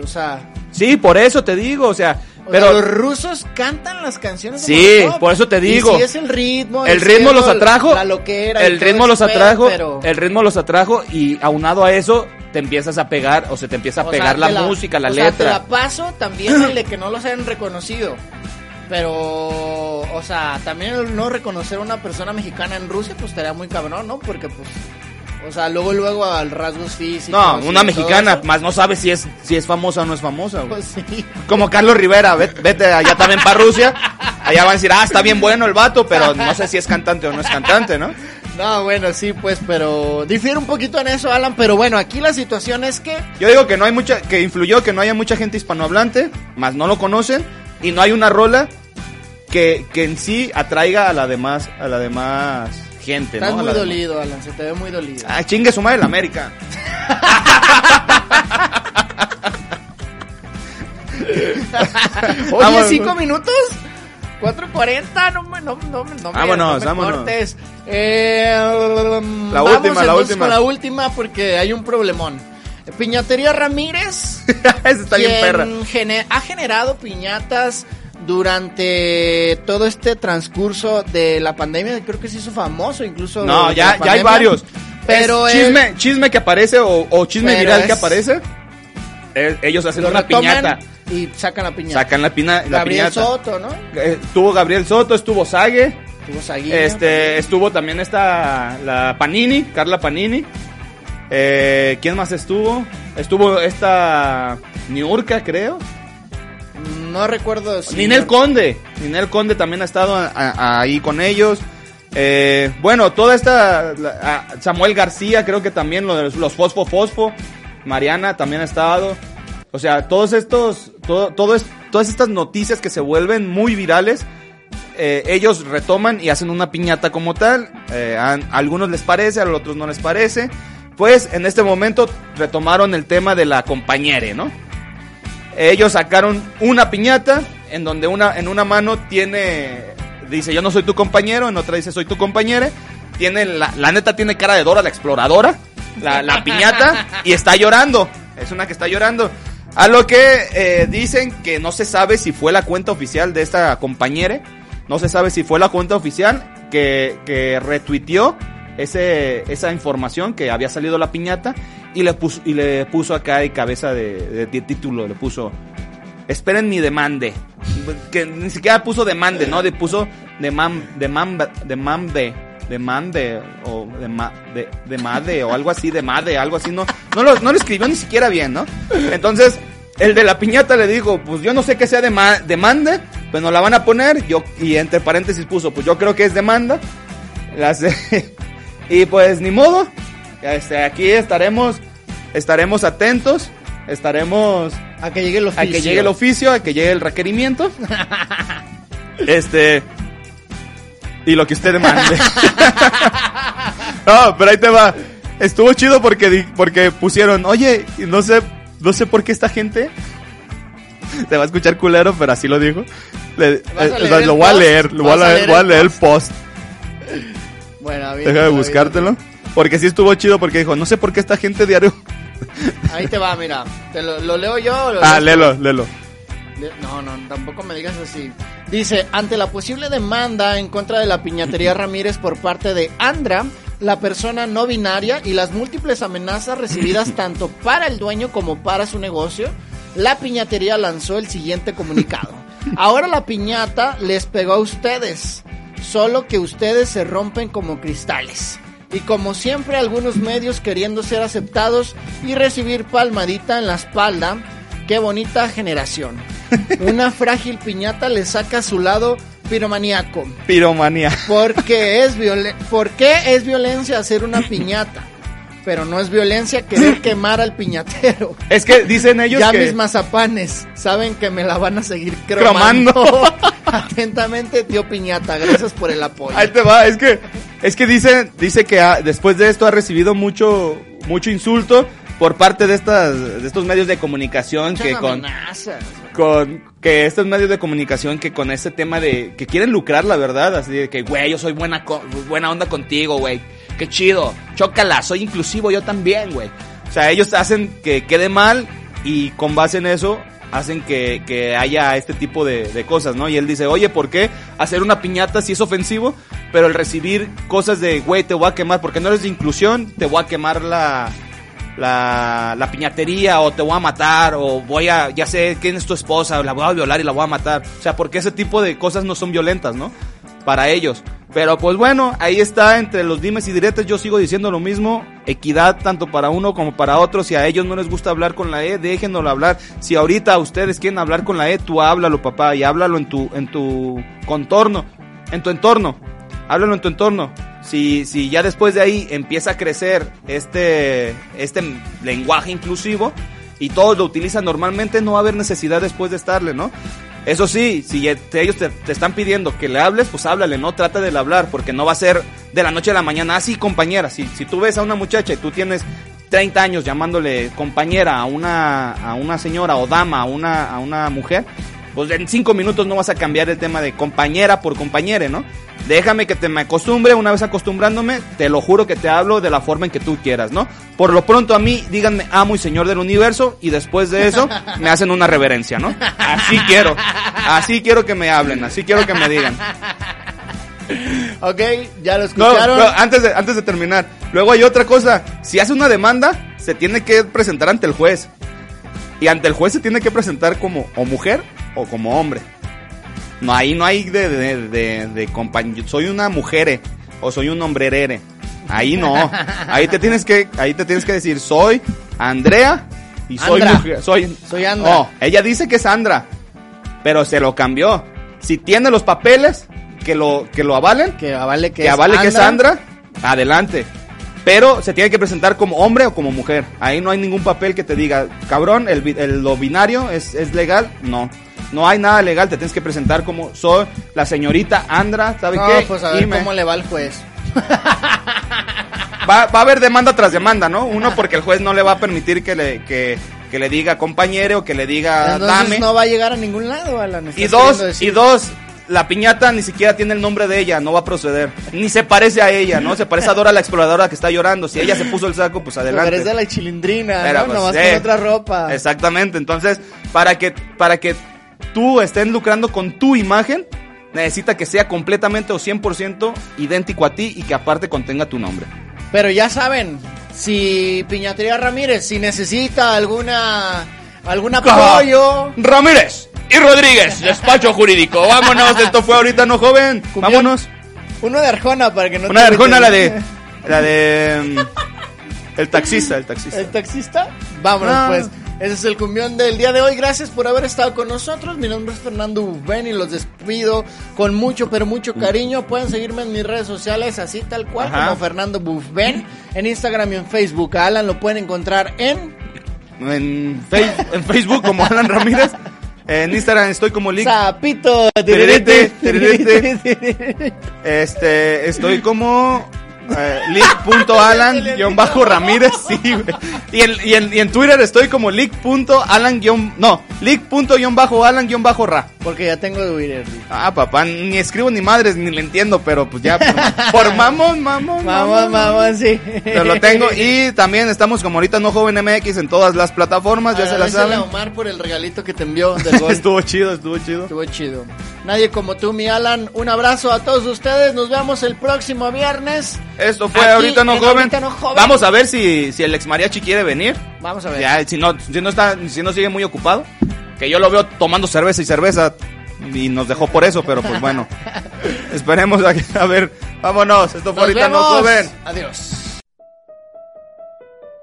Speaker 3: o sea...
Speaker 4: Sí, por eso te digo, o sea...
Speaker 3: o
Speaker 4: Pero
Speaker 3: sea, los rusos cantan las canciones
Speaker 4: Sí, por eso te
Speaker 3: Y
Speaker 4: digo.
Speaker 3: sí es el ritmo.
Speaker 4: el ritmo los atrajo.
Speaker 3: La loquera y
Speaker 4: el ritmo los atrajo.
Speaker 3: pero-
Speaker 4: El ritmo los atrajo y aunado a eso te empiezas a pegar o se te empieza a
Speaker 3: O
Speaker 4: pegar
Speaker 3: sea,
Speaker 4: la,
Speaker 3: te
Speaker 4: música, la
Speaker 3: o sea, te
Speaker 4: letra.
Speaker 3: la paso también el de que no los hayan reconocido. Pero, o sea, también el no reconocer a una persona mexicana en Rusia, pues estaría muy cabrón, ¿no? Porque, pues, o sea, luego, luego al rasgos físicos.
Speaker 4: no, una mexicana, más no sabes si es si es famosa o no es famosa. güey.
Speaker 3: Pues sí.
Speaker 4: Como Carlos Rivera, vete, vete allá también para Rusia. Allá van a decir, ah, está bien bueno el vato, pero no sé si es cantante o no es cantante, ¿no?
Speaker 3: No, bueno, sí, pues, pero difiere un poquito en eso, Alan. Pero bueno, aquí la situación es que
Speaker 4: Yo digo que no hay mucha, que influyó que no haya mucha gente hispanohablante, más no lo conocen, y no hay una rola que, que en sí atraiga a la demás, a la demás gente,
Speaker 3: estás
Speaker 4: ¿no?
Speaker 3: Muy
Speaker 4: la demás-
Speaker 3: dolido, Alan. Se te ve muy dolido.
Speaker 4: Ah, chingue su madre la América.
Speaker 3: Oye,
Speaker 4: Vámonos.
Speaker 3: cinco minutos. 4.40, no me, no, no, me- no
Speaker 4: Vámonos,
Speaker 3: no me cortes. Eh,
Speaker 4: La
Speaker 3: vamos
Speaker 4: última, la última.
Speaker 3: con la última porque hay un problemón. Piñatería Ramírez,
Speaker 4: Esa está bien perra.
Speaker 3: gene- ha generado piñatas durante todo este transcurso de la pandemia. Creo que se hizo famoso incluso.
Speaker 4: No, ya, ya hay varios.
Speaker 3: Pero
Speaker 4: Es
Speaker 3: él-
Speaker 4: chisme, chisme que aparece o, o chisme viral que aparece. eh, ellos hacen una piñata.
Speaker 3: y sacan la piñata.
Speaker 4: Sacan la, pina, la
Speaker 3: Gabriel
Speaker 4: piñata.
Speaker 3: Soto, ¿no?
Speaker 4: Eh, estuvo Gabriel Soto, estuvo Sague.
Speaker 3: Tuvo Saguiño.
Speaker 4: Este, estuvo también esta, la Panini, Carla Panini. Eh, ¿Quién más estuvo? Estuvo esta Niurka, creo.
Speaker 3: No recuerdo si.
Speaker 4: Ninel Conde. Ninel Conde también ha estado a- a- ahí con ellos. Eh, bueno, toda esta... la- Samuel García, creo que también lo de los, los Fosfo Fosfo. Mariana también ha estado. O sea, todos estos... Todo, todo es- todas estas noticias que se vuelven muy virales. eh, ellos retoman y hacen una piñata como tal. Eh, a, a algunos les parece, a los otros no les parece. Pues en este momento retomaron el tema de la compañere, ¿no? Ellos sacaron una piñata en donde una, en una mano tiene, dice yo no soy tu compañero, en otra dice soy tu compañera. Tiene la, la neta tiene cara de Dora la exploradora, la, la piñata, y está llorando. Es una que está llorando. A lo que eh, dicen que no se sabe si fue la cuenta oficial de esta compañera. No se sabe si fue la cuenta oficial que, que retuiteó ese, esa información que había salido la piñata y le puso, y le puso acá de cabeza de, de- de título, le puso esperen mi demande. Que ni siquiera puso demande, ¿no? Le puso demam, demamba, demande, demande o dema, de, demade o algo así, demade, algo así, no, no lo, no lo escribió ni siquiera bien, ¿no? Entonces, el de la piñata le dijo, pues yo no sé qué sea dema- demande, pues nos la van a poner, yo, y entre paréntesis puso, pues yo creo que es demanda. Las, y pues ni modo, este, aquí estaremos, estaremos atentos, estaremos
Speaker 3: A que llegue el
Speaker 4: a
Speaker 3: oficio.
Speaker 4: que llegue el oficio, a que llegue el requerimiento. este. Y lo que usted demande. no, pero ahí te va. Estuvo chido porque, porque pusieron, oye, no sé, no sé por qué esta gente. Te va a escuchar culero, pero así lo dijo. Le-
Speaker 3: ¿Vas a
Speaker 4: eh, lo voy a leer, lo voy a
Speaker 3: ¿Vas a
Speaker 4: leer, voy a
Speaker 3: el
Speaker 4: leer el post.
Speaker 3: Bueno, bien,
Speaker 4: Deja de
Speaker 3: bien,
Speaker 4: buscártelo. Porque sí estuvo chido porque dijo, no sé por qué esta gente diario.
Speaker 3: Ahí te va, mira. ¿Te lo, lo leo yo? o lo
Speaker 4: Ah, léelo, léelo.
Speaker 3: No, no, tampoco me digas así. Dice, ante la posible demanda en contra de la piñatería Ramírez por parte de Andra, la persona no binaria y las múltiples amenazas recibidas tanto para el dueño como para su negocio, la piñatería lanzó el siguiente comunicado. Ahora la piñata les pegó a ustedes, solo que ustedes se rompen como cristales. Y como siempre algunos medios queriendo ser aceptados y recibir palmadita en la espalda, qué bonita generación. Una frágil piñata le saca su lado piromaníaco.
Speaker 4: Piromanía.
Speaker 3: Porque es violen ¿Por qué es violencia hacer una piñata? Pero no es violencia querer quemar al piñatero.
Speaker 4: Es que dicen ellos
Speaker 3: ya
Speaker 4: que...
Speaker 3: mis mazapanes saben que me la van a seguir cromando.
Speaker 4: Cromando.
Speaker 3: Atentamente, tío Piñata, gracias por el apoyo.
Speaker 4: Ahí te va, es que, es que dice, dice que ha- después de esto ha recibido mucho, mucho insulto por parte de estas, de estos medios de comunicación que con, con, que estos medios de comunicación que con ese tema de, que quieren lucrar la verdad, así de que, güey, yo soy buena, buena onda contigo, güey, qué chido, chócala, soy inclusivo yo también, güey. O sea, ellos hacen que quede mal y con base en eso hacen que, que haya este tipo de, de cosas, ¿no? Y él dice, oye, ¿por qué hacer una piñata si es ofensivo? Pero el recibir cosas de, güey, te voy a quemar, porque no eres de inclusión, te voy a quemar la, la, la piñatería, o te voy a matar, o voy a, ya sé quién es tu esposa, la voy a violar y la voy a matar. O sea, porque ese tipo de cosas no son violentas, ¿no? Para ellos. Pero pues bueno, ahí está entre los dimes y diretes, yo sigo diciendo lo mismo, equidad tanto para uno como para otro, si a ellos no les gusta hablar con la E, déjenlo hablar, si ahorita ustedes quieren hablar con la E, tú háblalo papá, y háblalo en tu, en tu contorno, en tu entorno, háblalo en tu entorno, si, si ya después de ahí empieza a crecer este, este lenguaje inclusivo, y todos lo utilizan normalmente, no va a haber necesidad después de estarle, ¿no? Eso sí, si te- ellos te, están pidiendo que le hables, pues háblale, no trata de hablar, porque no va a ser de la noche a la mañana. Así, compañera, si, si tú ves a una muchacha y tú tienes 30 años llamándole compañera a una, a una señora o dama, a una, a una mujer, pues en 5 minutos no vas a cambiar el tema de compañera por compañere, ¿no? Déjame que te me acostumbre, una vez acostumbrándome, te lo juro que te hablo de la forma en que tú quieras, ¿no? Por lo pronto a mí, díganme amo y señor del universo, y después de eso, me hacen una reverencia, ¿no? Así quiero, así quiero que me hablen, así quiero que me digan.
Speaker 3: Ok, ya lo
Speaker 4: No,
Speaker 3: escucharon.
Speaker 4: no, antes, de, antes de terminar, luego hay otra cosa, si hace una demanda, se tiene que presentar ante el juez, y ante el juez se tiene que presentar como o mujer o como hombre. No, ahí no hay de, de, de, de compañ- soy una mujer o soy un hombrerere. Ahí no. Ahí te tienes que, ahí te tienes que decir, soy Andrea y soy
Speaker 3: Andra.
Speaker 4: mujer. Soy,
Speaker 3: Soy Andra.
Speaker 4: No, ella dice que es Andra, pero se lo cambió. Si tiene los papeles que lo, que lo avalen,
Speaker 3: que avale que,
Speaker 4: que
Speaker 3: es
Speaker 4: avale que es
Speaker 3: Andra.
Speaker 4: Adelante. Pero se tiene que presentar como hombre o como mujer. Ahí no hay ningún papel que te diga, cabrón, el, el- lo binario es, es legal. No. No hay nada legal, te tienes que presentar como soy la señorita Andra, ¿sabe
Speaker 3: No,
Speaker 4: qué?
Speaker 3: pues a ver
Speaker 4: Y me-
Speaker 3: cómo le va al juez.
Speaker 4: va, va a haber demanda tras demanda, ¿no? Uno porque el juez no le va a permitir que le, que, que le diga compañero o que le diga
Speaker 3: Entonces
Speaker 4: dame.
Speaker 3: no va a llegar a ningún lado, Alan.
Speaker 4: Y dos, y dos, la piñata ni siquiera tiene el nombre de ella, no va a proceder. Ni se parece a ella, ¿no? Se parece a Dora la exploradora que está llorando. Si ella se puso el saco, pues adelante.
Speaker 3: eres de la chilindrina,
Speaker 4: Pero,
Speaker 3: ¿no?
Speaker 4: pues,
Speaker 3: Nomás
Speaker 4: eh,
Speaker 3: con otra ropa.
Speaker 4: Exactamente. Entonces, para que, para que tú estés lucrando con tu imagen, necesita que sea completamente o 100% idéntico a ti y que aparte contenga tu nombre.
Speaker 3: Pero ya saben, si Piñatería Ramírez, si necesita alguna algún apoyo,
Speaker 4: Ramírez y Rodríguez, despacho jurídico. Vámonos, esto fue ahorita, ¿no, joven? Vámonos.
Speaker 3: uno de Arjona para que no
Speaker 4: Una
Speaker 3: te
Speaker 4: de Arjona, la de. La de. El taxista, el taxista.
Speaker 3: ¿El taxista? Vámonos
Speaker 4: Ah.
Speaker 3: pues. Ese es el cumbión del día de hoy. Gracias por haber estado con nosotros. Mi nombre es Fernando Bufén y los despido con mucho, pero mucho cariño. Pueden seguirme en mis redes sociales, así tal cual,
Speaker 4: Ajá.
Speaker 3: como Fernando Bufén. En Instagram y en Facebook. A Alan lo pueden encontrar en
Speaker 4: En, Face- en Facebook como Alan Ramírez. En Instagram estoy como Lick.
Speaker 3: Zapito.
Speaker 4: Este, estoy como eh, Lick.alan-ramírez. Sí, güey. y, en, y, en, y en Twitter estoy como Lick.alan- No, Lick.alan-ra.
Speaker 3: Porque ya tengo Twitter.
Speaker 4: Ah, papá, ni escribo ni madres, ni le entiendo, pero pues ya, por, por mamón, mamón,
Speaker 3: Vamos, vamos, sí.
Speaker 4: Pero lo tengo y también estamos como ahorita no joven MX en todas las plataformas, ya se las
Speaker 3: Agradecele a
Speaker 4: saben.
Speaker 3: Omar por el regalito que te envió del gol.
Speaker 4: estuvo chido, estuvo chido.
Speaker 3: Estuvo chido. Nadie como tú, mi Alan. Un abrazo a todos ustedes. Nos vemos el próximo viernes.
Speaker 4: Esto fue
Speaker 3: Aquí
Speaker 4: ahorita no,
Speaker 3: en
Speaker 4: joven.
Speaker 3: Ahorita No Joven.
Speaker 4: Vamos a ver si, si el ex mariachi quiere venir.
Speaker 3: Vamos a ver.
Speaker 4: Ya, si no, si no está, si no sigue muy ocupado. Que yo lo veo tomando cerveza y cerveza. Y nos dejó por eso, pero pues bueno. Esperemos a, ver. Vámonos. Esto fue
Speaker 3: Nos
Speaker 4: ahorita no joven.
Speaker 3: Adiós.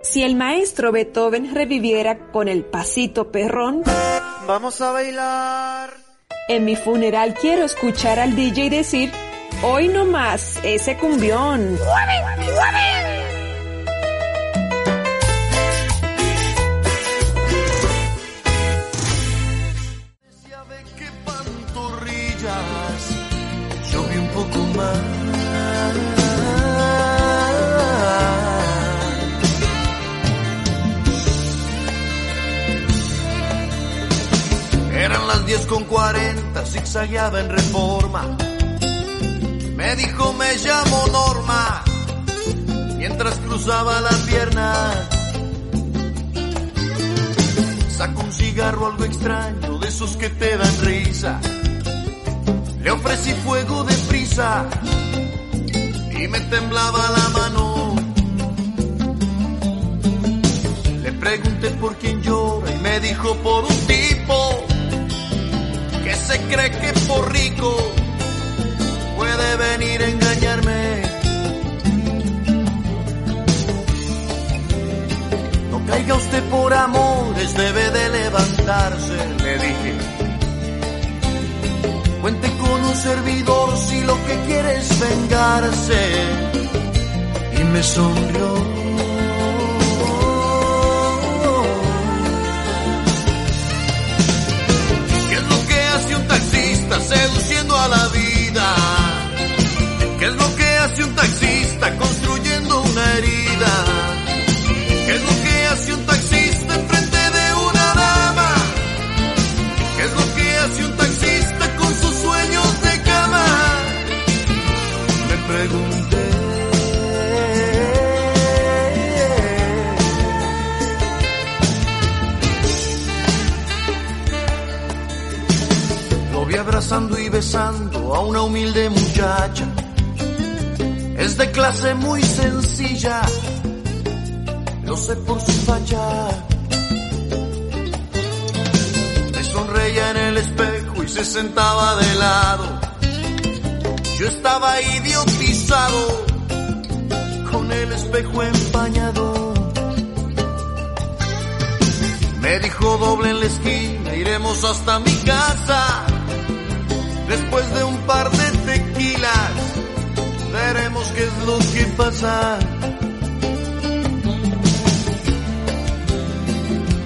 Speaker 1: Si el maestro Beethoven reviviera con el pasito perrón,
Speaker 12: Vamos a bailar.
Speaker 1: en mi funeral quiero escuchar al DJ decir, hoy no más, ese cumbión.
Speaker 12: yo vi un poco más. Eran las 10 con 40, zigzagueaba en reforma. Me dijo me llamo Norma, mientras cruzaba la pierna. Sacó un cigarro algo extraño, de esos que te dan risa. Le ofrecí fuego de prisa y me temblaba la mano. Le pregunté por quién llora y me dijo por un tipo que se cree que por rico venir a engañarme. No caiga usted por amores, debe de levantarse, le dije. Cuente con un servidor si lo que quiere es vengarse. Y me sonrió. ¿Qué es lo que hace un taxista seduciendo a la vida? ¿Qué es lo que hace un taxista construyendo una herida? ¿Qué es lo que hace un taxista enfrente de una dama? ¿Qué es lo que hace un taxista con sus sueños de cama? Me pregunté. Lo vi abrazando y besando a una humilde muchacha. De clase muy sencilla, lo sé por su facha. Me sonreía en el espejo y se sentaba de lado. Yo estaba idiotizado con el espejo empañado. Me dijo doble en la esquina, iremos hasta mi casa. Después de un par de qué es lo que pasa.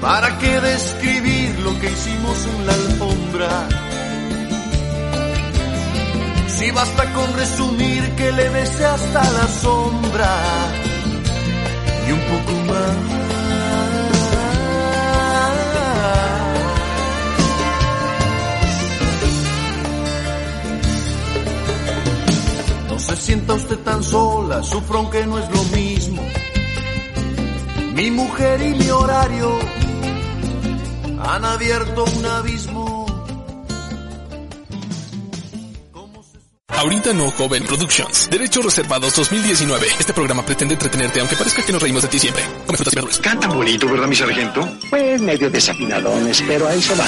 Speaker 12: ¿Para qué describir lo que hicimos en la alfombra? Si basta con resumir que le besé hasta la sombra y un poco más. Sienta usted tan sola, sufro aunque no es lo mismo. Mi mujer y mi horario han abierto un abismo.
Speaker 13: Ahorita no, joven Productions. Derechos reservados 2019. Este programa pretende entretenerte, aunque parezca que nos reímos de ti siempre. Come frutas y verduras.
Speaker 14: Cantan bonito, ¿verdad, mi sargento? Pues medio desafinadones, pero ahí se va.